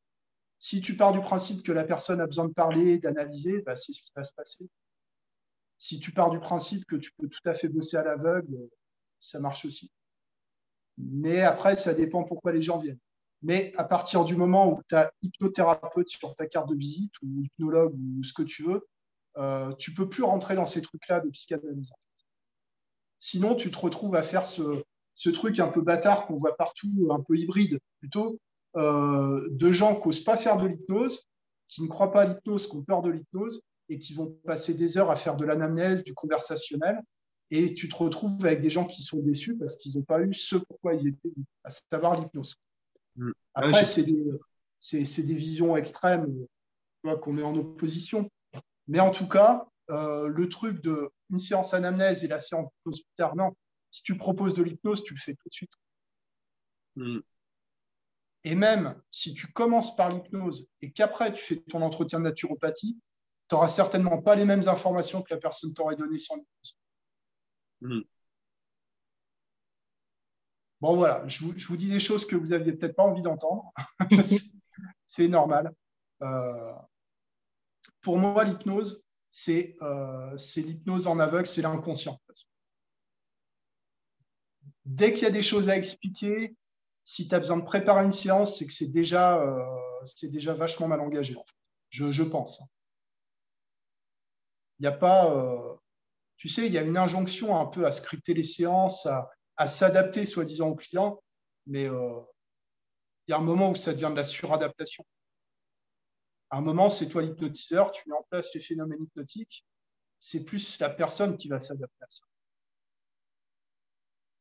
Si tu pars du principe que la personne a besoin de parler, d'analyser, bah, c'est ce qui va se passer. Si tu pars du principe que tu peux tout à fait bosser à l'aveugle, ça marche aussi. Mais après, ça dépend pourquoi les gens viennent. Mais à partir du moment où tu as hypnothérapeute sur ta carte de visite ou hypnologue ou ce que tu veux, euh, tu peux plus rentrer dans ces trucs-là de psychanalyse. Sinon, tu te retrouves à faire ce, ce truc un peu bâtard qu'on voit partout, un peu hybride plutôt, euh, de gens qui n'osent pas faire de l'hypnose, qui ne croient pas à l'hypnose, qui ont peur de l'hypnose et qui vont passer des heures à faire de l'anamnèse, du conversationnel. Et tu te retrouves avec des gens qui sont déçus parce qu'ils n'ont pas eu ce pourquoi ils étaient, à savoir l'hypnose. Mm. Après, c'est des, visions extrêmes qu'on met en opposition. Mais en tout cas, euh, le truc de une séance anamnèse et la séance d'hypnose plus tard, non, si tu proposes de l'hypnose, tu le fais tout de suite. Hmm. Et même si tu commences par l'hypnose et qu'après tu fais ton entretien de naturopathie, tu n'auras certainement pas les mêmes informations que la personne t'aurait donné sans l'hypnose. Hmm. Bon, voilà, je vous, dis des choses que vous n'aviez peut-être pas envie d'entendre. <laughs> c'est normal. Euh, pour moi, l'hypnose, euh, c'est l'hypnose en aveugle, c'est l'inconscient dès qu'il y a des choses à expliquer, si tu as besoin de préparer une séance, c'est que c'est déjà, euh, déjà vachement mal engagé, je, pense. Il n'y a pas, euh, tu sais, il y a une injonction un peu à scripter les séances, à, s'adapter soi-disant au client, mais euh, il y a un moment où ça devient de la suradaptation. À un moment, c'est toi l'hypnotiseur, tu mets en place les phénomènes hypnotiques, c'est plus la personne qui va s'adapter à ça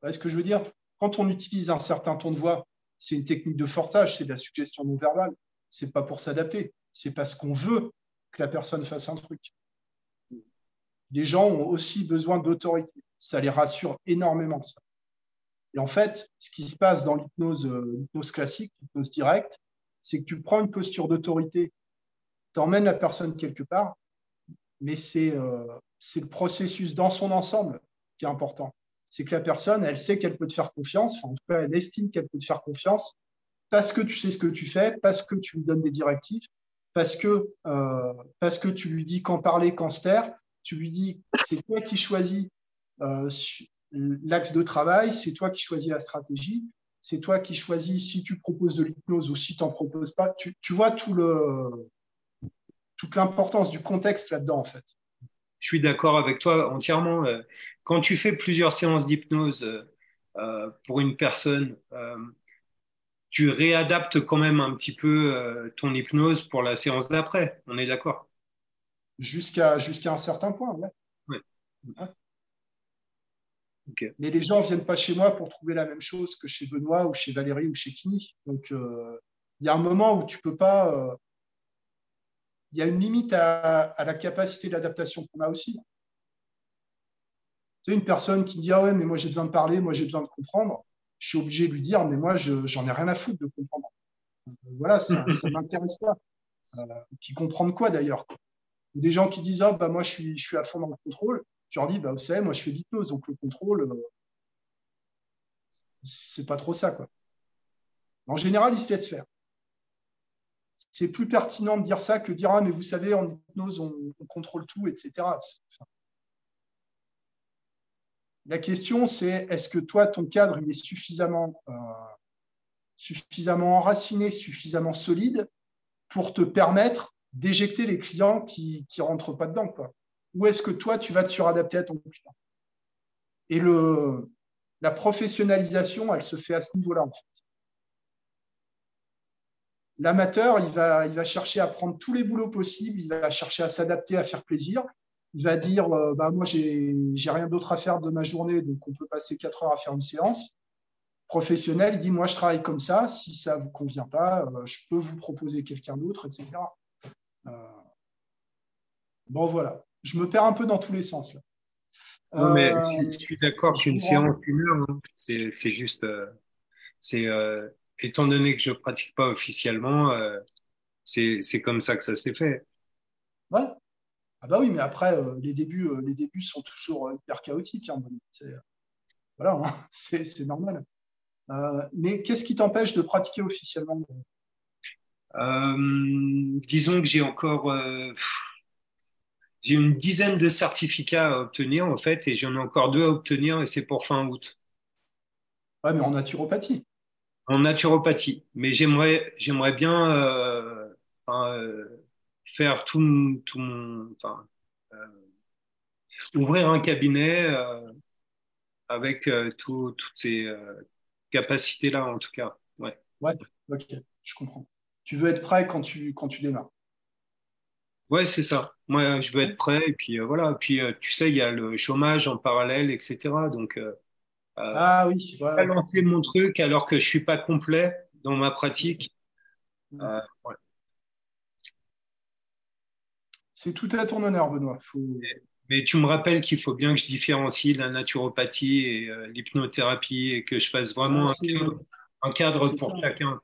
voyez ce que je veux dire? Quand on utilise un certain ton de voix, c'est une technique de forçage, c'est de la suggestion non verbale. C'est pas pour s'adapter, c'est parce qu'on veut que la personne fasse un truc. Les gens ont aussi besoin d'autorité. Ça les rassure énormément. Et en fait, ce qui se passe dans l'hypnose, euh, classique, l'hypnose directe, c'est que tu prends une posture d'autorité, tu emmènes la personne quelque part, mais euh, c'est le processus dans son ensemble qui est important c'est que la personne, elle sait qu'elle peut te faire confiance, en tout cas, elle estime qu'elle peut te faire confiance parce que tu sais ce que tu fais, parce que tu lui donnes des directives, parce que, euh, parce que tu lui dis quand parler, quand se taire, tu lui dis c'est toi qui choisis euh, l'axe de travail, c'est toi qui choisis la stratégie, c'est toi qui choisis si tu proposes de l'hypnose ou si tu n'en proposes pas. Tu, vois toute l'importance du contexte là-dedans, en fait. Je suis d'accord avec toi entièrement. Quand tu fais plusieurs séances d'hypnose euh, euh, pour une personne, euh, tu réadaptes quand même un petit peu ton hypnose pour la séance d'après. On est d'accord? Jusqu'à un certain point, ouais. Mais les gens ne viennent pas chez moi pour trouver la même chose que chez Benoît ou chez Valérie ou chez Kini. Donc, il y a un moment où tu peux pas. Il y a une limite à, à la capacité d'adaptation qu'on a aussi une personne qui me dit Ah ouais, mais moi j'ai besoin de parler, moi j'ai besoin de comprendre, je suis obligé de lui dire Mais moi, j'en ai rien à foutre de comprendre. Voilà, ça <laughs> ne m'intéresse pas. Euh, qui comprennent quoi d'ailleurs? Des gens qui disent Ah, bah moi je suis, je suis à fond dans le contrôle. Je leur dis Bah vous savez, moi je fais l'hypnose, donc le contrôle, euh, c'est pas trop ça. Quoi. En général, ils se laissent faire. C'est plus pertinent de dire ça que de dire Ah, mais vous savez, en hypnose, on, on contrôle tout, etc. La question, c'est est-ce que toi, ton cadre, il est suffisamment, euh, enraciné, suffisamment solide pour te permettre d'éjecter les clients qui ne rentrent pas dedans quoi? Ou est-ce que toi, tu vas te suradapter à ton client? Et le, la professionnalisation, elle se fait à ce niveau-là. L'amateur, il va chercher à prendre tous les boulots possibles, il va chercher à s'adapter, à faire plaisir, il va dire euh, bah, Moi, j'ai rien d'autre à faire de ma journée, donc on peut passer quatre heures à faire une séance. Professionnel, il dit Moi, je travaille comme ça. Si ça ne vous convient pas, euh, je peux vous proposer quelqu'un d'autre, etc. Euh, Bon, voilà. Je me perds un peu dans tous les sens là. Non, mais je, suis d'accord qu'une séance une heure, hein. c'est juste. c'est étant donné que je ne pratique pas officiellement, c'est comme ça que ça s'est fait. Ouais. Ah bah oui, mais après, euh, les, débuts, euh, les débuts sont toujours euh, hyper chaotiques. Hein. voilà, hein, <laughs> c'est normal. mais qu'est-ce qui t'empêche de pratiquer officiellement? Disons que j'ai encore j'ai une dizaine de certificats à obtenir en fait, et j'en ai encore deux à obtenir, et c'est pour fin août. Ouais, mais en naturopathie? En naturopathie, mais j'aimerais j'aimerais bien faire tout, tout mon. Enfin, euh, ouvrir un cabinet euh, avec euh, toutes ces capacités-là, en tout cas. Ouais. ouais, ok, je comprends. Tu veux être prêt quand tu, quand tu démarres? Ouais, c'est ça. Moi, je veux être prêt. Et puis voilà. Puis tu sais, il y a le chômage en parallèle, etc. Donc, ah oui. Ouais. lancer mon truc alors que je suis pas complet dans ma pratique. ouais. C'est tout à ton honneur, Benoît. Mais tu me rappelles qu'il faut bien que je différencie la naturopathie et euh, l'hypnothérapie et que je fasse vraiment un, cadre, pour chacun.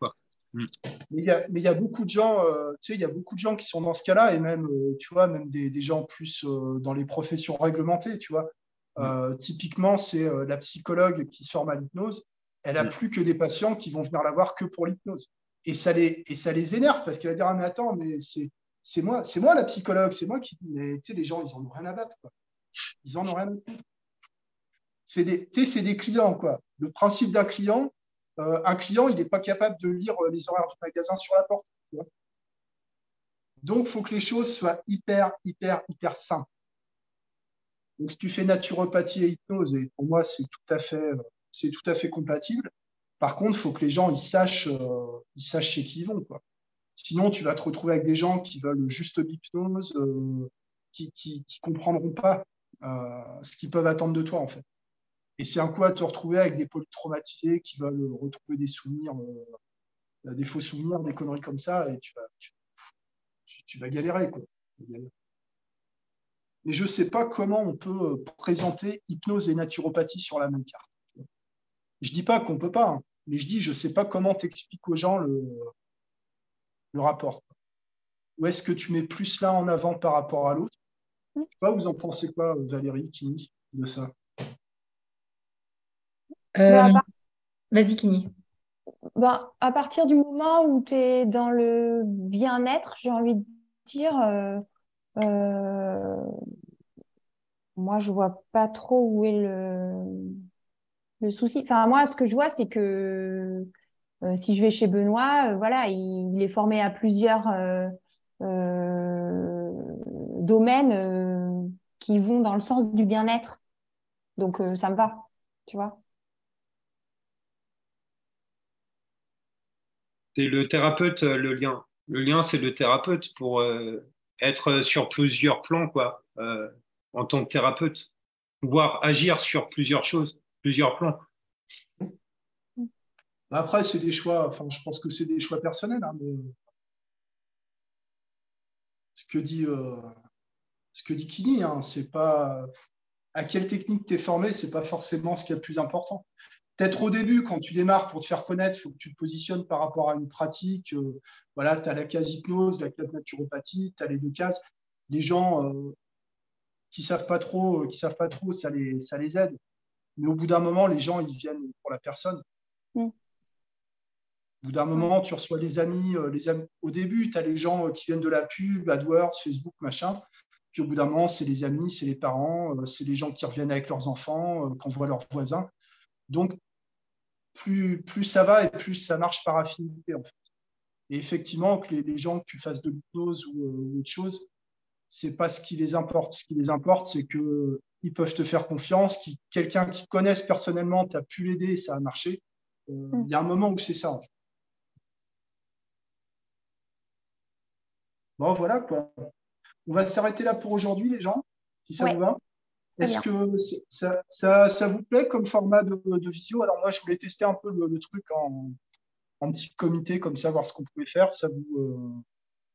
Mm. Mais il y, a beaucoup de gens, euh, tu sais, il y a beaucoup de gens qui sont dans ce cas-là et même, euh, tu vois, même des, gens plus dans les professions réglementées, tu vois. Mm. typiquement, c'est la psychologue qui se forme à l'hypnose. Elle a mm. plus que des patients qui vont venir la voir que pour l'hypnose. Et ça les, et ça les énerve parce qu'elle va dire ah mais attends mais c'est c'est moi, c'est moi la psychologue, c'est moi qui dis, mais tu sais, les gens, ils en ont rien à battre. Ils en ont rien à battre. C'est des, c'est des clients, quoi. Le principe d'un client, euh, un client, il n'est pas capable de lire euh, les horaires du magasin sur la porte. Donc, il faut que les choses soient hyper, hyper, hyper simples. Donc, si tu fais naturopathie et hypnose, et pour moi, c'est tout à fait, c'est tout à fait compatible. Par contre, il faut que les gens, ils sachent, euh, ils sachent chez qui ils vont, quoi. Sinon, tu vas te retrouver avec des gens qui veulent juste l'hypnose, euh, qui ne comprendront pas euh, ce qu'ils peuvent attendre de toi, en fait. Et c'est un coup à te retrouver avec des polytraumatisés qui veulent retrouver des souvenirs, euh, des faux souvenirs, des conneries comme ça, et tu vas, tu, vas galérer. Mais je ne sais pas comment on peut présenter hypnose et naturopathie sur la même carte. Je ne dis pas qu'on ne peut pas, hein, mais je dis je ne sais pas comment t'expliques aux gens le, le rapport Ou est-ce que tu mets plus là en avant par rapport à l'autre? Vous en pensez quoi, Valérie, Kini, de ça? Euh, bah, Vas-y, Kini. Bah, à partir du moment où tu es dans le bien-être, j'ai envie de dire, euh, euh, moi, je vois pas trop où est le, le souci. Enfin, moi, ce que je vois, c'est que euh, si je vais chez Benoît, euh, voilà, il, est formé à plusieurs euh, domaines qui vont dans le sens du bien-être. Donc, ça me va, tu vois. C'est le thérapeute, le lien. Le lien, c'est le thérapeute pour être sur plusieurs plans, quoi, en tant que thérapeute. Pouvoir agir sur plusieurs choses, plusieurs plans. Après, c'est des choix, enfin, je pense que c'est des choix personnels, hein, ce que dit, euh, ce dit Kini, hein, c'est pas à quelle technique tu es formé, c'est pas forcément ce qui est le plus important. Peut-être au début, quand tu démarres pour te faire connaître, il faut que tu te positionnes par rapport à une pratique. Euh, voilà, tu as la case hypnose, la case naturopathie, tu as les deux cases. Les gens euh, qui savent pas trop, qui savent pas trop, ça les, ça les aide. Mais au bout d'un moment, les gens, ils viennent pour la personne. Mm. Au bout d'un moment, tu reçois les amis, euh, les amis. Au début, tu as les gens euh, qui viennent de la pub, AdWords, Facebook, machin. Puis au bout d'un moment, c'est les amis, c'est les parents, euh, c'est les gens qui reviennent avec leurs enfants, qu'on voit leurs voisins. Donc, plus, plus ça va et plus ça marche par affinité, en fait. Et effectivement, que les, gens, que tu fasses de l'hypnose ou, autre chose, c'est pas ce qui les importe. Ce qui les importe, c'est qu'ils peuvent te faire confiance, quelqu'un qui connaisse personnellement, tu as pu l'aider ça a marché. Mm. Il y a un moment où c'est ça, en fait. Bon, voilà quoi. On va s'arrêter là pour aujourd'hui, les gens, si ça vous va. Est-ce que ça, vous plaît comme format de, visio Alors moi, je voulais tester un peu le, truc en, petit comité, comme ça, voir ce qu'on pouvait faire. Ça vous, euh,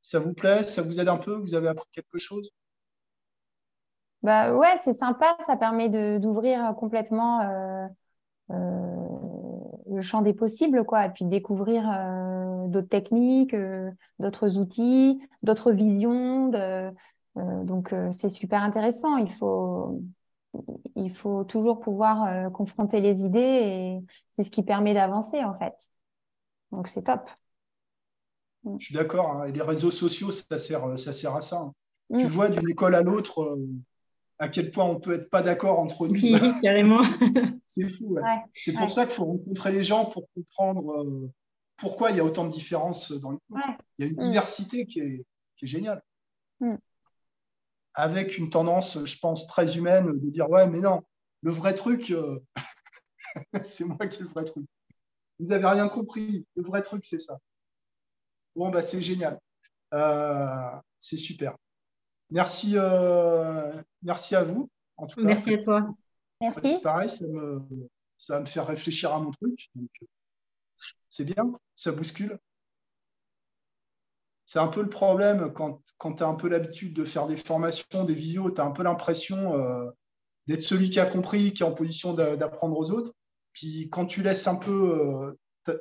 ça vous plaît? Ça vous aide un peu? Vous avez appris quelque chose? Bah ouais, c'est sympa, ça permet d'ouvrir complètement le champ des possibles, quoi, et puis découvrir d'autres techniques, d'autres outils, d'autres visions. donc c'est super intéressant. Il faut, il faut toujours pouvoir confronter les idées et c'est ce qui permet d'avancer en fait. Donc c'est top. Je suis d'accord. Hein. Et les réseaux sociaux, ça sert, ça sert à ça. Hein. Tu mm. vois d'une école à l'autre euh, à quel point on peut être pas d'accord entre nous. Oui, carrément. <laughs> c'est fou. c'est pour ça qu'il faut rencontrer les gens pour comprendre euh, pourquoi il y a autant de différences dans les cours. Il y a une mm. diversité qui est, qui est géniale. Mm. Avec une tendance, je pense, très humaine de dire Ouais, mais non, le vrai truc, euh, <laughs> c'est moi qui ai le vrai truc. Vous n'avez rien compris. Le vrai truc, c'est ça. Bon, bah, c'est génial. Euh, c'est super. Merci, euh, merci à vous. En tout cas, merci à toi. Merci. C'est pareil, ça, va me faire réfléchir à mon truc. c'est bien, ça bouscule. C'est un peu le problème quand, quand tu as un peu l'habitude de faire des formations, des vidéos, tu as un peu l'impression euh, d'être celui qui a compris, qui est en position d'apprendre aux autres. Puis quand tu laisses un peu,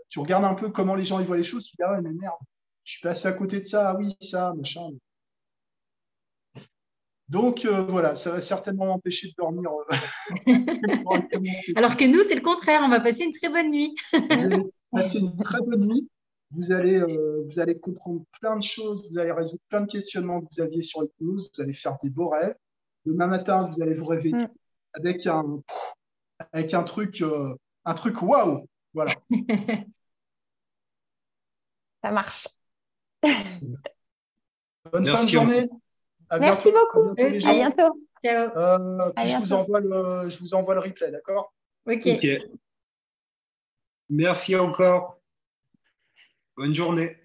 tu regardes un peu comment les gens ils voient les choses, tu te dis ah ouais mais merde, je suis passé à côté de ça, ah oui, ça, machin. Donc euh, voilà, ça va certainement m'empêcher de dormir. Euh, <laughs> Alors que nous, c'est le contraire, on va passer une très bonne nuit. vous allez passer une très bonne nuit. Vous allez, <laughs> euh, vous allez comprendre plein de choses, vous allez résoudre plein de questionnements que vous aviez sur l'hypnose, vous allez faire des beaux rêves. Demain matin, vous allez vous réveiller mm. avec, un, avec un truc, un truc waouh. Voilà. <laughs> ça marche. Bonne fin de journée. Merci beaucoup. À bientôt. Euh, je, Vous envoie le, je vous envoie le replay, d'accord? Ok. Merci encore. Bonne journée.